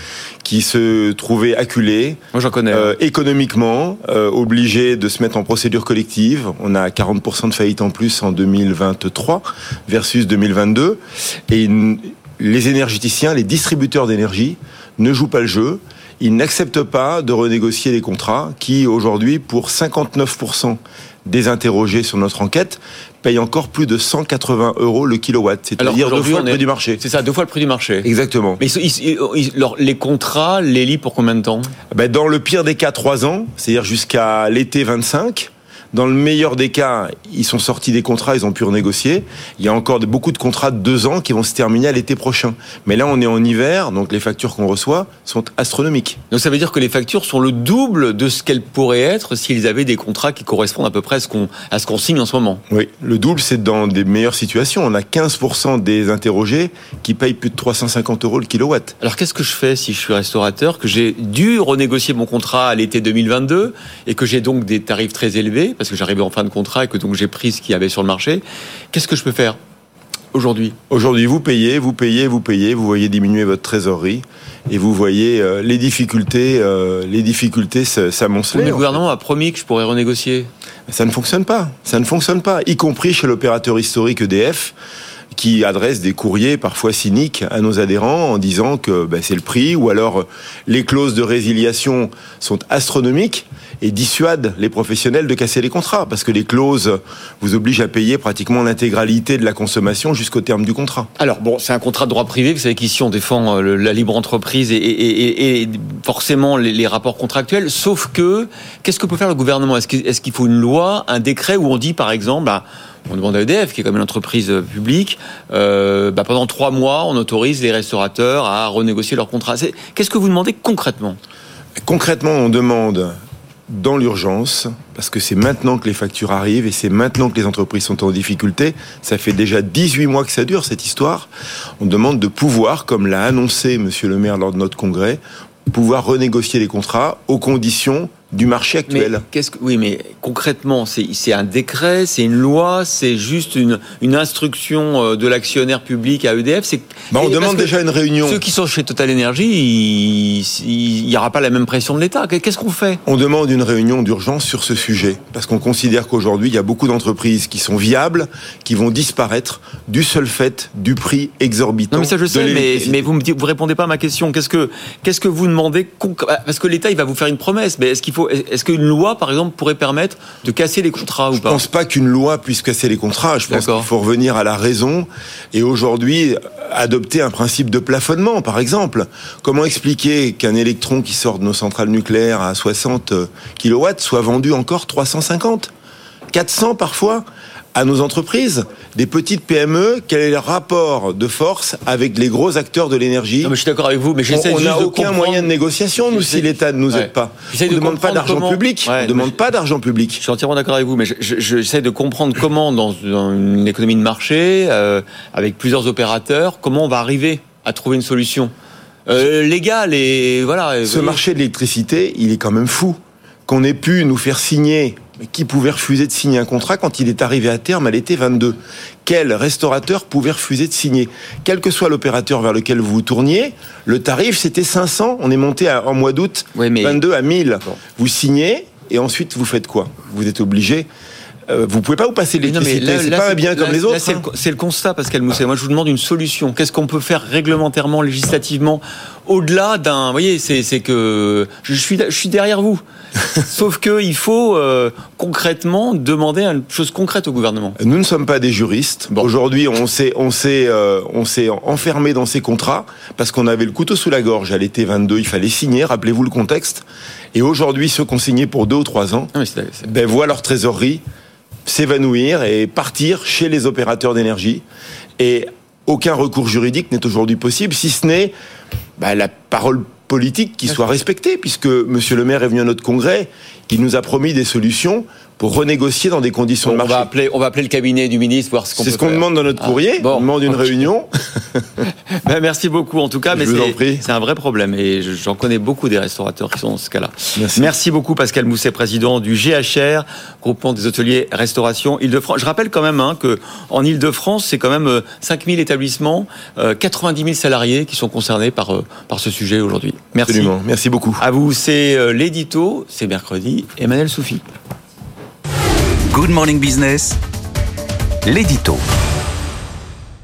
qui se trouvaient acculés. Moi, j'en connais. euh, économiquement, euh, obligés de se mettre en procédure collective. On a 40% de faillites en plus en 2023 versus 2022. Et une- les énergéticiens, les distributeurs d'énergie ne jouent pas le jeu. Ils n'acceptent pas de renégocier les contrats qui, aujourd'hui, pour 59% des interrogés sur notre enquête, payent encore plus de 180 euros le kilowatt, c'est-à-dire deux fois le prix du marché. C'est ça, deux fois le prix du marché. Exactement. Mais ils- ils- ils- leur- les contrats, les lits pour combien de temps? Ben, dans le pire des cas, trois ans, c'est-à-dire jusqu'à l'été 25. Dans le meilleur des cas, ils sont sortis des contrats, ils ont pu renégocier. Il y a encore beaucoup de contrats de deux ans qui vont se terminer à l'été prochain. Mais là, on est en hiver, donc les factures qu'on reçoit sont astronomiques. Donc ça veut dire que les factures sont le double de ce qu'elles pourraient être s'ils avaient des contrats qui correspondent à peu près à ce qu'on à ce qu'on signe en ce moment. Oui, le double, c'est dans des meilleures situations. On a 15% des interrogés qui payent plus de 350 euros le kilowatt. Alors qu'est-ce que je fais si je suis restaurateur, que j'ai dû renégocier mon contrat à l'été 2022 et que j'ai donc des tarifs très élevés parce que j'arrivais en fin de contrat et que donc j'ai pris ce qu'il y avait sur le marché Qu'est-ce que je peux faire aujourd'hui? Aujourd'hui, vous payez, vous payez, vous payez, vous voyez diminuer votre trésorerie et vous voyez euh, les difficultés, euh, les difficultés s- Mais s'amonceler. le gouvernement a promis que je pourrais renégocier. Ça ne fonctionne pas. Ça ne fonctionne pas, y compris chez l'opérateur historique EDF qui adresse des courriers parfois cyniques à nos adhérents en disant que ben, c'est le prix ou alors euh, les clauses de résiliation sont astronomiques et dissuadent les professionnels de casser les contrats parce que les clauses vous obligent à payer pratiquement l'intégralité de la consommation jusqu'au terme du contrat. Alors bon, c'est un contrat de droit privé. Vous savez qu'ici on défend euh, la libre entreprise et, forcément les, rapports contractuels. Sauf que qu'est-ce que peut faire le gouvernement? Est-ce qu'il est-ce qu'il faut une loi, un décret où on dit par exemple, bah, on demande à EDF, qui est même une entreprise euh, publique, euh, bah, pendant trois mois, on autorise les restaurateurs à renégocier leur contrat. Qu'est-ce que vous demandez concrètement? Concrètement, on demande dans l'urgence, parce que c'est maintenant que les factures arrivent et c'est maintenant que les entreprises sont en difficulté. Ça fait déjà 18 mois que ça dure, cette histoire. On demande de pouvoir, comme l'a annoncé Monsieur le maire lors de notre congrès, pouvoir renégocier les contrats aux conditions du marché actuel. Mais qu'est-ce que, oui, mais concrètement, c'est, un décret, c'est une loi, c'est juste une, une instruction euh, de l'actionnaire public à EDF. C'est, Bah, on demande déjà une réunion. Ceux qui sont chez Total Energy, il n'y aura pas la même pression de l'État. Qu'est-ce qu'on fait? On demande une réunion d'urgence sur ce sujet parce qu'on considère qu'aujourd'hui, il y a beaucoup d'entreprises qui sont viables, qui vont disparaître du seul fait du prix exorbitant. Non, mais ça je sais, mais, vous vous répondez pas à ma question. Qu'est-ce que, qu'est-ce que vous demandez Parce que l'État, il va vous faire une promesse, mais est-ce qu'il faut, est-ce qu'une loi, par exemple, pourrait permettre de casser les contrats ou Je pas? pense pas qu'une loi puisse casser les contrats. Je pense qu'il faut revenir à la raison et aujourd'hui adopter un principe de plafonnement, par exemple. Comment expliquer qu'un électron qui sort de nos centrales nucléaires à 60 kW soit vendu encore 350, 400 parfois? À nos entreprises, des petites PME, quel est le rapport de force avec les gros acteurs de l'énergie Non, mais je suis d'accord avec vous, mais On j'essaie on juste n'a de aucun comprendre- moyen de négociation, nous, si l'État ne nous Ouais. aide pas. On de ne demande pas comprendre d'argent comment- public. Ouais, on demande pas d'argent public. Je suis entièrement d'accord avec vous, mais je- je- j'essaie de comprendre comment, dans, dans une économie de marché, euh, avec plusieurs opérateurs, comment on va arriver à trouver une solution euh, légale et voilà. Ce marché de l'électricité, il est quand même fou. Qu'on ait pu nous faire signer, mais qui pouvait refuser de signer un contrat quand il est arrivé à terme à l'été 22 Quel restaurateur pouvait refuser de signer? Quel que soit l'opérateur vers lequel vous vous tourniez, le tarif c'était 500, on est monté à- en mois d'août 22 à 1000. Vous signez et ensuite vous faites quoi? Vous êtes obligé euh, vous pouvez pas vous passer l'électricité, c'est pas c'est- bien comme là- les autres. c'est hein. le- c'est le constat, Pascal Mousset. Moi, je vous demande une solution. Qu'est-ce qu'on peut faire réglementairement, législativement, au-delà d'un. Vous voyez, c'est c'est que je suis, je suis derrière vous. Sauf que il faut euh, concrètement demander une chose concrète au gouvernement. Nous ne sommes pas des juristes. Aujourd'hui, on s'est on s'est euh, on s'est enfermé dans ces contrats parce qu'on avait le couteau sous la gorge à l'été 22. Il fallait signer. Rappelez-vous le contexte. Et aujourd'hui, ceux qui ont signé pour deux ou trois ans, ben voient leur trésorerie s'évanouir et partir chez les opérateurs d'énergie. Et aucun recours juridique n'est aujourd'hui possible, si ce n'est bah, la parole politique qui soit respectée, puisque Monsieur le maire est venu à notre congrès, il nous a promis des solutions pour renégocier dans des conditions de on marché. va appeler, on va appeler le cabinet du ministre voir ce qu'on peut C'est ce qu'on demande dans notre Ah, courrier. bon. on demande une réunion. Ben, merci beaucoup en tout cas, Je mais c'est- un vrai problème et je- j'en connais beaucoup des restaurateurs qui sont dans ce cas-là. Merci. beaucoup Pascal Mousset, président du GHR, groupement des hôteliers restauration Île-de-France. Je rappelle quand même hein, que en Île-de-France, c'est quand même euh, 5000 établissements, euh, 90 000 salariés qui sont concernés par, euh, par ce sujet aujourd'hui. Merci. Absolument. Merci beaucoup. À vous, c'est euh, l'édito, c'est mercredi, Emmanuel Soufi. Good Morning Business, l'édito.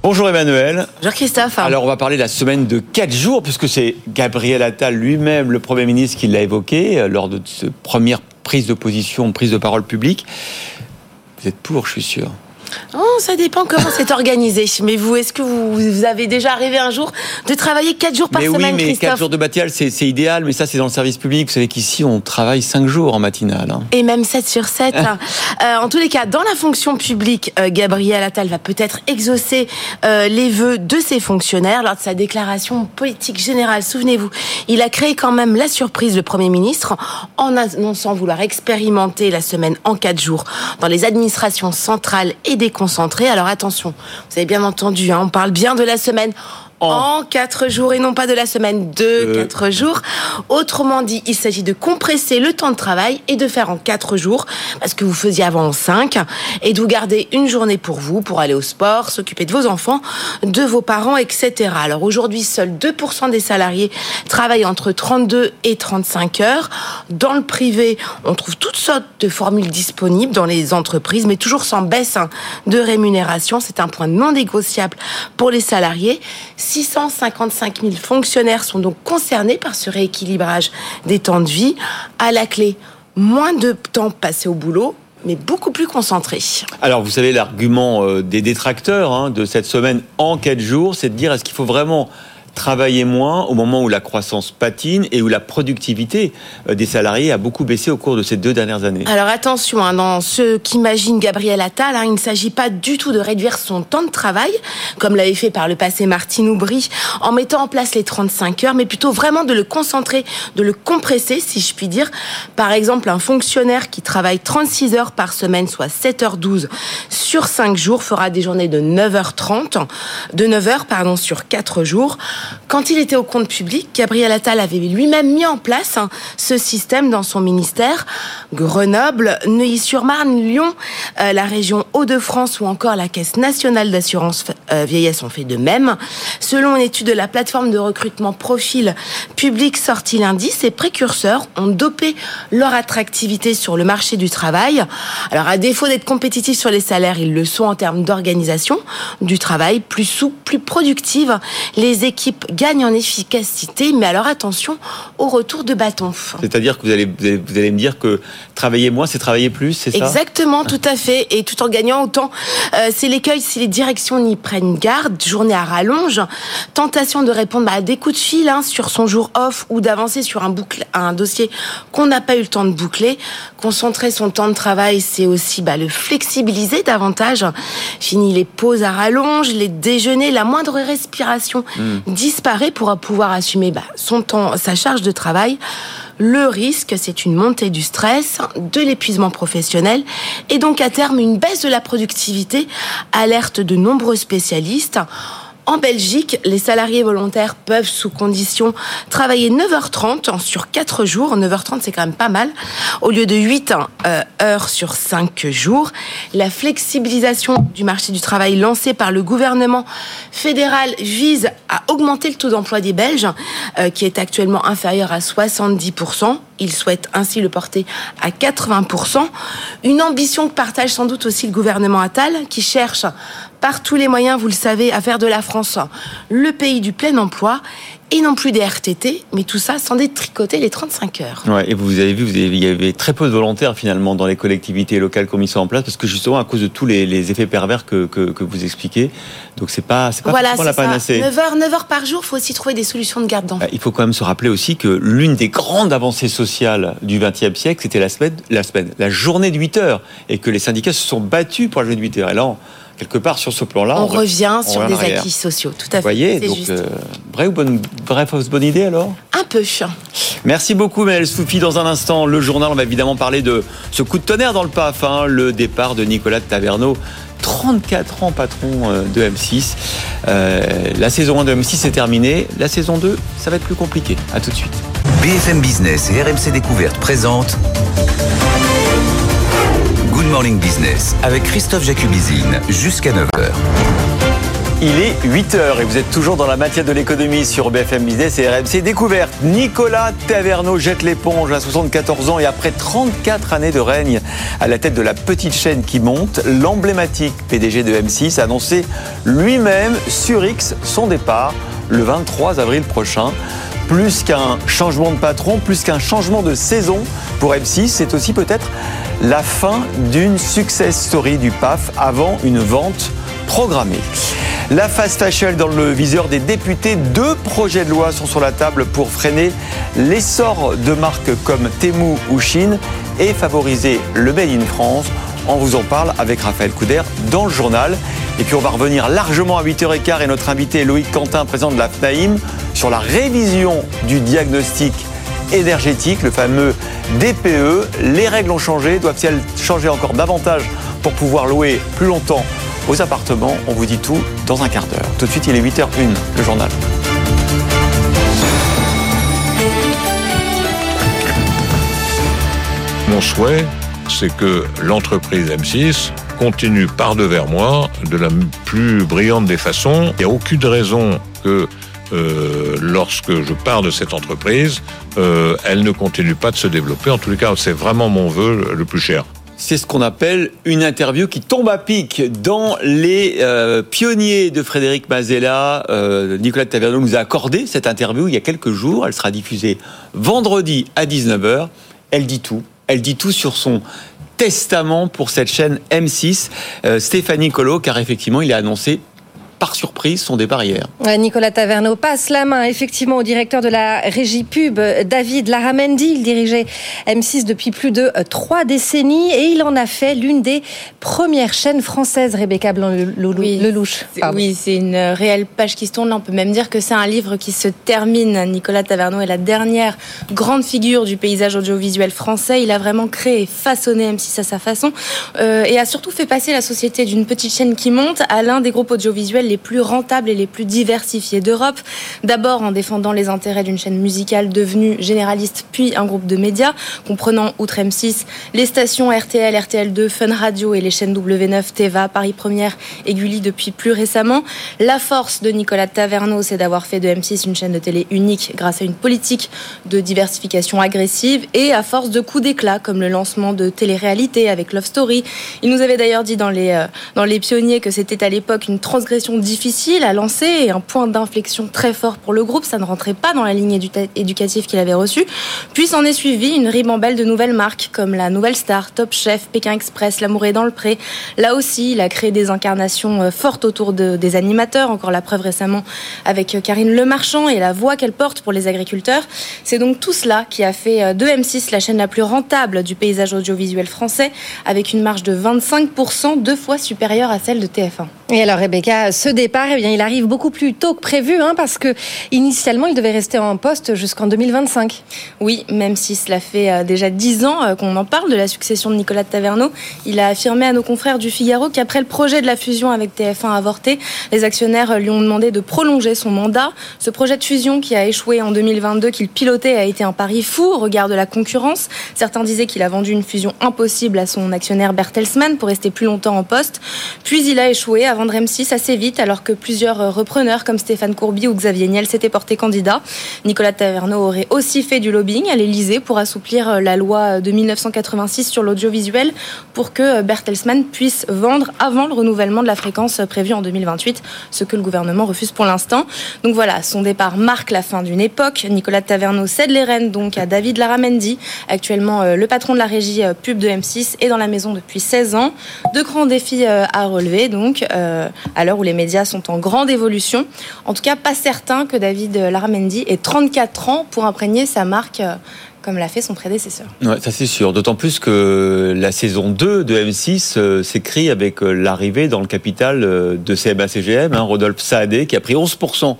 Bonjour Emmanuel. Bonjour Christophe. Alors on va parler de la semaine de 4 jours, puisque c'est Gabriel Attal lui-même, le Premier ministre, qui l'a évoqué euh, lors de cette première prise de position, prise de parole publique. Vous êtes pour, je suis sûr. Oh, ça dépend comment c'est organisé. Mais vous, est-ce que vous, vous avez déjà arrivé un jour de travailler 4 jours par mais semaine, oui, mais 4 Christophe jours de batial, c'est idéal, mais ça c'est dans le service public. Vous savez qu'ici on travaille 5 jours en matinale. hein. Et même 7 sur 7. Euh, en tous les cas, dans la fonction publique, euh, Gabriel Attal va peut-être exaucer euh, les vœux de ses fonctionnaires lors de sa déclaration politique générale. Souvenez-vous, il a créé quand même la surprise, le Premier ministre, en annonçant vouloir expérimenter la semaine en 4 jours dans les administrations centrales et déconcentrées. Alors attention, vous avez bien entendu, hein, on parle bien de la semaine en 4 jours et non pas de la semaine de Euh. 4 jours. Autrement dit, il s'agit de compresser le temps de travail et de faire en 4 jours, parce que vous faisiez avant en 5, et de vous garder une journée pour vous, pour aller au sport, s'occuper de vos enfants, de vos parents, etc. Alors aujourd'hui, seuls 2% des salariés travaillent entre 32 et 35 heures. Dans le privé, on trouve toutes sortes de formules disponibles dans les entreprises, mais toujours sans baisse hein, de rémunération. C'est un point non négociable pour les salariés. 655 000 fonctionnaires sont donc concernés par ce rééquilibrage des temps de vie. À la clé, moins de temps passé au boulot, mais beaucoup plus concentré. Alors vous savez, l'argument euh, des détracteurs hein, de cette semaine en 4 jours, c'est de dire est-ce qu'il faut vraiment travailler moins au moment où la croissance patine et où la productivité euh, des salariés a beaucoup baissé au cours de ces deux dernières années. Alors attention, hein, dans ce qu'imagine Gabriel Attal, hein, il ne s'agit pas du tout de réduire son temps de travail, comme l'avait fait par le passé Martine Aubry, en mettant en place les 35 heures, mais plutôt vraiment de le concentrer, de le compresser, si je puis dire. Par exemple, un fonctionnaire qui travaille 36 heures par semaine, soit 7h12 sur 5 jours, fera des journées de 9h30, de 9h pardon, sur 4 jours. Quand il était au compte public, Gabriel Attal avait lui-même mis en place hein, ce système dans son ministère. Grenoble, Neuilly-sur-Marne, Lyon, euh, la région Hauts-de-France ou encore la Caisse nationale d'assurance euh, vieillesse ont fait de même. Selon une étude de la plateforme de recrutement Profil Public sortie lundi, ces précurseurs ont dopé leur attractivité sur le marché du travail. Alors à défaut d'être compétitifs sur les salaires, ils le sont en termes d'organisation du travail, plus souple, plus productive. Les équipes gagnent en efficacité, mais alors attention au retour de bâton. C'est-à-dire que vous allez, vous allez, vous allez me dire que travailler moins, c'est travailler plus, c'est ça? Exactement, tout à fait. Et tout en gagnant autant. Euh, c'est l'écueil si les directions n'y prennent garde. Journée à rallonge. Tentation de répondre à des coups de fil hein, sur son jour off ou d'avancer sur un, boucle, un dossier qu'on n'a pas eu le temps de boucler. Concentrer son temps de travail, c'est aussi bah, le flexibiliser davantage. Fini les pauses à rallonge, les déjeuners, la moindre respiration Hmm. Disparaît pour pouvoir assumer bah, son temps, sa charge de travail. Le risque, c'est une montée du stress, de l'épuisement professionnel et donc à terme une baisse de la productivité, alerte de nombreux spécialistes. En Belgique, les salariés volontaires peuvent, sous condition, travailler 9h30 sur 4 jours. 9h30, c'est quand même pas mal. Au lieu de 8 euh, heures sur 5 jours. La flexibilisation du marché du travail lancée par le gouvernement fédéral vise à augmenter le taux d'emploi des Belges, euh, qui est actuellement inférieur à 70%. Il souhaite ainsi le porter à 80%. Une ambition que partage sans doute aussi le gouvernement Attal, qui cherche par tous les moyens, vous le savez, à faire de la France le pays du plein emploi et non plus des RTT, mais tout ça sans détricoter les 35 heures. Ouais, et vous avez vu, vous avez- il y avait très peu de volontaires finalement dans les collectivités locales qui ont mis ça en place, parce que justement à cause de tous les, les effets pervers que, que, que vous expliquez, donc c'est pas c'est pas Voilà, la panacée. 9 heures, 9 heures par jour, faut aussi trouver des solutions de garde d'enfants. Il faut quand même se rappeler aussi que l'une des grandes avancées sociales du XXe siècle, c'était la semaine, la semaine, la journée de 8 heures, et que les syndicats se sont battus pour la journée de 8 heures. Et là, on- quelque part sur ce plan-là, on, re- revient on sur revient des arrière. acquis sociaux, tout à fait. Vous voyez, donc juste. euh, vraie ou bonne, vraie fausse bonne idée alors? Un peu. Merci beaucoup, Maëlle Soufi. Dans un instant, le journal, on va évidemment parler de ce coup de tonnerre dans le PAF, hein, le départ de Nicolas de Taverneau. 34 ans patron euh, de M6. Euh, la saison 1 de M6 est terminée. La saison 2, ça va être plus compliqué. À tout de suite. BFM Business et RMC Découverte présentent Morning Business avec Christophe Jacubizine jusqu'à 9h. Il est 8h et vous êtes toujours dans la matière de l'économie sur BFM Business et RMC Découverte. Nicolas Taverneau jette l'éponge à 74 ans et après 34 années de règne à la tête de la petite chaîne qui monte, l'emblématique PDG de M6 a annoncé lui-même sur X son départ le 23 avril prochain. Plus qu'un changement de patron, plus qu'un changement de saison pour M6, c'est aussi peut-être la fin d'une success story du PAF avant une vente programmée. La fast fashion dans le viseur des députés, deux projets de loi sont sur la table pour freiner l'essor de marques comme Temu ou Chine et favoriser le Made in France. On vous en parle avec Raphaël Couder dans le journal. Et puis on va revenir largement à 8h15 et notre invité Loïc Quentin, président de la FNAIM, sur la révision du diagnostic énergétique, le fameux DPE. Les règles ont changé, doivent-elles changer encore davantage pour pouvoir louer plus longtemps aux appartements? On vous dit tout dans un quart d'heure. Tout de suite, il est 8h01, le journal. Mon souhait, c'est que l'entreprise M6 continue par devers moi de la plus brillante des façons. Il n'y a aucune raison que euh, lorsque je pars de cette entreprise, euh, elle ne continue pas de se développer. En tous les cas, c'est vraiment mon vœu le plus cher. C'est ce qu'on appelle une interview qui tombe à pic dans les euh, pionniers de Frédéric Mazella. Nicolas Taverneau nous a accordé cette interview il y a quelques jours. Elle sera diffusée vendredi à 19h. Elle dit tout. Elle dit tout sur son testament pour cette chaîne M6. Euh, Stéphanie Colo, car effectivement, il a annoncé par surprise son départ hier. Nicolas Taverneau passe la main effectivement au directeur de la régie pub, David Laramendi. Il dirigeait M6 depuis plus de euh, trois décennies et il en a fait l'une des premières chaînes françaises, Rebecca Blanc-Lelouch. Oui, c'est une euh, réelle page qui se tourne. Là, on peut même dire que c'est un livre qui se termine. Nicolas Taverneau est la dernière grande figure du paysage audiovisuel français. Il a vraiment créé et façonné M6 à sa façon euh, et a surtout fait passer la société d'une petite chaîne qui monte à l'un des groupes audiovisuels les plus rentables et les plus diversifiées d'Europe. D'abord en défendant les intérêts d'une chaîne musicale devenue généraliste, puis un groupe de médias, comprenant outre M6 les stations RTL, RTL2, Fun Radio et les chaînes W9, Teva, Paris Première et Gulli depuis plus récemment. La force de Nicolas Taverneau, c'est d'avoir fait de M6 une chaîne de télé unique grâce à une politique de diversification agressive et à force de coups d'éclat comme le lancement de télé-réalité avec Love Story. Il nous avait d'ailleurs dit dans les, euh, dans les pionniers que c'était à l'époque une transgression difficile à lancer et un point d'inflexion très fort pour le groupe. Ça ne rentrait pas dans la ligne éducative qu'il avait reçue. Puis s'en est suivi une ribambelle de nouvelles marques comme la Nouvelle Star, Top Chef, Pékin Express, L'amour est dans le pré. Là aussi, il a créé des incarnations euh, fortes autour de, des animateurs. Encore la preuve récemment avec euh, Karine Lemarchand et la voix qu'elle porte pour les agriculteurs. C'est donc tout cela qui a fait de M6 la chaîne la plus rentable du paysage audiovisuel français avec une marge de 25%, deux fois supérieure à celle de TF1. Et alors Rebecca, ce départ, eh bien, il arrive beaucoup plus tôt que prévu, hein, parce que initialement, il devait rester en poste jusqu'en 2025. Oui, même si cela fait euh, déjà dix ans euh, qu'on en parle de la succession de Nicolas Taverneau, il a affirmé à nos confrères du Figaro qu'après le projet de la fusion avec TF1 avorté, les actionnaires euh, lui ont demandé de prolonger son mandat. Ce projet de fusion qui a échoué en 2022, qu'il pilotait, a été un pari fou au regard de la concurrence. Certains disaient qu'il a vendu une fusion impossible à son actionnaire Bertelsmann pour rester plus longtemps en poste. Puis il a échoué avant vendre M6 assez vite, alors que plusieurs repreneurs comme Stéphane Courby ou Xavier Niel s'étaient portés candidats. Nicolas Taverneau aurait aussi fait du lobbying à l'Elysée pour assouplir la loi de 1986 sur l'audiovisuel pour que Bertelsmann puisse vendre avant le renouvellement de la fréquence prévue en 2028, ce que le gouvernement refuse pour l'instant. Donc voilà, son départ marque la fin d'une époque. Nicolas Taverneau cède les rênes donc à David Laramendi, actuellement euh, le patron de la régie euh, pub de M6 et dans la maison depuis 16 ans. Deux grands défis euh, à relever donc. Euh, à l'heure où les médias sont en grande évolution. En tout cas, pas certain que David Laramendi ait 34 ans pour imprégner sa marque euh, comme l'a fait son prédécesseur. Ça c'est sûr. D'autant plus que la saison 2 de M6 euh, s'écrit avec l'arrivée dans le capital de CMA-CGM, hein, Rodolphe Saadé, qui a pris 11%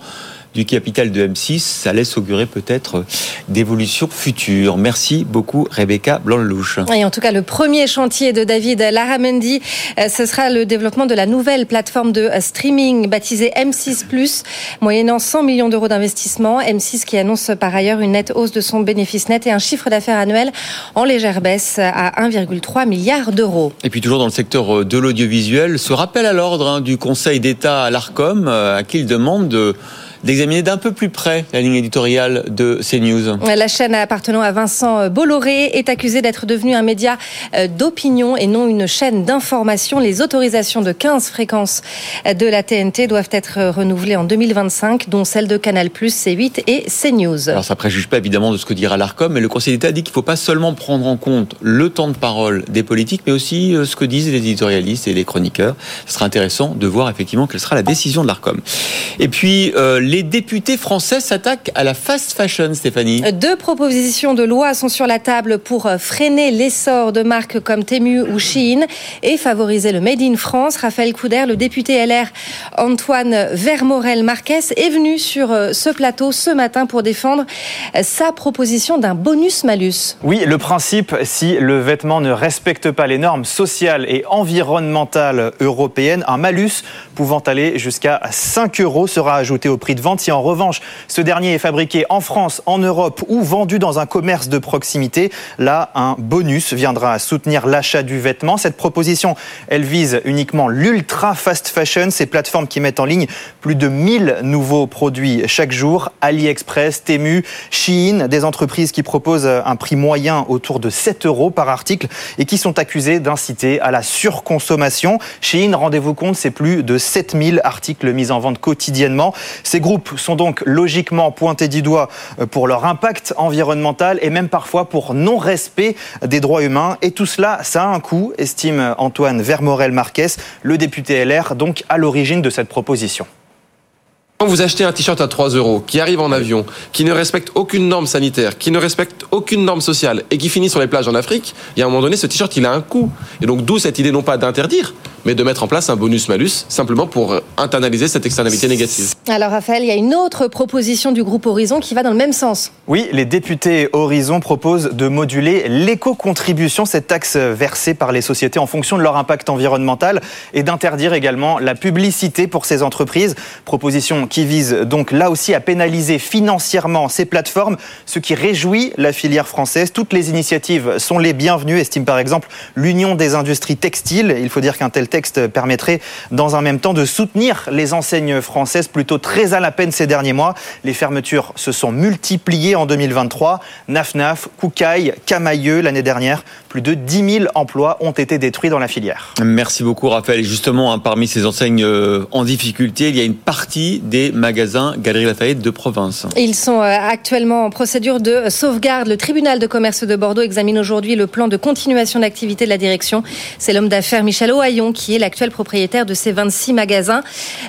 du capital de M6, ça laisse augurer peut-être d'évolutions futures. Merci beaucoup Rebecca Blanc-Louche. Et en tout cas, le premier chantier de David Laramendi, euh, ce sera le développement de la nouvelle plateforme de euh, streaming baptisée M6+, moyennant 100 millions d'euros d'investissement. M6 qui annonce par ailleurs une nette hausse de son bénéfice net et un chiffre d'affaires annuel en légère baisse à 1,3 milliard d'euros. Et puis toujours dans le secteur euh, de l'audiovisuel, ce rappel à l'ordre hein, du Conseil d'État à l'ARCOM à qui il demande de d'examiner d'un peu plus près la ligne éditoriale de CNews. La chaîne appartenant à Vincent Bolloré est accusée d'être devenue un média euh, d'opinion et non une chaîne d'information. Les autorisations de 15 fréquences de la TNT doivent être renouvelées en 2025, dont celles de Canal+, C8 et CNews. Alors ça préjuge pas évidemment de ce que dira l'ARCOM, mais le Conseil d'État dit qu'il ne faut pas seulement prendre en compte le temps de parole des politiques, mais aussi euh, ce que disent les éditorialistes et les chroniqueurs. Ce sera intéressant de voir effectivement quelle sera la décision de l'ARCOM. Et puis, euh, les députés français s'attaquent à la fast fashion, Stéphanie. Deux propositions de loi sont sur la table pour freiner l'essor de marques comme Temu ou Shein et favoriser le Made in France. Raphaël Couder, le député LR Antoine Vermorel-Marquez, est venu sur euh, ce plateau ce matin pour défendre sa proposition d'un bonus-malus. Oui, le principe, si le vêtement ne respecte pas les normes sociales et environnementales européennes, un malus pouvant aller jusqu'à 5 euros sera ajouté au prix de vente. Si en revanche, ce dernier est fabriqué en France, en Europe ou vendu dans un commerce de proximité, là, un bonus viendra soutenir l'achat du vêtement. Cette proposition, elle vise uniquement l'ultra fast fashion, ces plateformes qui mettent en ligne plus de 1000 nouveaux produits chaque jour. AliExpress, Temu, Shein, des entreprises qui proposent un prix moyen autour de 7 euros par article et qui sont accusées d'inciter à la surconsommation. Shein, rendez-vous compte, c'est plus de 7000 articles mis en vente quotidiennement. Ces groupes sont donc logiquement pointés du doigt euh, pour leur impact environnemental et même parfois pour non-respect des droits humains. Et tout cela, ça a un coût, estime Antoine Vermorel-Marquez, le député LR, donc à l'origine de cette proposition. Quand vous achetez un t-shirt à 3 euros, qui arrive en avion, qui ne respecte aucune norme sanitaire, qui ne respecte aucune norme sociale et qui finit sur les plages en Afrique, il y a un moment donné, ce t-shirt, il a un coût. Et donc, d'où cette idée non pas d'interdire, mais de mettre en place un bonus-malus simplement pour internaliser cette externalité négative. Alors Raphaël, il y a une autre proposition du groupe Horizon qui va dans le même sens. Oui, les députés Horizon proposent de moduler l'éco-contribution, cette taxe versée par les sociétés en fonction de leur impact environnemental, et d'interdire également la publicité pour ces entreprises. Proposition qui vise donc là aussi à pénaliser financièrement ces plateformes, ce qui réjouit la filière française. Toutes les initiatives sont les bienvenues, estime par exemple l'Union des industries textiles. Il faut dire qu'un tel texte permettrait dans un même temps de soutenir les enseignes françaises plutôt très à la peine ces derniers mois. Les fermetures se sont multipliées en 2023. Nafnaf, Koukaï, Camailleux l'année dernière, plus de 10 000 emplois ont été détruits dans la filière. Merci beaucoup Raphaël. Justement, hein, parmi ces enseignes euh, en difficulté, il y a une partie des magasins Galerie Lafayette de province. Ils sont euh, actuellement en procédure de sauvegarde. Le tribunal de commerce de Bordeaux examine aujourd'hui le plan de continuation d'activité de la direction. C'est l'homme d'affaires Michel Ohaillon qui est l'actuel propriétaire de ces 26 magasins.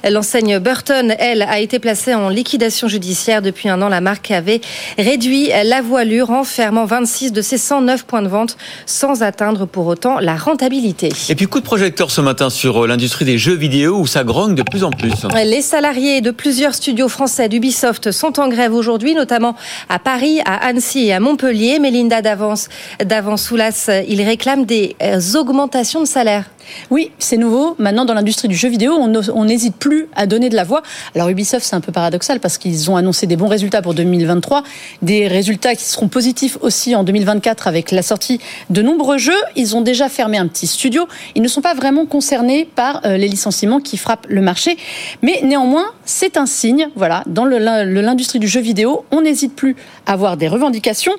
L'enseigne Burton, elle, a été placée en liquidation judiciaire depuis un an. La marque avait réduit la voilure en fermant 26 de ses 109 points de vente sans atteindre pour autant la rentabilité. Et puis coup de projecteur ce matin sur euh, l'industrie des jeux vidéo où ça grogne de plus en plus. Les salariés de plusieurs studios français d'Ubisoft sont en grève aujourd'hui, notamment à Paris, à Annecy et à Montpellier. Mélinda d'avance, d'avance Soulas, ils réclament des euh, augmentations de salaire. Oui, c'est nouveau. Maintenant, dans l'industrie du jeu vidéo, on n'hésite plus à donner de la voix. Alors Ubisoft, c'est un peu paradoxal parce qu'ils ont annoncé des bons résultats pour 2023, des résultats qui seront positifs aussi en 2024 avec la sortie de nombreux jeux. Ils ont déjà fermé un petit studio. Ils ne sont pas vraiment concernés par euh, les licenciements qui frappent le marché, mais néanmoins, c'est un signe. Voilà, dans l'industrie du jeu vidéo, on n'hésite plus à avoir des revendications.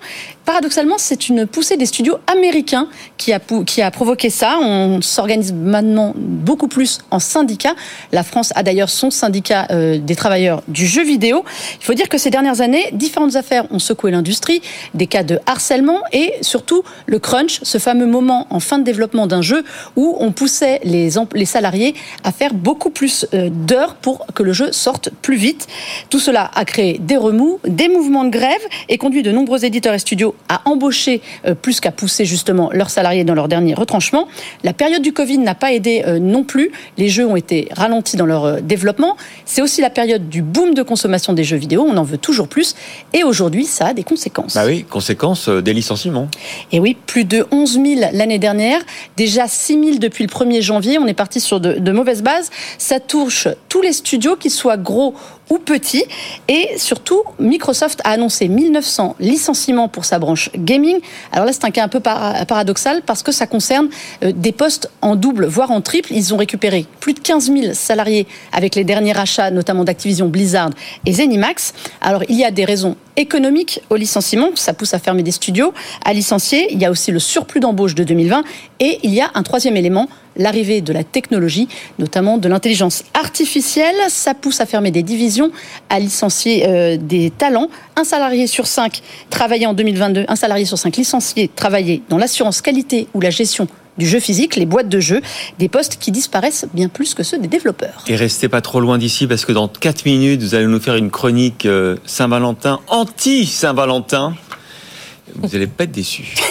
Paradoxalement, c'est une poussée des studios américains qui a, qui a provoqué ça. On s'organise maintenant beaucoup plus en syndicats. La France a d'ailleurs son syndicat euh, des travailleurs du jeu vidéo. Il faut dire que ces dernières années, différentes affaires ont secoué l'industrie, des cas de harcèlement et surtout le crunch, ce fameux moment en fin de développement d'un jeu où on poussait les, salariés à faire beaucoup plus euh, d'heures pour que le jeu sorte plus vite. Tout cela a créé des remous, des mouvements de grève et conduit de nombreux éditeurs et studios à embaucher euh, plus qu'à pousser justement leurs salariés dans leur dernier retranchement. La période du Covid n'a pas aidé euh, non plus. Les jeux ont été ralentis dans leur euh, développement. C'est aussi la période du boom de consommation des jeux vidéo. On en veut toujours plus. Et aujourd'hui, ça a des conséquences. Bah oui, conséquences des licenciements. Et oui, plus de 11 000 l'année dernière. Déjà 6 000 depuis le 1er janvier. On est parti sur de, de mauvaises bases. Ça touche tous les studios, qu'ils soient gros ou petits. Et surtout, Microsoft a annoncé 1900 licenciements pour sa branche gaming. Alors là, c'est un cas un peu paradoxal parce que ça concerne euh, des postes en double, voire en triple. Ils ont récupéré plus de 15 000 salariés avec les derniers achats, notamment d'Activision Blizzard et Zenimax. Alors, il y a des raisons économiques au licenciement, ça pousse à fermer des studios, à licencier. Il y a aussi le surplus d'embauche de 2020 et il y a un troisième élément, l'arrivée de la technologie, notamment de l'intelligence artificielle. Ça pousse à fermer des divisions, à licencier euh, des talents. Un salarié sur cinq travaillait en 2022, un salarié sur cinq licenciés travaillait dans l'assurance qualité ou la gestion du jeu physique, les boîtes de jeux, des postes qui disparaissent bien plus que ceux des développeurs. Et restez pas trop loin d'ici parce que dans 4 minutes, vous allez nous faire une chronique euh, Saint-Valentin, anti-Saint-Valentin. Vous n'allez pas être déçus.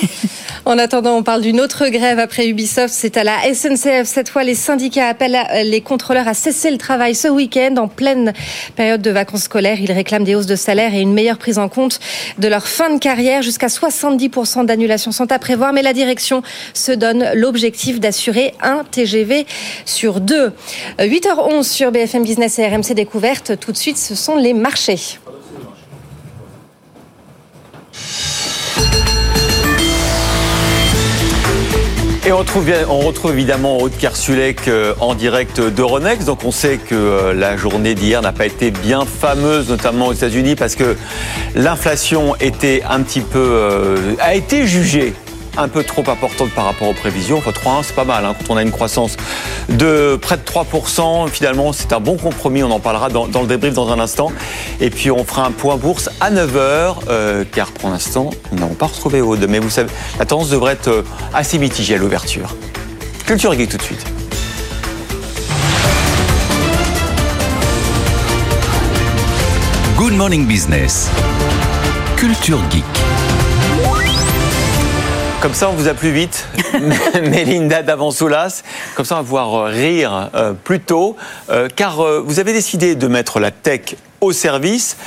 En attendant, on parle d'une autre grève après Ubisoft. C'est à la SNCF. Cette fois, les syndicats appellent les contrôleurs à cesser le travail ce week-end en pleine période de vacances scolaires. Ils réclament des hausses de salaire et une meilleure prise en compte de leur fin de carrière. Jusqu'à 70% d'annulations sont à prévoir, mais la direction se donne l'objectif d'assurer un TGV sur deux. 8h11 sur BFM Business et RMC Découverte. Tout de suite, ce sont les marchés. Et on retrouve, on retrouve évidemment Aude Kersulek euh, en direct d'Euronext. Donc on sait que euh, la journée d'hier n'a pas été bien fameuse, notamment aux États-Unis, parce que l'inflation était un petit peu euh, a été jugée un peu trop importante par rapport aux prévisions. Enfin, 3,1, c'est pas mal. Hein. Quand on a une croissance de près de 3%, finalement, c'est un bon compromis. On en parlera dans, le débrief dans un instant. Et puis, on fera un point bourse à 9h, euh, car pour l'instant, nous n'avons pas retrouvé Aude. Mais vous savez, la tendance devrait être euh, assez mitigée à l'ouverture. Culture Geek tout de suite. Good Morning Business. Culture Geek. Comme ça, on vous a plus vite, Mélinda Davansoulas. Comme ça, on va pouvoir euh, rire euh, plus tôt, euh, car euh, vous avez décidé de mettre la tech au service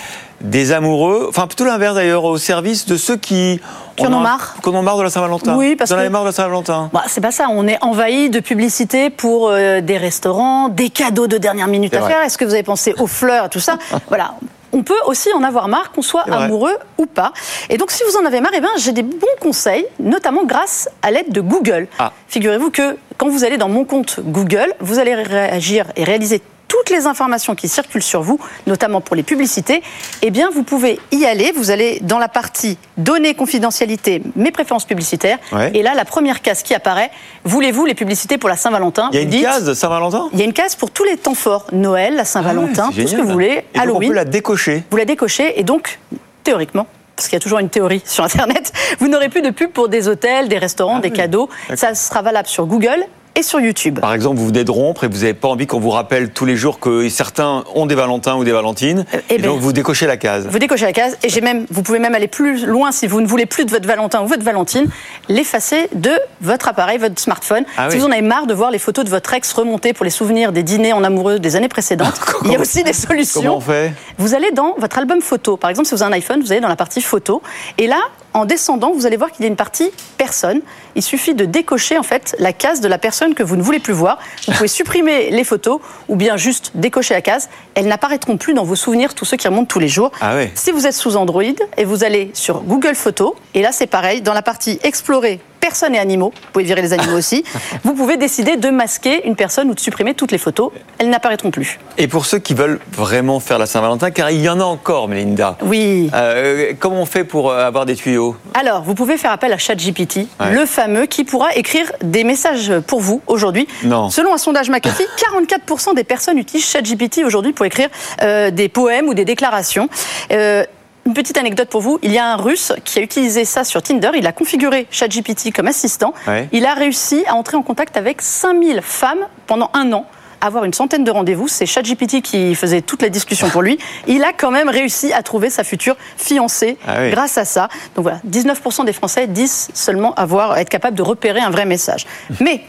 des amoureux, enfin plutôt l'inverse d'ailleurs, au service de ceux qui, Qui en marre. qui en marre de la Saint-Valentin. Oui, parce Vous en avez que- marre de la Saint-Valentin. Bah, c'est pas ça, on est envahi de publicité pour euh, des restaurants, des cadeaux de dernière minute à vrai. faire. Est-ce que vous avez pensé aux fleurs et tout ça? Voilà. On peut aussi en avoir marre, qu'on soit amoureux ou pas. Et donc, si vous en avez marre, eh ben, j'ai des bons conseils, notamment grâce à l'aide de Google. Ah. Figurez-vous que quand vous allez dans mon compte Google, vous allez réagir et réaliser toutes les informations qui circulent sur vous, notamment pour les publicités, eh bien, vous pouvez y aller. Vous allez dans la partie données, confidentialité, mes préférences publicitaires. Ouais. Et là, la première case qui apparaît, voulez-vous les publicités pour la Saint-Valentin Il y a une dites- case de Saint-Valentin? Il y a une case pour tous les temps forts. Noël, la Saint-Valentin, Ah ouais, tout ce que vous voulez. Et donc, Halloween. on peut la décocher. Vous la décochez et donc, théoriquement, parce qu'il y a toujours une théorie sur Internet, vous n'aurez plus de pub pour des hôtels, des restaurants, Ah des cadeaux. Ça sera valable sur Google et sur YouTube. Par exemple, vous venez de rompre et vous n'avez pas envie qu'on vous rappelle tous les jours que certains ont des Valentins ou des Valentines. eh et ben, donc, vous décochez la case. Vous décochez la case et j'ai même, vous pouvez même aller plus loin si vous ne voulez plus de votre Valentin ou votre Valentine, l'effacer de votre appareil, votre smartphone. Ah si oui. vous en avez marre de voir les photos de votre ex remonter pour les souvenirs des dîners en amoureux des années précédentes, il y a aussi des solutions. Comment on fait? Vous allez dans votre album photo. Par exemple, si vous avez un iPhone, vous allez dans la partie photo. Et là, en descendant, vous allez voir qu'il y a une partie personne. Il suffit de décocher en fait la case de la personne que vous ne voulez plus voir. Vous pouvez supprimer les photos ou bien juste décocher la case. Elles n'apparaîtront plus dans vos souvenirs, tous ceux qui remontent tous les jours. Ah. Si vous êtes sous Android et vous allez sur Google Photos, et là c'est pareil, dans la partie explorer personnes et animaux, vous pouvez virer les animaux aussi, vous pouvez décider de masquer une personne ou de supprimer toutes les photos. Elles n'apparaîtront plus. Et pour ceux qui veulent vraiment faire la Saint-Valentin, car il y en a encore, Mélinda. Oui. Euh, comment on fait pour euh, avoir des tuyaux? Alors, vous pouvez faire appel à ChatGPT, Ouais. le fameux qui pourra écrire des messages pour vous aujourd'hui. Non. Selon un sondage McAfee, 44% des personnes utilisent ChatGPT aujourd'hui pour écrire euh, des poèmes ou des déclarations. Euh, une petite anecdote pour vous, il y a un russe qui a utilisé ça sur Tinder, il a configuré ChatGPT comme assistant, Ouais. il a réussi à entrer en contact avec 5000 femmes pendant un an avoir une centaine de rendez-vous, c'est ChatGPT qui faisait toute la discussion pour lui. Il a quand même réussi à trouver sa future fiancée Ah oui. grâce à ça. Donc voilà, 19% des Français disent seulement avoir être capable de repérer un vrai message. Mais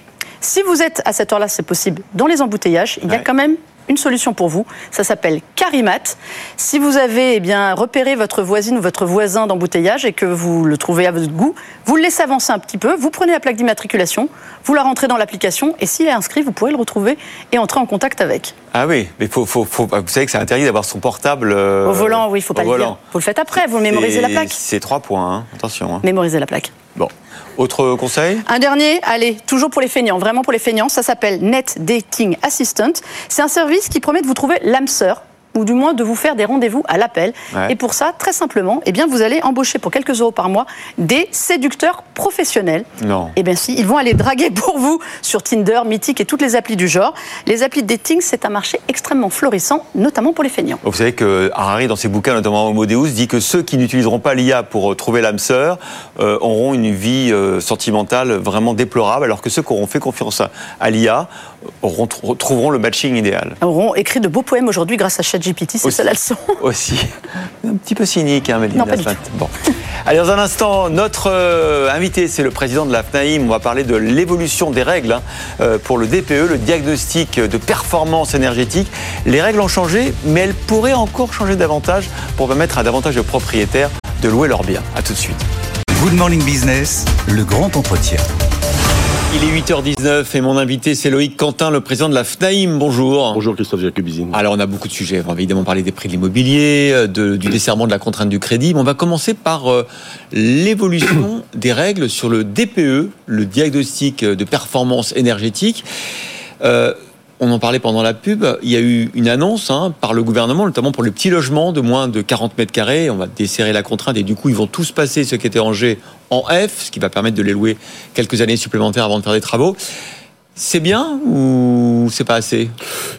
si vous êtes à cette heure-là, c'est possible, dans les embouteillages, il y a Ouais. quand même une solution pour vous. Ça s'appelle Carimat. Si vous avez eh bien, repéré votre voisine ou votre voisin d'embouteillage et que vous le trouvez à votre goût, vous le laissez avancer un petit peu, vous prenez la plaque d'immatriculation, vous la rentrez dans l'application et s'il est inscrit, vous pourrez le retrouver et entrer en contact avec. Ah oui, mais faut, faut, faut- vous savez que c'est interdit d'avoir son portable euh, Au volant, oui, il faut pas le volant. dire. Vous le faites après, vous mémorisez la plaque. C'est trois points, hein. attention. hein. Mémorisez la plaque. Bon, autre conseil? Un dernier, allez, toujours pour les feignants, vraiment pour les feignants, ça s'appelle Net Dating Assistant. C'est un service qui promet de vous trouver l'âme sœur ou du moins de vous faire des rendez-vous à l'appel. Ouais. Et pour ça, très simplement, eh bien, vous allez embaucher pour quelques euros par mois des séducteurs professionnels. Non. Eh bien si, ils vont aller draguer pour vous sur Tinder, Mythic et toutes les applis du genre. Les applis de dating, c'est un marché extrêmement florissant, notamment pour les feignants. Vous savez que Harari, dans ses bouquins, notamment Homo Deus, dit que ceux qui n'utiliseront pas l'IA pour euh, trouver l'âme sœur euh, auront une vie euh, sentimentale vraiment déplorable, alors que ceux qui auront fait confiance à, à l'IA auront, trouveront le matching idéal. Auront écrit de beaux poèmes aujourd'hui grâce à ChatGPT, c'est ça la leçon. Aussi. Un petit peu cynique, hein, Mélinda Non, pas du matin. Bon. Allez, dans un instant, notre euh, invité, c'est le président de la FNAIM. On va parler de l'évolution des règles hein, euh, pour le DPE, le diagnostic de performance énergétique. Les règles ont changé, mais elles pourraient encore changer davantage pour permettre à davantage de propriétaires de louer leurs biens. A tout de suite. Good Morning Business, le grand entretien. Il est 8h19 et mon invité c'est Loïc Quentin, le président de la FNAIM. Bonjour. Bonjour Christophe Jacobizine. Alors on a beaucoup de sujets. On va évidemment parler des prix de l'immobilier, euh, de- du desserrement de la contrainte du crédit. Mais on va commencer par euh, l'évolution des règles sur le DPE, le diagnostic de performance énergétique. Euh, on en parlait pendant la pub. Il y a eu une annonce hein, par le gouvernement, notamment pour les petits logements de moins de 40 mètres carrés. On va desserrer la contrainte et du coup, ils vont tous passer, ceux qui étaient en G, en F, ce qui va permettre de les louer quelques années supplémentaires avant de faire des travaux. C'est bien ou c'est pas assez?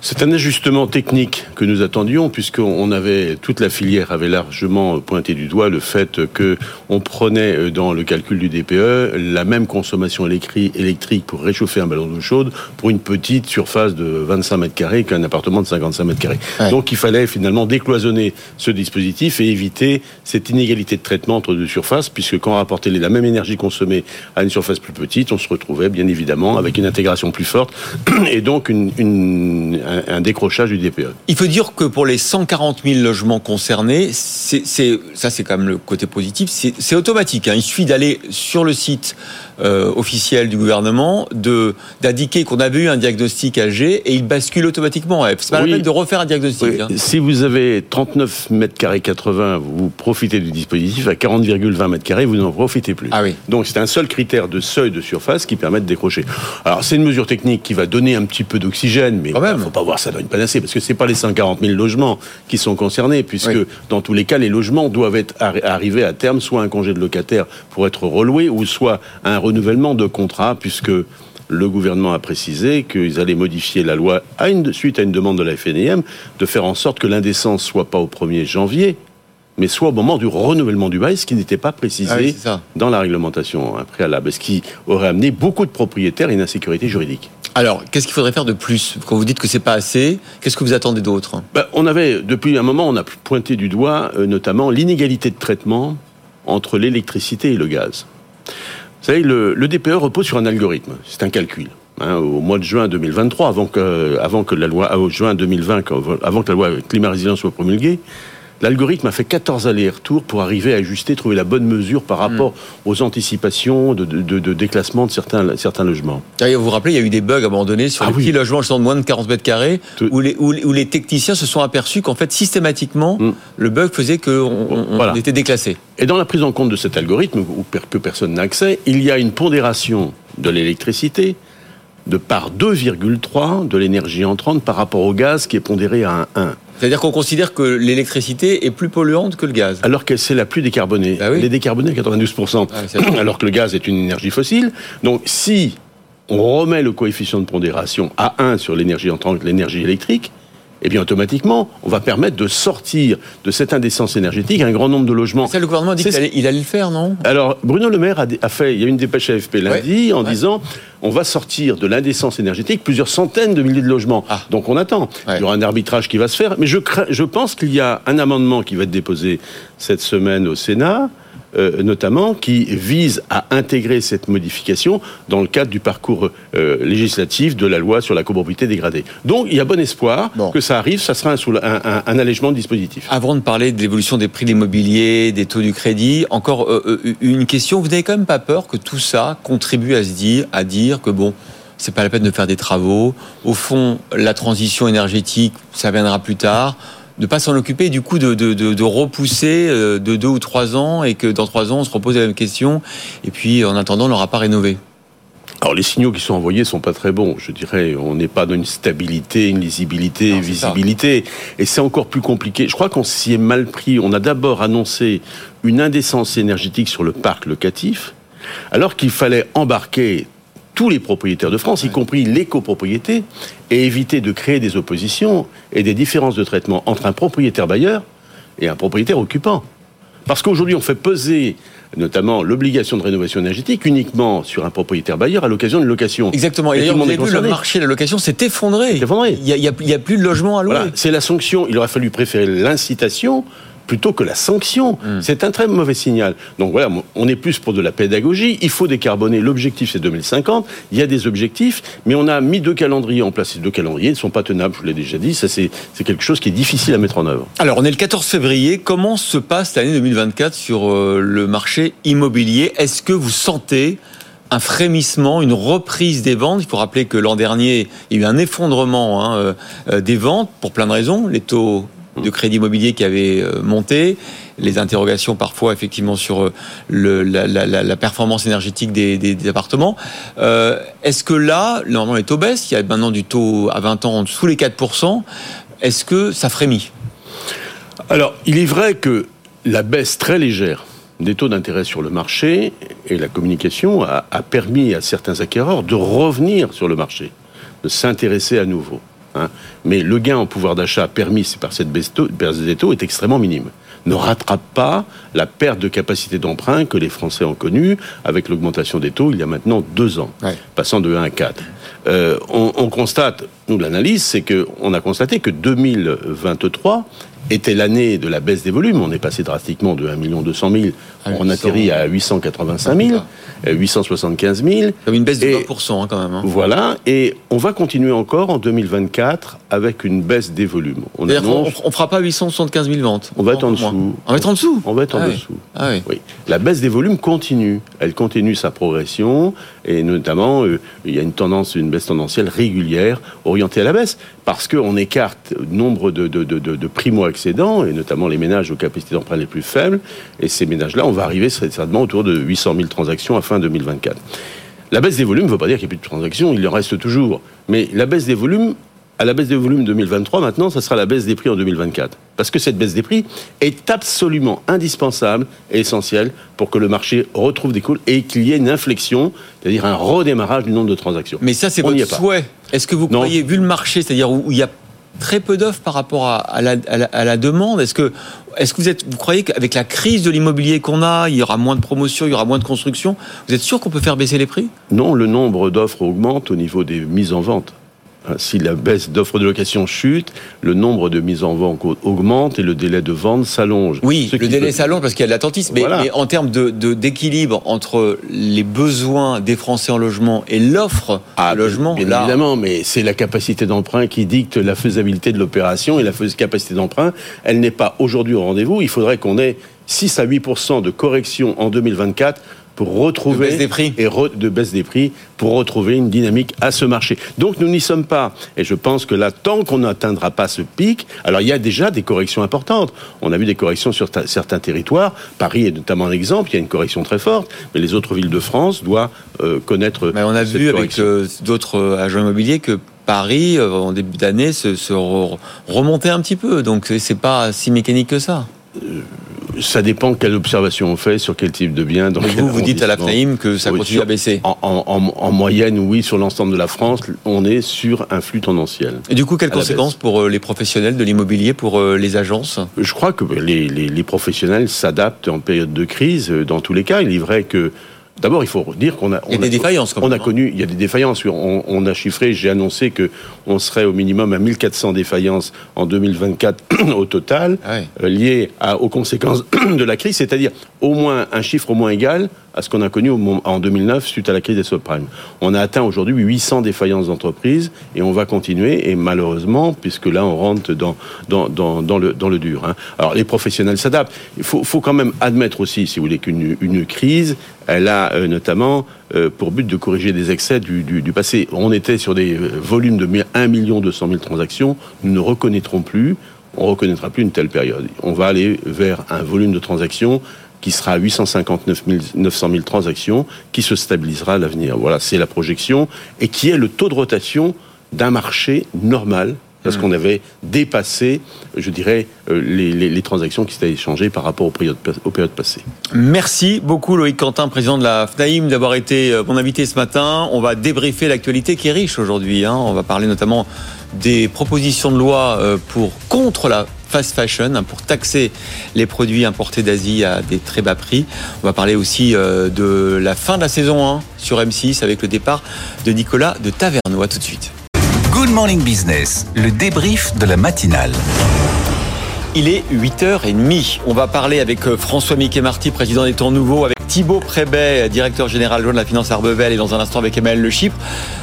C'est un ajustement technique que nous attendions puisqu'on avait toute la filière avait largement pointé du doigt le fait que on prenait dans le calcul du DPE la même consommation électrique pour réchauffer un ballon d'eau chaude pour une petite surface de 25 mètres carrés qu'un appartement de 55 mètres carrés. Donc il fallait finalement décloisonner ce dispositif et éviter cette inégalité de traitement entre deux surfaces puisque quand on rapportait la même énergie consommée à une surface plus petite, on se retrouvait bien évidemment avec une intégration plus forte et donc un, décrochage du DPE. Il faut dire que pour les 140 000 logements concernés, ça c'est quand même le côté positif, c'est automatique. Hein. Il suffit d'aller sur le site euh, officiel du gouvernement de d'indiquer qu'on avait eu un diagnostic âgé et il bascule automatiquement. C'est pas oui. la peine de refaire un diagnostic. Oui. Hein. Si vous avez 39 mètres carrés 80, vous profitez du dispositif. À 40,20 mètres carrés, vous n'en profitez plus. Ah oui. Donc c'est un seul critère de seuil de surface qui permet de décrocher. Alors c'est une mesure technique qui va donner un petit peu d'oxygène, mais il ne faut pas voir ça dans une panacée parce que c'est pas les 140 000 logements qui sont concernés, puisque oui. dans tous les cas, les logements doivent être arriver à terme soit un congé de locataire pour être reloué, ou soit un renouvellement de contrat, puisque le gouvernement a précisé qu'ils allaient modifier la loi à une, suite à une demande de la FNIM de faire en sorte que l'indécence soit pas au 1er janvier, mais soit au moment du renouvellement du bail, ce qui n'était pas précisé ah oui, dans la réglementation préalable, ce qui aurait amené beaucoup de propriétaires à une insécurité juridique. Alors, qu'est-ce qu'il faudrait faire de plus Quand vous dites que c'est pas assez, qu'est-ce que vous attendez d'autre? Ben, On avait, depuis un moment, on a pointé du doigt euh, notamment l'inégalité de traitement entre l'électricité et le gaz. Vous savez, le, le DPE repose sur un algorithme, c'est un calcul. Hein, au mois de juin 2023, avant que, avant que la loi, au juin 2020, avant que la loi climat résilience soit promulguée, l'algorithme a fait 14 allers-retours pour arriver à ajuster, trouver la bonne mesure par rapport mmh. aux anticipations de, de, de, de, déclassement de certains, certains logements. Et vous vous rappelez, il y a eu des bugs abandonnés sur ah les oui. petits logements de moins de 40 mètres carrés, où les, où, où les techniciens se sont aperçus qu'en fait, systématiquement, mmh. le bug faisait qu'on on, voilà. était déclassé. Et dans la prise en compte de cet algorithme, que personne n'a accès, il y a une pondération de l'électricité, de par 2,3 de l'énergie entrante par rapport au gaz qui est pondéré à un 1. C'est-à-dire qu'on considère que l'électricité est plus polluante que le gaz. Alors que c'est la plus décarbonée. Ah oui Elle est décarbonée à 92%. Ah, alors que le gaz est une énergie fossile. Donc si on remet le coefficient de pondération à 1 sur l'énergie entrante, l'énergie électrique, eh bien automatiquement, on va permettre de sortir de cette indécence énergétique un grand nombre de logements. Ça, le gouvernement a dit qu'il allait, il allait le faire, non? Alors, Bruno Le Maire a, fait, il y a une dépêche AFP lundi ouais, en ouais. disant on va sortir de l'indécence énergétique plusieurs centaines de milliers de logements. Ah. Donc on attend. Ouais. Il y aura un arbitrage qui va se faire. Mais je pense qu'il y a un amendement qui va être déposé cette semaine au Sénat euh, notamment, qui vise à intégrer cette modification dans le cadre du parcours euh, législatif de la loi sur la copropriété dégradée. Donc, il y a bon espoir bon. que ça arrive, ça sera un, un, un, un allègement de dispositif. Avant de parler de l'évolution des prix de l'immobilier, des taux du crédit, encore euh, une question, vous n'avez quand même pas peur que tout ça contribue à se dire, à dire que bon, c'est pas la peine de faire des travaux. Au fond, la transition énergétique, ça viendra plus tard de pas s'en occuper, du coup de, de, de, de, repousser de deux ou trois ans et que dans trois ans on se repose la même question et puis en attendant on n'aura pas rénové. Alors les signaux qui sont envoyés sont pas très bons. Je dirais, on n'est pas dans une stabilité, une lisibilité, une visibilité, et c'est encore plus compliqué. Je crois qu'on s'y est mal pris. On a d'abord annoncé une indécence énergétique sur le parc locatif, alors qu'il fallait embarquer tous les propriétaires de France, ouais. y compris les copropriétés, et éviter de créer des oppositions et des différences de traitement entre un propriétaire bailleur et un propriétaire occupant. Parce qu'aujourd'hui, on fait peser notamment l'obligation de rénovation énergétique uniquement sur un propriétaire bailleur à l'occasion d'une location. Exactement. Et, et d'ailleurs, vous avez vu, le marché de la location s'est effondré. effondré. Il n'y a, a, a, plus de logement à louer. Voilà. C'est la sanction. Il aurait fallu préférer l'incitation plutôt que la sanction. Mmh. C'est un très mauvais signal. Donc voilà, on est plus pour de la pédagogie. Il faut décarboner. L'objectif, c'est 2050. Il y a des objectifs, mais on a mis deux calendriers en place. Ces deux calendriers ne sont pas tenables, je vous l'ai déjà dit. Ça, c'est quelque chose qui est difficile à mettre en œuvre. Alors, on est le 14 février. Comment se passe l'année 2024 sur euh, le marché immobilier? Est-ce que vous sentez un frémissement, une reprise des ventes? Il faut rappeler que l'an dernier, il y a eu un effondrement hein, euh, des ventes pour plein de raisons. Les taux de crédit immobilier qui avait euh, monté, les interrogations parfois effectivement sur euh, la, performance énergétique des, appartements. Euh, Est-ce que là, normalement les taux baissent, il y a maintenant du taux à 20 ans sous les 4%, est-ce que ça frémit? Alors, il est vrai que la baisse très légère des taux d'intérêt sur le marché et la communication a permis à certains acquéreurs de revenir sur le marché, de s'intéresser à nouveau. Hein. Mais le gain en pouvoir d'achat permis par cette baisse des taux est extrêmement minime. Ne rattrape pas la perte de capacité d'emprunt que les Français ont connue avec l'augmentation des taux il y a maintenant deux ans, passant de 1 à 4. Euh, on, on constate, nous l'analyse, c'est que on a constaté que 2023 était l'année de la baisse des volumes. On est passé drastiquement de 1 200 000, on 800. atterrit à 885 000, euh, 875 000. Comme une baisse de Et- 20% hein, quand même. hein. Voilà, et on va continuer encore en 2024 avec une baisse des volumes. On annonce- on fera pas 875 000 ventes. on va être en Moins. dessous. On va être en dessous On va être en Ah oui. dessous. Ah oui. Oui. La baisse des volumes continue. Elle continue sa progression et notamment euh, il y a une tendance, une baisse tendancielle régulière orientée à la baisse parce qu'on écarte nombre de, de, de, primo-accédants et notamment les ménages aux capacités d'emprunt les plus faibles. Et ces ménages-là, on va arriver certainement autour de 800 000 transactions à fin 2024. La baisse des volumes ne veut pas dire qu'il n'y a plus de transactions, il en reste toujours. Mais la baisse des volumes, à la baisse des volumes 2023, maintenant, ça sera la baisse des prix en 2024. Parce que cette baisse des prix est absolument indispensable et essentielle pour que le marché retrouve des coûts et qu'il y ait une inflexion, c'est-à-dire un redémarrage du nombre de transactions. Mais ça, c'est votre est souhait. Est-ce que vous Non. croyez, vu le marché, c'est-à-dire où il y a très peu d'offres par rapport à, à la, à la- à la demande, est-ce que, est-ce que vous, êtes, vous croyez qu'avec la crise de l'immobilier qu'on a, il y aura moins de promotions, il y aura moins de construction, vous êtes sûr qu'on peut faire baisser les prix? Non, le nombre d'offres augmente au niveau des mises en vente. Hein, Si la baisse d'offres de location chute, le nombre de mises en vente augmente et le délai de vente s'allonge. Oui, Ce le délai peut- s'allonge parce qu'il y a de l'attentisme. Mais, Voilà. mais en termes de, de- d'équilibre entre les besoins des Français en logement et l'offre Ah, de logement, bien là, évidemment, mais c'est la capacité d'emprunt qui dicte la faisabilité de l'opération et la capacité d'emprunt, elle n'est pas aujourd'hui au rendez-vous. Il faudrait qu'on ait 6 à 8% de correction en 2024 pour retrouver De baisse des prix. et re- de baisse des prix pour retrouver une dynamique à ce marché. Donc nous n'y sommes pas et je pense que là tant qu'on n'atteindra pas ce pic, alors il y a déjà des corrections importantes. On a vu des corrections sur ta- certains territoires, Paris est notamment un exemple, il y a une correction très forte, mais les autres villes de France doivent euh, connaître Mais on a cette vu avec euh, d'autres euh, agents immobiliers que Paris, euh, en début d'année, se, se re- remontait un petit peu. Donc c'est pas si mécanique que ça. Ça dépend quelle observation on fait sur quel type de bien. Dans Mais vous, vous dites à la arrondissement. FNAIM que ça continue sur- à baisser. En, en- en- en moyenne, oui, sur l'ensemble de la France, on est sur un flux tendanciel. Et du coup, quelles conséquences pour euh, les professionnels de l'immobilier, pour euh, les agences? Je crois que les, les- les professionnels s'adaptent en période de crise euh, dans tous les cas. Il est vrai que D'abord, il faut dire qu'on a, Il y a on des défaillances, quand On a hein. connu, il y a des défaillances. On, on a chiffré, j'ai annoncé que on serait au minimum à 1400 défaillances en 2024 au total, Ah euh, liées à- aux conséquences de la crise, c'est-à-dire au moins un chiffre au moins égal à ce qu'on a connu en 2009 suite à la crise des subprimes. On a atteint aujourd'hui 800 défaillances d'entreprises et on va continuer et malheureusement, puisque là on rentre dans, le, dur. hein. Alors les professionnels s'adaptent. Il faut, quand même admettre aussi, si vous voulez, qu'une une crise, elle a euh, notamment euh, pour but de corriger des excès du, du, passé. On était sur des euh, volumes de 1 million 200 000 transactions. Nous ne reconnaîtrons plus, on reconnaîtra plus une telle période. On va aller vers un volume de transactions qui sera à 859 000, 900 000 transactions, qui se stabilisera à l'avenir. Voilà, c'est la projection, et qui est le taux de rotation d'un marché normal, parce qu'on avait dépassé, je dirais, euh, les, les- les transactions qui s'étaient échangées par rapport aux périodes, aux périodes passées. Merci beaucoup Loïc Quentin, président de la FNAIM, d'avoir été euh, mon invité ce matin. On va débriefer l'actualité qui est riche aujourd'hui. hein. On va parler notamment des propositions de loi euh, pour contre la fast fashion, hein, pour taxer les produits importés d'Asie à des très bas prix. On va parler aussi euh, de la fin de la saison 1 sur M6 avec le départ de Nicolas de Taverneau. À tout de suite. Good Morning Business, le débrief de la matinale. Il est 8h30. On va parler avec euh, François Mickey-Marty, président des Temps Nouveaux, avec Thibaut Prébet, directeur général de la finance Arbevel, et dans un instant avec Emmanuel Le Chypre,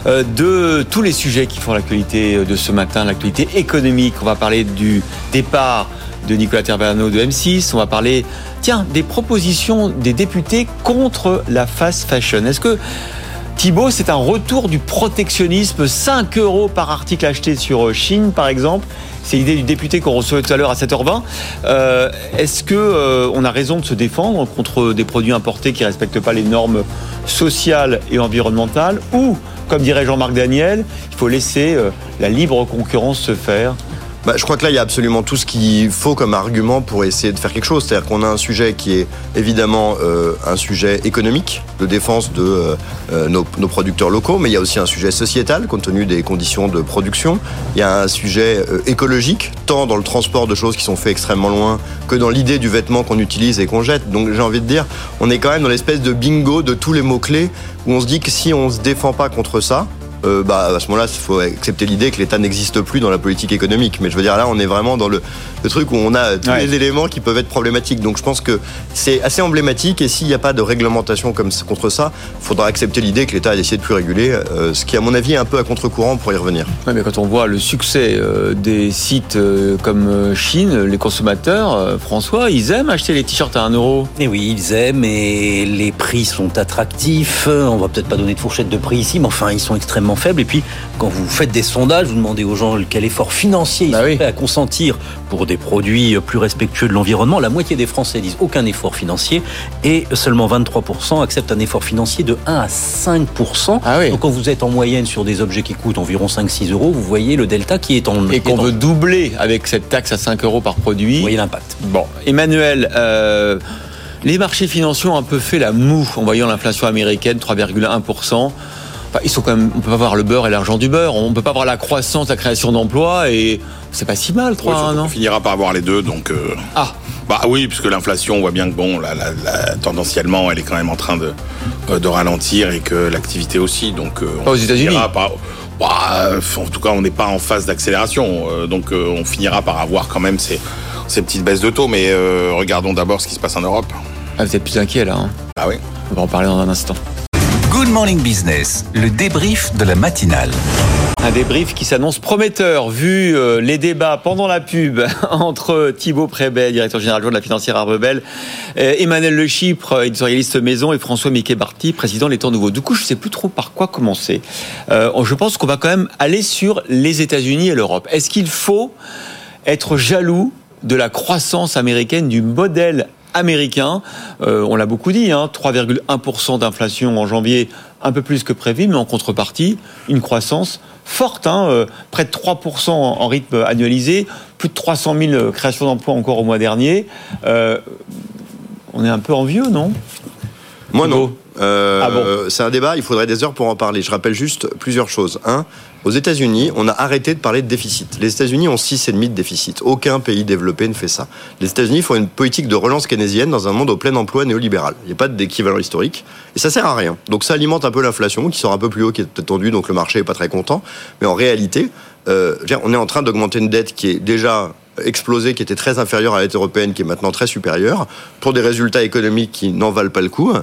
euh, de tous les sujets qui font l'actualité euh, de ce matin, l'actualité économique. On va parler du départ de Nicolas Taverneau de M6. On va parler, tiens, des propositions des députés contre la fast fashion. Est-ce que Thibaut, c'est un retour du protectionnisme, 5 euros par article acheté sur Chine, par exemple. C'est l'idée du député qu'on recevait tout à l'heure à 7h20. Euh, Est-ce que euh, on a raison de se défendre contre des produits importés qui respectent pas les normes sociales et environnementales, ou, comme dirait Jean-Marc Daniel, il faut laisser euh, la libre concurrence se faire bah, je crois que là, il y a absolument tout ce qu'il faut comme argument pour essayer de faire quelque chose. C'est-à-dire qu'on a un sujet qui est évidemment euh, un sujet économique, de défense de euh, euh, nos, producteurs locaux, mais il y a aussi un sujet sociétal, compte tenu des conditions de production. Il y a un sujet écologique, tant dans le transport de choses qui sont faites extrêmement loin, que dans l'idée du vêtement qu'on utilise et qu'on jette. Donc j'ai envie de dire, on est quand même dans l'espèce de bingo de tous les mots-clés, où on se dit que si on se défend pas contre ça, euh, bah, à ce moment-là, il faut accepter l'idée que l'État n'existe plus dans la politique économique. Mais je veux dire, là, on est vraiment dans le, le truc où on a tous Ouais. les éléments qui peuvent être problématiques. Donc je pense que c'est assez emblématique. Et s'il n'y a pas de réglementation comme contre ça, il faudra accepter l'idée que l'État a décidé de plus réguler. euh, ce qui, à mon avis, est un peu à contre-courant pour y revenir. Ouais, mais quand on voit le succès euh, des sites euh, comme Chine, les consommateurs, euh, François, ils aiment acheter les t-shirts à 1 euro. Et oui, ils aiment et les prix sont attractifs. On va peut-être pas donner de fourchette de prix ici, mais enfin, ils sont extrêmement faibles. Et puis, quand vous faites des sondages, vous demandez aux gens quel effort financier ils sont prêts à consentir pour des produits plus respectueux de l'environnement. La moitié des Français disent aucun effort financier et seulement 23% acceptent un effort financier de 1 à 5%. Donc, quand vous êtes en moyenne sur des objets qui coûtent environ 5-6 euros, vous voyez le delta qui est en Et qu'on veut doubler avec cette taxe à 5 euros par produit. Vous voyez l'impact. Bon, Emmanuel, euh, les marchés financiers ont un peu fait la moue en voyant l'inflation américaine, 3,1%. Enfin, ils sont quand même, on peut pas voir le beurre et l'argent du beurre. On peut pas voir la croissance, la création d'emplois et c'est pas si mal, 3 Ouais, surtout non qu'on finira par avoir les deux, donc. euh, Ah. Bah oui, puisque l'inflation, on voit bien que bon, la, la- la- tendanciellement, elle est quand même en train de, euh, de ralentir et que l'activité aussi. Donc. euh, Pas aux on États-Unis. Bah, en tout cas, on n'est pas en phase d'accélération, donc euh, on finira par avoir quand même ces, ces petites baisses de taux. Mais regardons d'abord ce qui se passe en Europe. Ah, vous êtes plus inquiet là. Hein ah oui. On va en parler dans un instant. Good Morning Business, le débrief de la matinale. Un débrief qui s'annonce prometteur vu euh, les débats pendant la pub entre Thibaut Prébet, directeur général de la financière Arbebel, Emmanuel Le Chypre, éditorialiste maison, et François Mickey Barty, président des Temps Nouveaux. Du coup, je ne sais plus trop par quoi commencer. Euh, je pense qu'on va quand même aller sur les États-Unis et l'Europe. Est-ce qu'il faut être jaloux de la croissance américaine, du modèle américain. Euh, on l'a beaucoup dit, hein, 3,1% d'inflation en janvier, un peu plus que prévu, mais en contrepartie, une croissance forte, hein, euh, près de 3% en, rythme annualisé, plus de 300 000 créations d'emplois encore au mois dernier. Euh, on est un peu envieux, non? Moi non. Euh, Ah bon? C'est un débat, il faudrait des heures pour en parler. Je rappelle juste plusieurs choses. Un, aux États-Unis, on a arrêté de parler de déficit. Les États-Unis ont 6,5 de déficit. Aucun pays développé ne fait ça. Les États-Unis font une politique de relance keynésienne dans un monde au plein emploi néolibéral. Il n'y a pas d'équivalent historique. Et ça sert à rien. Donc ça alimente un peu l'inflation, qui sort un peu plus haut, qui est peut-être tendue, donc le marché est pas très content. Mais en réalité, euh, on est en train d'augmenter une dette qui est déjà explosée, qui était très inférieure à la dette européenne, qui est maintenant très supérieure, pour des résultats économiques qui n'en valent pas le coup.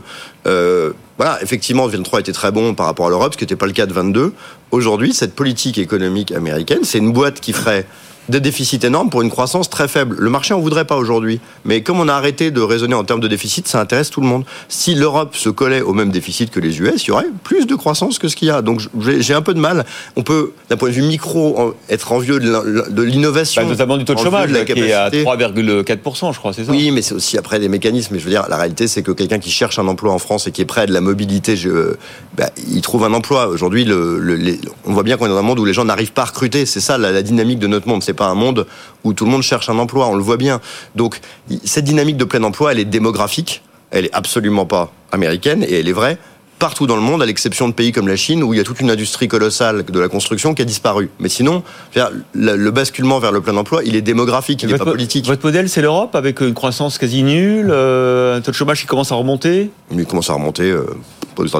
Euh, voilà, effectivement, 23 était très bon par rapport à l'Europe, ce qui n'était pas le cas de 22. Aujourd'hui, cette politique économique américaine, c'est une boîte qui ferait des déficits énormes pour une croissance très faible. Le marché en voudrait pas aujourd'hui. Mais comme on a arrêté de raisonner en termes de déficit, ça intéresse tout le monde. Si l'Europe se collait au même déficit que les US, il y aurait plus de croissance que ce qu'il y a. Donc j'ai un peu de mal. On peut, d'un point de vue micro, être envieux de l'in- de l'innovation. Bah, Notamment du taux de chômage, la là, qui est à capacité. 3,4%, je crois, c'est ça Oui, mais c'est aussi après des mécanismes. Je veux dire, la réalité, c'est que quelqu'un qui cherche un emploi en France et qui est prêt à de la mobilité, je, bah, il trouve un emploi. Aujourd'hui, le, le- les- on voit bien qu'on est dans un monde où les gens n'arrivent pas à recruter. C'est ça la, la dynamique de notre monde. C'est pas un monde où tout le monde cherche un emploi. On le voit bien. Donc, cette dynamique de plein emploi, elle est démographique. Elle est absolument pas américaine et elle est vraie partout dans le monde, à l'exception de pays comme la Chine, où il y a toute une industrie colossale de la construction qui a disparu. Mais sinon, le, le basculement vers le plein emploi, il est démographique, il n'est pas Votre- politique. Votre modèle, c'est l'Europe, avec une croissance quasi nulle, euh, un taux de chômage qui commence à remonter? Il commence à remonter. Euh,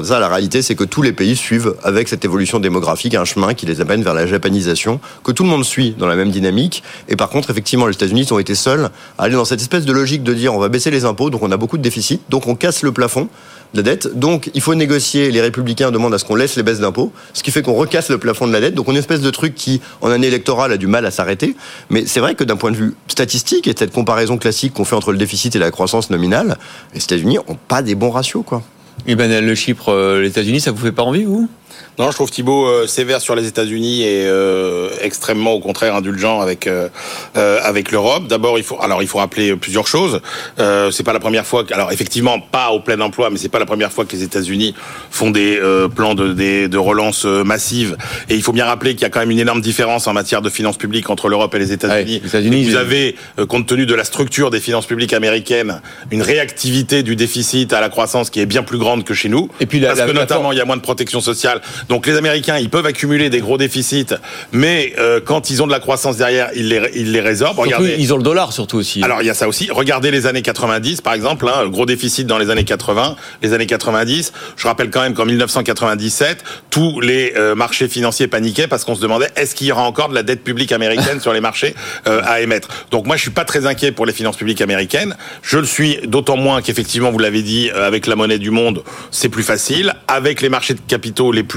La réalité, c'est que tous les pays suivent, avec cette évolution démographique, un chemin qui les amène vers la japanisation, que tout le monde suit dans la même dynamique. Et par contre, effectivement, les États-Unis ont été seuls à aller dans cette espèce de logique de dire on va baisser les impôts, donc on a beaucoup de déficit, donc on casse le plafond de la dette. Donc il faut négocier. Les républicains demandent à ce qu'on laisse les baisses d'impôts, ce qui fait qu'on recasse le plafond de la dette. Donc une espèce de truc qui, en année électorale, a du mal à s'arrêter. Mais c'est vrai que d'un point de vue statistique et de cette comparaison classique qu'on fait entre le déficit et la croissance nominale, les États-Unis ont pas des bons ratios, quoi. Et ben le Chypre, euh, les États-Unis, ça vous fait pas envie, vous? Non, je trouve Thibault euh, sévère sur les États-Unis et euh, extrêmement au contraire indulgent avec euh, euh, avec l'Europe. D'abord, il faut alors il faut rappeler plusieurs choses. Euh, c'est pas la première fois. que- alors effectivement, pas au plein emploi, mais c'est pas la première fois que les États-Unis font des euh, plans de, des- de relance massive. Et il faut bien rappeler qu'il y a quand même une énorme différence en matière de finances publiques entre l'Europe et les États-Unis. États-Unis, vous ils- avez, euh, compte tenu de la structure des finances publiques américaines, une réactivité du déficit à la croissance qui est bien plus grande que chez nous. Et puis la- parce la- que notamment il y a moins de protection sociale. Donc les Américains, ils peuvent accumuler des gros déficits, mais euh, quand ils ont de la croissance derrière, ils les, ils les résorbent. Surtout, Regardez. ils ont le dollar surtout aussi. Alors il y a ça aussi. Regardez les années 90 par exemple, hein, gros déficit dans les années 80, les années 90. Je rappelle quand même qu'en 1997, tous les euh, marchés financiers paniquaient parce qu'on se demandait est-ce qu'il y aura encore de la dette publique américaine sur les marchés euh, à émettre? Donc moi je suis pas très inquiet pour les finances publiques américaines. Je le suis d'autant moins qu'effectivement vous l'avez dit euh, avec la monnaie du monde c'est plus facile. Avec les marchés de capitaux les plus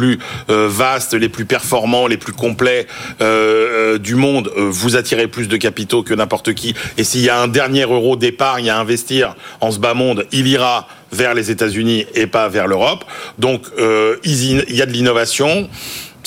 euh, vastes, les plus performants, les plus complets euh, euh, du monde, vous attirez plus de capitaux que n'importe qui. Et s'il y a un dernier euro d'épargne à investir en ce bas monde, il ira vers les États-Unis et pas vers l'Europe. Donc il y a de l'innovation.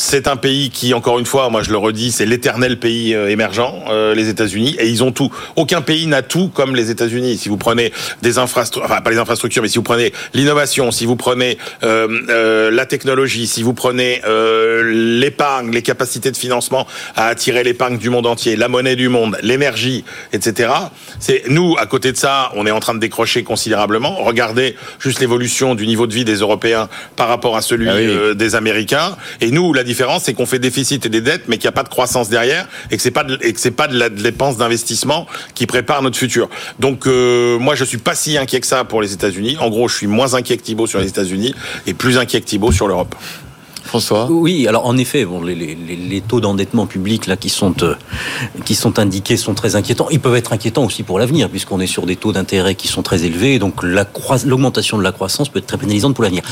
C'est un pays qui, encore une fois, moi je le redis, c'est l'éternel pays euh, émergent, euh, les États-Unis, et ils ont tout. Aucun pays n'a tout comme les États-Unis. Si vous prenez des infrastructures, enfin pas les infrastructures, mais si vous prenez l'innovation, si vous prenez euh, euh, la technologie, si vous prenez euh, l'épargne, les capacités de financement à attirer l'épargne du monde entier, la monnaie du monde, l'énergie, etc. C'est nous, à côté de ça, on est en train de décrocher considérablement. Regardez juste l'évolution du niveau de vie des Européens par rapport à celui Ah oui. euh, des Américains. Et nous, la différence, c'est qu'on fait déficit et des dettes, mais qu'il n'y a pas de croissance derrière, et que c'est pas de, et que c'est pas de la dépense d'investissement qui prépare notre futur. Donc, euh, moi, je suis pas si inquiet que ça pour les États-Unis. En gros, je suis moins inquiet que Thibault sur les États-Unis et plus inquiet que Thibault sur l'Europe. Oui, alors en effet, bon, les, taux d'endettement public là qui sont euh, qui sont indiqués sont très inquiétants. Ils peuvent être inquiétants aussi pour l'avenir, puisqu'on est sur des taux d'intérêt qui sont très élevés. Donc l'augmentation de la croissance peut être très pénalisante pour l'avenir.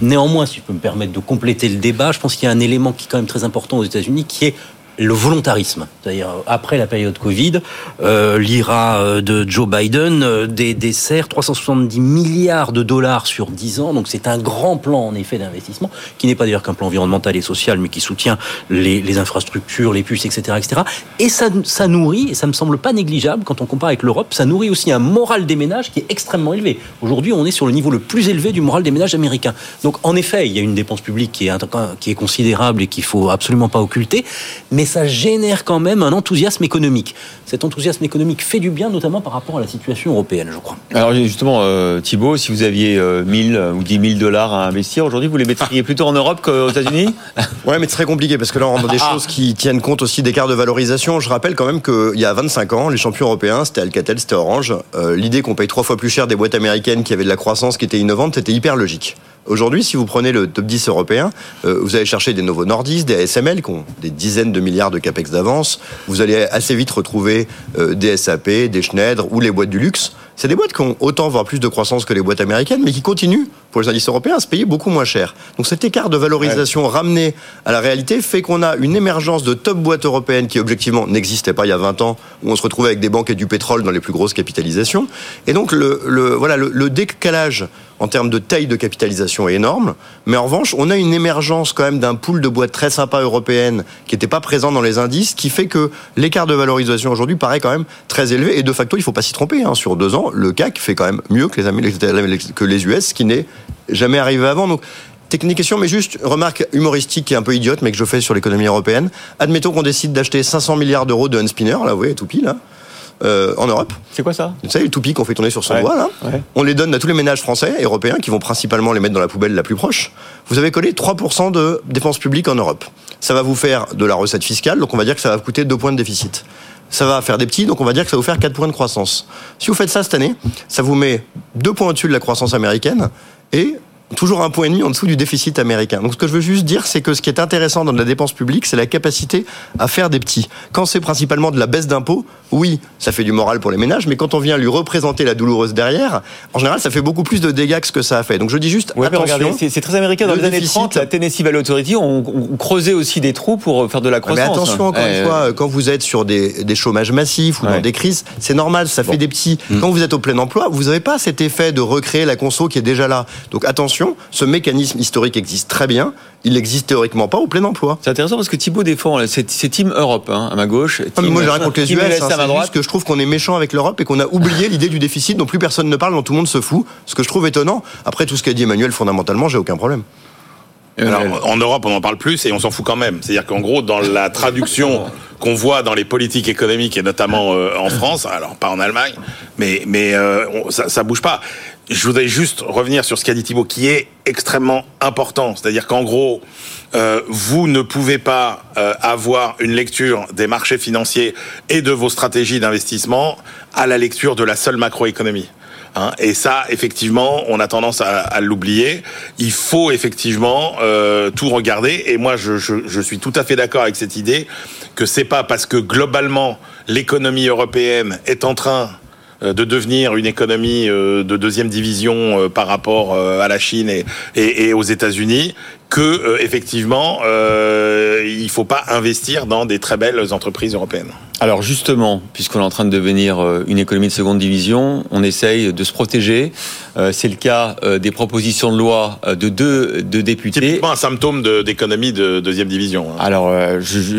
Néanmoins, si je peux me permettre de compléter le débat, je pense qu'il y a un élément qui est quand même très important aux États-Unis, qui est le volontarisme. C'est-à-dire, après la période Covid, euh, l'IRA euh, de Joe Biden euh, dé- dessert 370 milliards de dollars sur 10 ans. Donc c'est un grand plan, en effet, d'investissement, qui n'est pas d'ailleurs qu'un plan environnemental et social, mais qui soutient les, infrastructures, les puces, etc. etc. Et ça, nourrit, et ça me semble pas négligeable quand on compare avec l'Europe, ça nourrit aussi un moral des ménages qui est extrêmement élevé. Aujourd'hui, on est sur le niveau le plus élevé du moral des ménages américains. Donc en effet, il y a une dépense publique qui est, qui est considérable et qu'il faut absolument pas occulter, mais ça génère quand même un enthousiasme économique. Cet enthousiasme économique fait du bien, notamment par rapport à la situation européenne, je crois. Alors justement, euh, Thibault, si vous aviez euh, 1000 ou 10 000 dollars à investir aujourd'hui, vous les mettriez plutôt en Europe qu'aux États-Unis? Ouais, mais c'est très compliqué parce que là, on rentre dans des Ah. choses qui tiennent compte aussi d'écarts de valorisation. Je rappelle quand même qu'il y a 25 ans, les champions européens, c'était Alcatel, c'était Orange. Euh, L'idée qu'on paye trois fois plus cher des boîtes américaines qui avaient de la croissance, qui étaient innovantes, c'était hyper logique. Aujourd'hui, si vous prenez le top 10 européen, euh, vous allez chercher des Novo Nordisk, des ASML qui ont des dizaines de milliards de capex d'avance. Vous allez assez vite retrouver euh, des SAP, des Schneider ou les boîtes du luxe. C'est des boîtes qui ont autant, voire plus de croissance que les boîtes américaines, mais qui continuent, pour les indices européens, à se payer beaucoup moins cher. Donc cet écart de valorisation ramené à la réalité fait qu'on a une émergence de top boîtes européennes qui, objectivement, n'existait pas il y a 20 ans, où on se retrouvait avec des banques et du pétrole dans les plus grosses capitalisations. Et donc, le, le- voilà, le, le décalage en termes de taille de capitalisation énorme. Mais en revanche, on a une émergence quand même d'un pool de boîtes très sympa européennes qui n'était pas présent dans les indices, qui fait que l'écart de valorisation aujourd'hui paraît quand même très élevé. Et de facto, il ne faut pas s'y tromper. hein. Sur deux ans, le CAC fait quand même mieux que les, que les US, ce qui n'est jamais arrivé avant. Donc, Technique question, mais juste remarque humoristique est un peu idiote, mais que je fais sur l'économie européenne. Admettons qu'on décide d'acheter 500 milliards d'euros de Unspinner, là, vous voyez, tout pile, là, euh, en Europe. C'est quoi ça Vous savez, les toupies qu'on fait tourner sur son Ouais. doigt, là. Ouais. On les donne à tous les ménages français et européens qui vont principalement les mettre dans la poubelle la plus proche. Vous avez collé 3% de dépenses publiques en Europe. Ça va vous faire de la recette fiscale, donc on va dire que ça va vous coûter 2 points de déficit. Ça va faire des petits, donc on va dire que ça va vous faire 4 points de croissance. Si vous faites ça cette année, ça vous met 2 points au-dessus de la croissance américaine et toujours un point et demi en dessous du déficit américain. Donc ce que je veux juste dire, c'est que ce qui est intéressant dans la dépense publique, c'est la capacité à faire des petits. Quand c'est principalement de la baisse d'impôts, oui, ça fait du moral pour les ménages, mais quand on vient lui représenter la douloureuse derrière, en général, ça fait beaucoup plus de dégâts que ce que ça a fait. Donc je dis juste, Ouais, attention. c'est- très américain. Dans Le les années déficit- 30, la Tennessee Valley Authority, on, on creusait aussi des trous pour faire de la croissance. Mais attention, encore Ouais, une fois, quand vous êtes sur des, des chômages massifs ou dans des crises, c'est normal, ça fait des petits. Mm. Quand vous êtes au plein emploi, vous n'avez pas cet effet de recréer la conso qui est déjà là. Donc attention attention, ce mécanisme historique existe très bien, il n'existe théoriquement pas au plein emploi. C'est intéressant parce que Thibault défend, c'est Team Europe hein, à ma gauche. Ah, mais moi j'ai rien contre les US, hein, c'est juste que je trouve qu'on est méchant avec l'Europe et qu'on a oublié l'idée du déficit dont plus personne ne parle, dont tout le monde se fout, ce que je trouve étonnant. Après tout ce qu'a dit Emmanuel, fondamentalement, j'ai aucun problème. Alors, en Europe, on en parle plus et on s'en fout quand même. C'est-à-dire qu'en gros, dans la traduction qu'on voit dans les politiques économiques et notamment euh, en France, alors pas en Allemagne, mais mais euh, on- ça, ça bouge pas. Je voudrais juste revenir sur ce qu'a dit Thibault, qui est extrêmement important. C'est-à-dire qu'en gros, euh, vous ne pouvez pas euh, avoir une lecture des marchés financiers et de vos stratégies d'investissement à la lecture de la seule macroéconomie. Hein, et ça, effectivement, on a tendance à, à l'oublier. Il faut effectivement euh, tout regarder. Et moi, je, je, suis tout à fait d'accord avec cette idée que c'est pas parce que globalement l'économie européenne est en train de devenir une économie euh, de deuxième division euh, par rapport euh, à la Chine et, et, et aux États-Unis que euh, effectivement euh, il faut pas investir dans des très belles entreprises européennes. Alors justement, puisqu'on est en train de devenir euh, une économie de seconde division, on essaye de se protéger. Euh, C'est le cas euh, des propositions de loi euh, de deux de députés. Typiquement un symptôme d'économie de, deuxième division. hein. Alors, euh, je, je-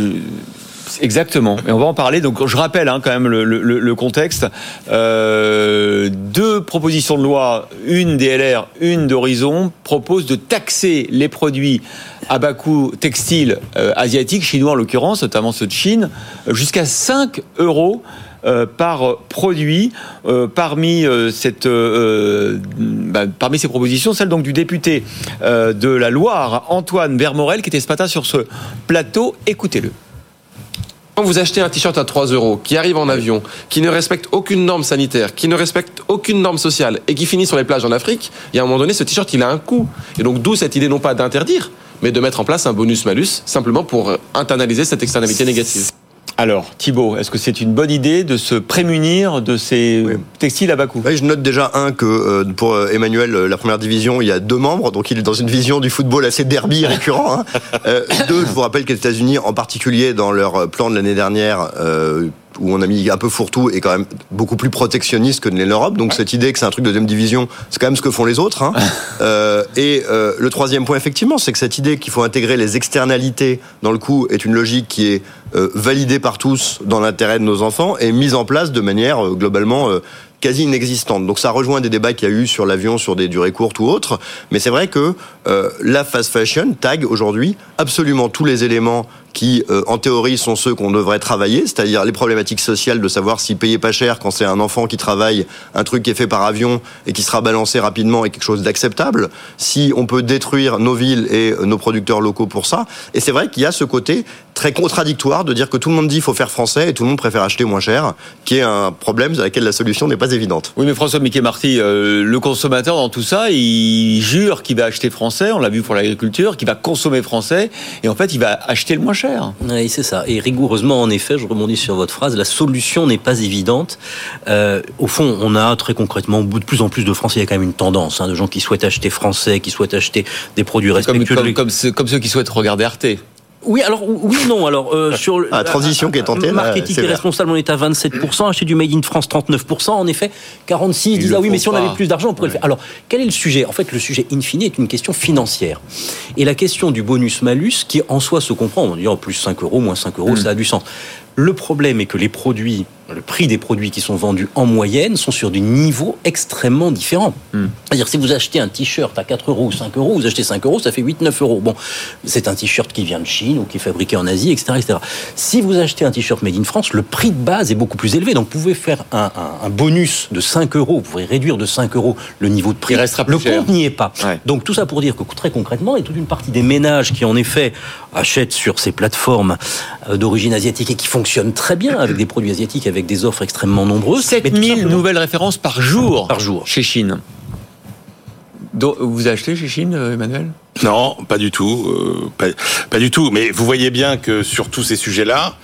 Exactement, et on va en parler. Donc, je rappelle hein, quand même le, contexte. Euh, deux propositions de loi, une DLR, une d'Horizon, proposent de taxer les produits à bas coût textiles euh, asiatiques, chinois en l'occurrence, notamment ceux de Chine, jusqu'à 5 euros. euh, par produit parmi cette bah, parmi ces propositions celle donc du député de la Loire Antoine Vermorel qui était ce matin sur ce plateau écoutez-le Quand vous achetez un t-shirt à 3 euros, qui arrive en avion, qui ne respecte aucune norme sanitaire, qui ne respecte aucune norme sociale et qui finit sur les plages en Afrique, il y a un moment donné, ce t-shirt, il a un coût. Et donc, d'où cette idée non pas d'interdire, mais de mettre en place un bonus-malus, simplement pour internaliser cette externalité négative. Alors, Thibault, est-ce que c'est une bonne idée de se prémunir de ces textiles à bas coût? Oui, je note déjà un que euh, pour euh, Emmanuel, euh, la première division, il y a deux membres, donc il est dans une vision du football assez derby récurrent. hein. Euh, deux, je vous rappelle que les États-Unis, en particulier dans leur plan de l'année dernière, euh, où on a mis un peu fourre-tout, est quand même beaucoup plus protectionniste que l'Europe. Donc cette idée que c'est un truc de deuxième division, c'est quand même ce que font les autres. hein. Euh, et euh, le troisième point, effectivement, c'est que cette idée qu'il faut intégrer les externalités dans le coût est une logique qui est validée par tous dans l'intérêt de nos enfants et mise en place de manière euh, globalement euh, quasi inexistante. Donc ça rejoint des débats qu'il y a eu sur l'avion, sur des durées courtes ou autres. Mais c'est vrai que euh, la fast fashion tag aujourd'hui absolument tous les éléments qui, euh, en théorie, sont ceux qu'on devrait travailler, c'est-à-dire les problématiques sociales de savoir si payer pas cher quand c'est un enfant qui travaille, un truc qui est fait par avion et qui sera balancé rapidement est quelque chose d'acceptable, si on peut détruire nos villes et euh, nos producteurs locaux pour ça. Et c'est vrai qu'il y a ce côté très contradictoire de dire que tout le monde dit qu'il faut faire français et tout le monde préfère acheter moins cher, qui est un problème à laquelle la solution n'est pas évidente. Oui, mais François Mickey Marty, euh, le consommateur dans tout ça, il jure qu'il va acheter français, on l'a vu pour l'agriculture, qu'il va consommer français, et en fait, il va acheter le moins cher. Oui, c'est ça. Et rigoureusement, en effet, je rebondis sur votre phrase, la solution n'est pas évidente. Euh, au fond, on a très concrètement, au bout de plus en plus de Français, il y a quand même une tendance hein, de gens qui souhaitent acheter français, qui souhaitent acheter des produits respectueux. comme ceux, comme ceux qui souhaitent regarder RT. Oui, alors oui non. Alors euh, sur Ah, la transition qui est tentée, marketing vert. responsable, on est à 27%. Acheter du made in France, 39%. En effet, 46 Ils disent ah oui, mais si on pas. avait plus d'argent, on pourrait le faire. Alors quel est le sujet? En fait, le sujet in fine est une question financière. Et la question du bonus malus, qui en soi se comprend, on dit en plus 5 euros, moins 5 euros, ça a du sens. Le problème est que les produits, le prix des produits qui sont vendus en moyenne sont sur des niveaux extrêmement différents. C'est-à-dire si vous achetez un t-shirt à 4 euros ou 5 euros, vous achetez 5 euros, ça fait 8-9 euros. Bon, c'est un t-shirt qui vient de Chine ou qui est fabriqué en Asie, etc. etc. Si vous achetez un t-shirt made in France, le prix de base est beaucoup plus élevé. Donc vous pouvez faire un, un- un bonus de 5 euros, vous pouvez réduire de 5 euros le niveau de prix. Il restera plus le cher. compte n'y est pas. Donc tout ça pour dire que très concrètement, a toute une partie des ménages qui en effet achètent sur ces plateformes euh, d'origine asiatique et qui fonctionnent très bien avec des produits asiatiques, avec des offres extrêmement nombreuses. Mais tout 7000 simplement- nouvelles références par jour, Par jour. chez Chine. Donc, vous achetez chez Chine, euh, Emmanuel? Non, pas du tout, euh, pas, pas du tout. Mais vous voyez bien que sur tous ces sujets-là,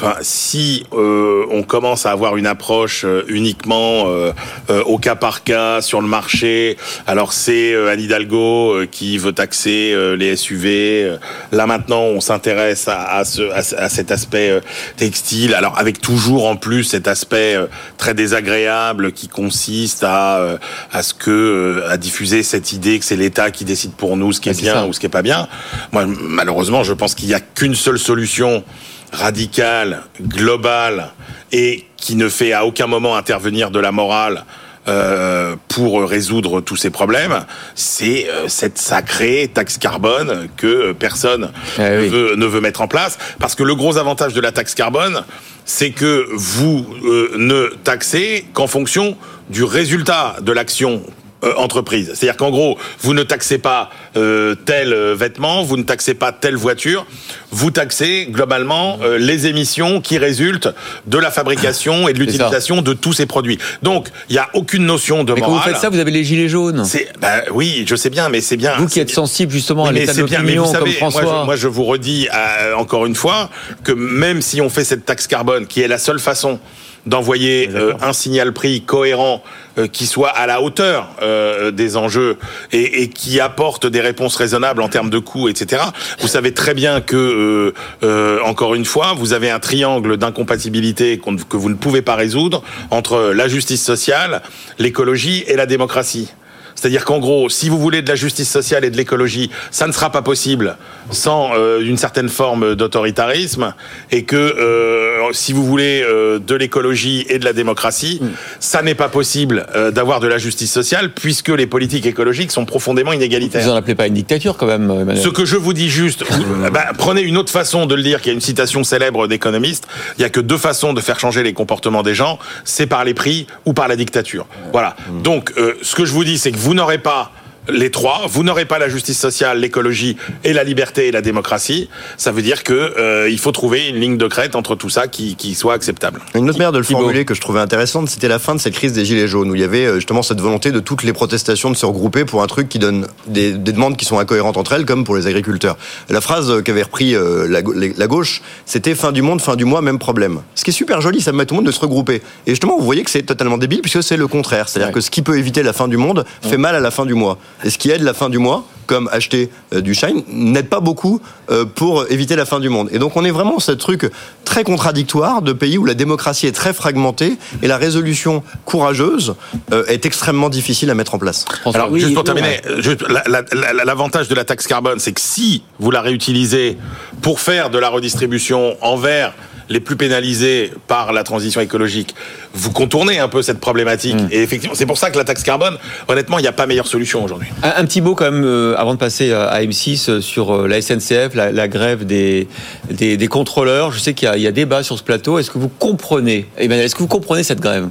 Enfin, si euh, on commence à avoir une approche euh, uniquement euh, euh, au cas par cas sur le marché, alors c'est euh, Anne Hidalgo euh, qui veut taxer euh, les SUV. Là maintenant, on s'intéresse à, à, ce, à, ce- à cet aspect euh, textile. Alors avec toujours en plus cet aspect euh, très désagréable qui consiste à euh, à ce que euh, à diffuser cette idée que c'est l'État qui décide pour nous ce qui est bien ça. ou ce qui est pas bien. Moi, malheureusement, je pense qu'il y a qu'une seule solution radicale, globale et qui ne fait à aucun moment intervenir de la morale. euh, pour résoudre tous ces problèmes, c'est euh, cette sacrée taxe carbone que personne ne, veut, ne veut mettre en place. Parce que le gros avantage de la taxe carbone, c'est que vous euh, ne taxez qu'en fonction du résultat de l'action euh, entreprise. C'est-à-dire qu'en gros, vous ne taxez pas euh, tel euh, vêtement, vous ne taxez pas telle voiture, vous taxez globalement euh, les émissions qui résultent de la fabrication et de l'utilisation de tous ces produits. Donc, il n'y a aucune notion de Mais quand morale. vous faites ça, vous avez les gilets jaunes. C'est, bah, oui, je sais bien, mais c'est bien. Vous qui êtes sensible justement à Oui, mais l'état de mais l'opinion comme savez, moi, François. je, moi, je vous redis encore une fois que même si on fait cette taxe carbone, qui est la seule façon d'envoyer euh, un signal prix cohérent euh, qui soit à la hauteur euh, des enjeux et, et qui apporte des réponses raisonnables en termes de coûts, etc. Vous savez très bien que, euh, euh, encore une fois, vous avez un triangle d'incompatibilité que vous ne pouvez pas résoudre entre la justice sociale, l'écologie et la démocratie. C'est-à-dire qu'en gros, si vous voulez de la justice sociale et de l'écologie, ça ne sera pas possible sans euh, une certaine forme d'autoritarisme, et que euh, si vous voulez euh, de l'écologie et de la démocratie, ça n'est pas possible euh, d'avoir de la justice sociale puisque les politiques écologiques sont profondément inégalitaires. Vous en appelez pas une dictature quand même, Emmanuel Ce que je vous dis juste, bah, prenez une autre façon de le dire, qu'il y a une citation célèbre d'économistes, il y a que deux façons de faire changer les comportements des gens, c'est par les prix ou par la dictature. Voilà. Donc, euh, ce que je vous dis, c'est que vous n'aurez pas les trois, vous n'aurez pas la justice sociale, l'écologie et la liberté et la démocratie. Ça veut dire que euh, il faut trouver une ligne de crête entre tout ça qui, qui soit acceptable. Une autre manière de le formuler que je trouvais intéressante, c'était la fin de cette crise des Gilets jaunes, où il y avait euh, justement cette volonté de toutes les protestations de se regrouper pour un truc qui donne des, des demandes qui sont incohérentes entre elles, comme pour les agriculteurs. La phrase euh, qu'avait repris la, ga- la gauche, c'était fin du monde, fin du mois, même problème. Ce qui est super joli, ça met tout le monde de se regrouper. Et justement, vous voyez que c'est totalement débile, puisque c'est le contraire. C'est-à-dire que ce qui peut éviter la fin du monde fait mal à la fin du mois. Et ce qui aide la fin du mois, comme acheter euh, du shine, n'aide pas beaucoup euh, pour éviter la fin du monde. Et donc on est vraiment ce truc très contradictoire de pays où la démocratie est très fragmentée et la résolution courageuse euh, est extrêmement difficile à mettre en place. Alors, juste pour terminer, juste, la- la- la- l'avantage de la taxe carbone, c'est que si vous la réutilisez pour faire de la redistribution envers les plus pénalisés par la transition écologique, vous contournez un peu cette problématique. Et effectivement, c'est pour ça que la taxe carbone, honnêtement, il n'y a pas meilleure solution aujourd'hui. Un, un petit mot quand même euh, avant de passer à M6 euh, sur euh, la SNCF, la, la grève des, des, des contrôleurs. Je sais qu'il y, y a débat sur ce plateau. Est-ce que vous comprenez, Emmanuel, est-ce que vous comprenez cette grève?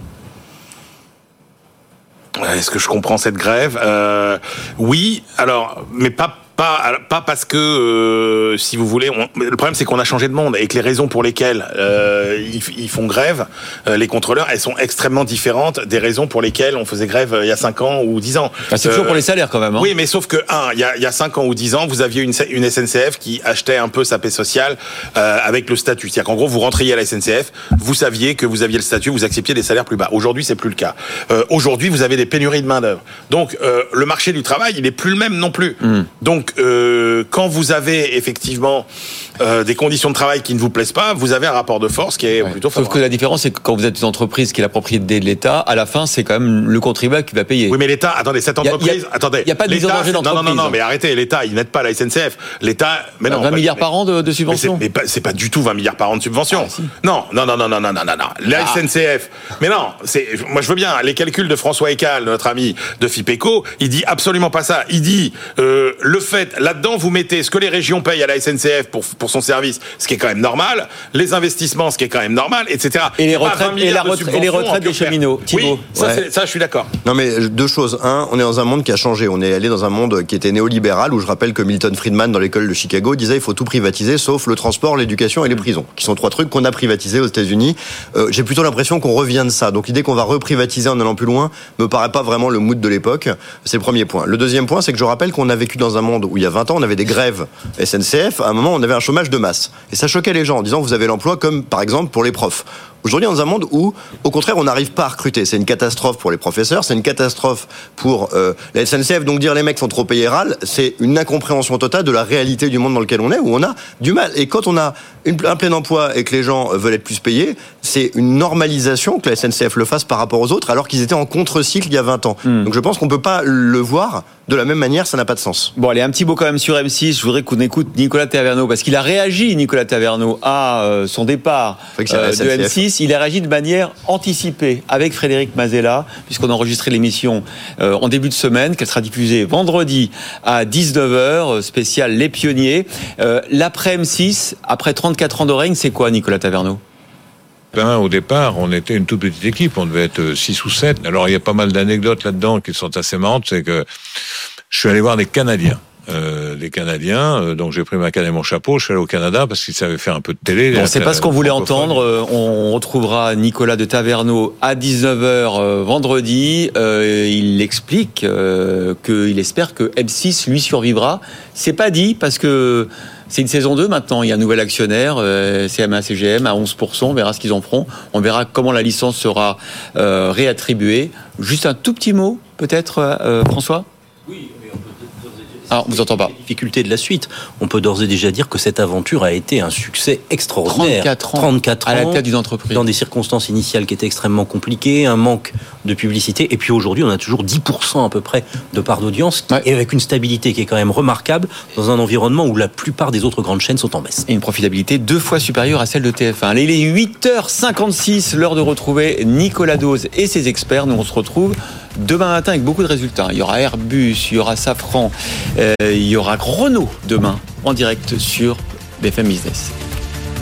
Est-ce que je comprends cette grève? Euh, Oui, alors, mais pas pas pas parce que euh, si vous voulez, on- le problème c'est qu'on a changé de monde et que les raisons pour lesquelles euh, ils, ils font grève, euh, les contrôleurs, elles sont extrêmement différentes des raisons pour lesquelles on faisait grève euh, il y a 5 ans ou 10 ans. Ah, c'est toujours pour les salaires quand même. hein. Oui, mais sauf que un, il y a, il y a 5 ans ou 10 ans, vous aviez une, une SNCF qui achetait un peu sa paix sociale euh, avec le statut. C'est-à-dire qu'en gros, vous rentriez à la SNCF, vous saviez que vous aviez le statut, vous acceptiez des salaires plus bas. Aujourd'hui, c'est plus le cas. Euh, Aujourd'hui, vous avez des pénuries de main d'œuvre. Donc, euh, le marché du travail, il est plus le même non plus. Donc, donc, euh, quand vous avez effectivement euh, des conditions de travail qui ne vous plaisent pas, vous avez un rapport de force qui est plutôt favorable. Sauf que la différence, c'est que quand vous êtes une entreprise qui est la propriété de l'État, à la fin, c'est quand même le contribuable qui va payer. Oui, mais l'État, attendez, cette entreprise, attendez. Il n'y a pas de d'entreprise. Non, non, non, non, hein. mais arrêtez, l'État, il n'aide pas la SNCF. L'État, mais bah, non. 20 milliards par an de, subventions. Ah, mais c'est pas, pas, du tout 20 milliards par an de subventions. Non, non, non, non, non, non, non, non. La. Ah. SNCF. Mais non, moi je veux bien, les calculs de François Ecal, notre ami de FIPECO, il dit absolument pas ça. Il dit, euh, le fait là-dedans, vous mettez ce que les régions payent à la SNCF pour, pour son service, ce qui est quand même normal, les investissements, ce qui est quand même normal, etc. Et les Pas 20 retraites- et la de et les retraites des cheminots. Thibault. Oui, ça, Ouais. ça, je suis d'accord. Non mais euh, deux choses. Un, on est dans un monde qui a changé. On est allé dans un monde qui était néolibéral où je rappelle que Milton Friedman dans l'école de Chicago disait il faut tout privatiser sauf le transport, l'éducation et les prisons, qui sont trois trucs qu'on a privatisés aux États-Unis. Euh, J'ai plutôt l'impression qu'on revient de ça. Donc l'idée qu'on va reprivatiser en allant plus loin me paraît pas vraiment le mood de l'époque. C'est le premier point. Le deuxième point, c'est que je rappelle qu'on a vécu dans un monde où il y a 20 ans, on avait des grèves SNCF, à un moment, on avait un chômage de masse. Et ça choquait les gens en disant, vous avez l'emploi comme, par exemple, pour les profs. Aujourd'hui, on est dans un monde où, au contraire, on n'arrive pas à recruter. C'est une catastrophe pour les professeurs, c'est une catastrophe pour euh, la SNCF. Donc dire les mecs sont trop payés râle, c'est une incompréhension totale de la réalité du monde dans lequel on est, où on a du mal. Et quand on a une, un plein emploi et que les gens veulent être plus payés, c'est une normalisation que la SNCF le fasse par rapport aux autres, alors qu'ils étaient en contre-cycle il y a 20 ans. Donc je pense qu'on peut pas le voir de la même manière, ça n'a pas de sens. Bon, allez, un petit mot quand même sur M6. Je voudrais qu'on écoute Nicolas Taverneau, parce qu'il a réagi, Nicolas Taverneau, à euh, son départ euh, de SNCF. M6. Il a réagi de manière anticipée avec Frédéric Mazella, puisqu'on a enregistré l'émission euh, en début de semaine, qu'elle sera diffusée vendredi à 19h, euh, spécial Les Pionniers. Euh, L'après M6, après 34 ans de règne, c'est quoi, Nicolas Taverneau? Au départ, on était une toute petite équipe, on devait être 6 ou 7. Alors, il y a pas mal d'anecdotes là-dedans qui sont assez marrantes, c'est que je suis allé voir des Canadiens. Euh, des Canadiens, euh, donc j'ai pris ma canne et mon chapeau, je suis allé au Canada parce qu'ils savaient faire un peu de télé. Bon, c'est pas ce qu'on voulait entendre. Euh, On retrouvera Nicolas de Taverneau à 19h euh, vendredi. Euh, il explique euh, qu'il espère que M6 lui survivra. C'est pas dit parce que c'est une saison 2 maintenant. Il y a un nouvel actionnaire, euh, CMA CGM à 11%. On verra ce qu'ils en feront. On verra comment la licence sera euh, réattribuée. Juste un tout petit mot, peut-être, euh, François? Ah, on vous entend pas. difficulté de la suite. On peut d'ores et déjà dire que cette aventure a été un succès extraordinaire. 34 ans 34 à la tête d'une entreprise. Dans des circonstances initiales qui étaient extrêmement compliquées, un manque de publicité. Et puis aujourd'hui, on a toujours 10% à peu près de part d'audience, et avec une stabilité qui est quand même remarquable dans un environnement où la plupart des autres grandes chaînes sont en baisse. Et une profitabilité deux fois supérieure à celle de TF1. Allez, il est 8h56, l'heure de retrouver Nicolas Dose et ses experts. Nous, on se retrouve demain matin avec beaucoup de résultats. Il y aura Airbus, il y aura Safran, euh, il y aura Renault demain en direct sur BFM Business.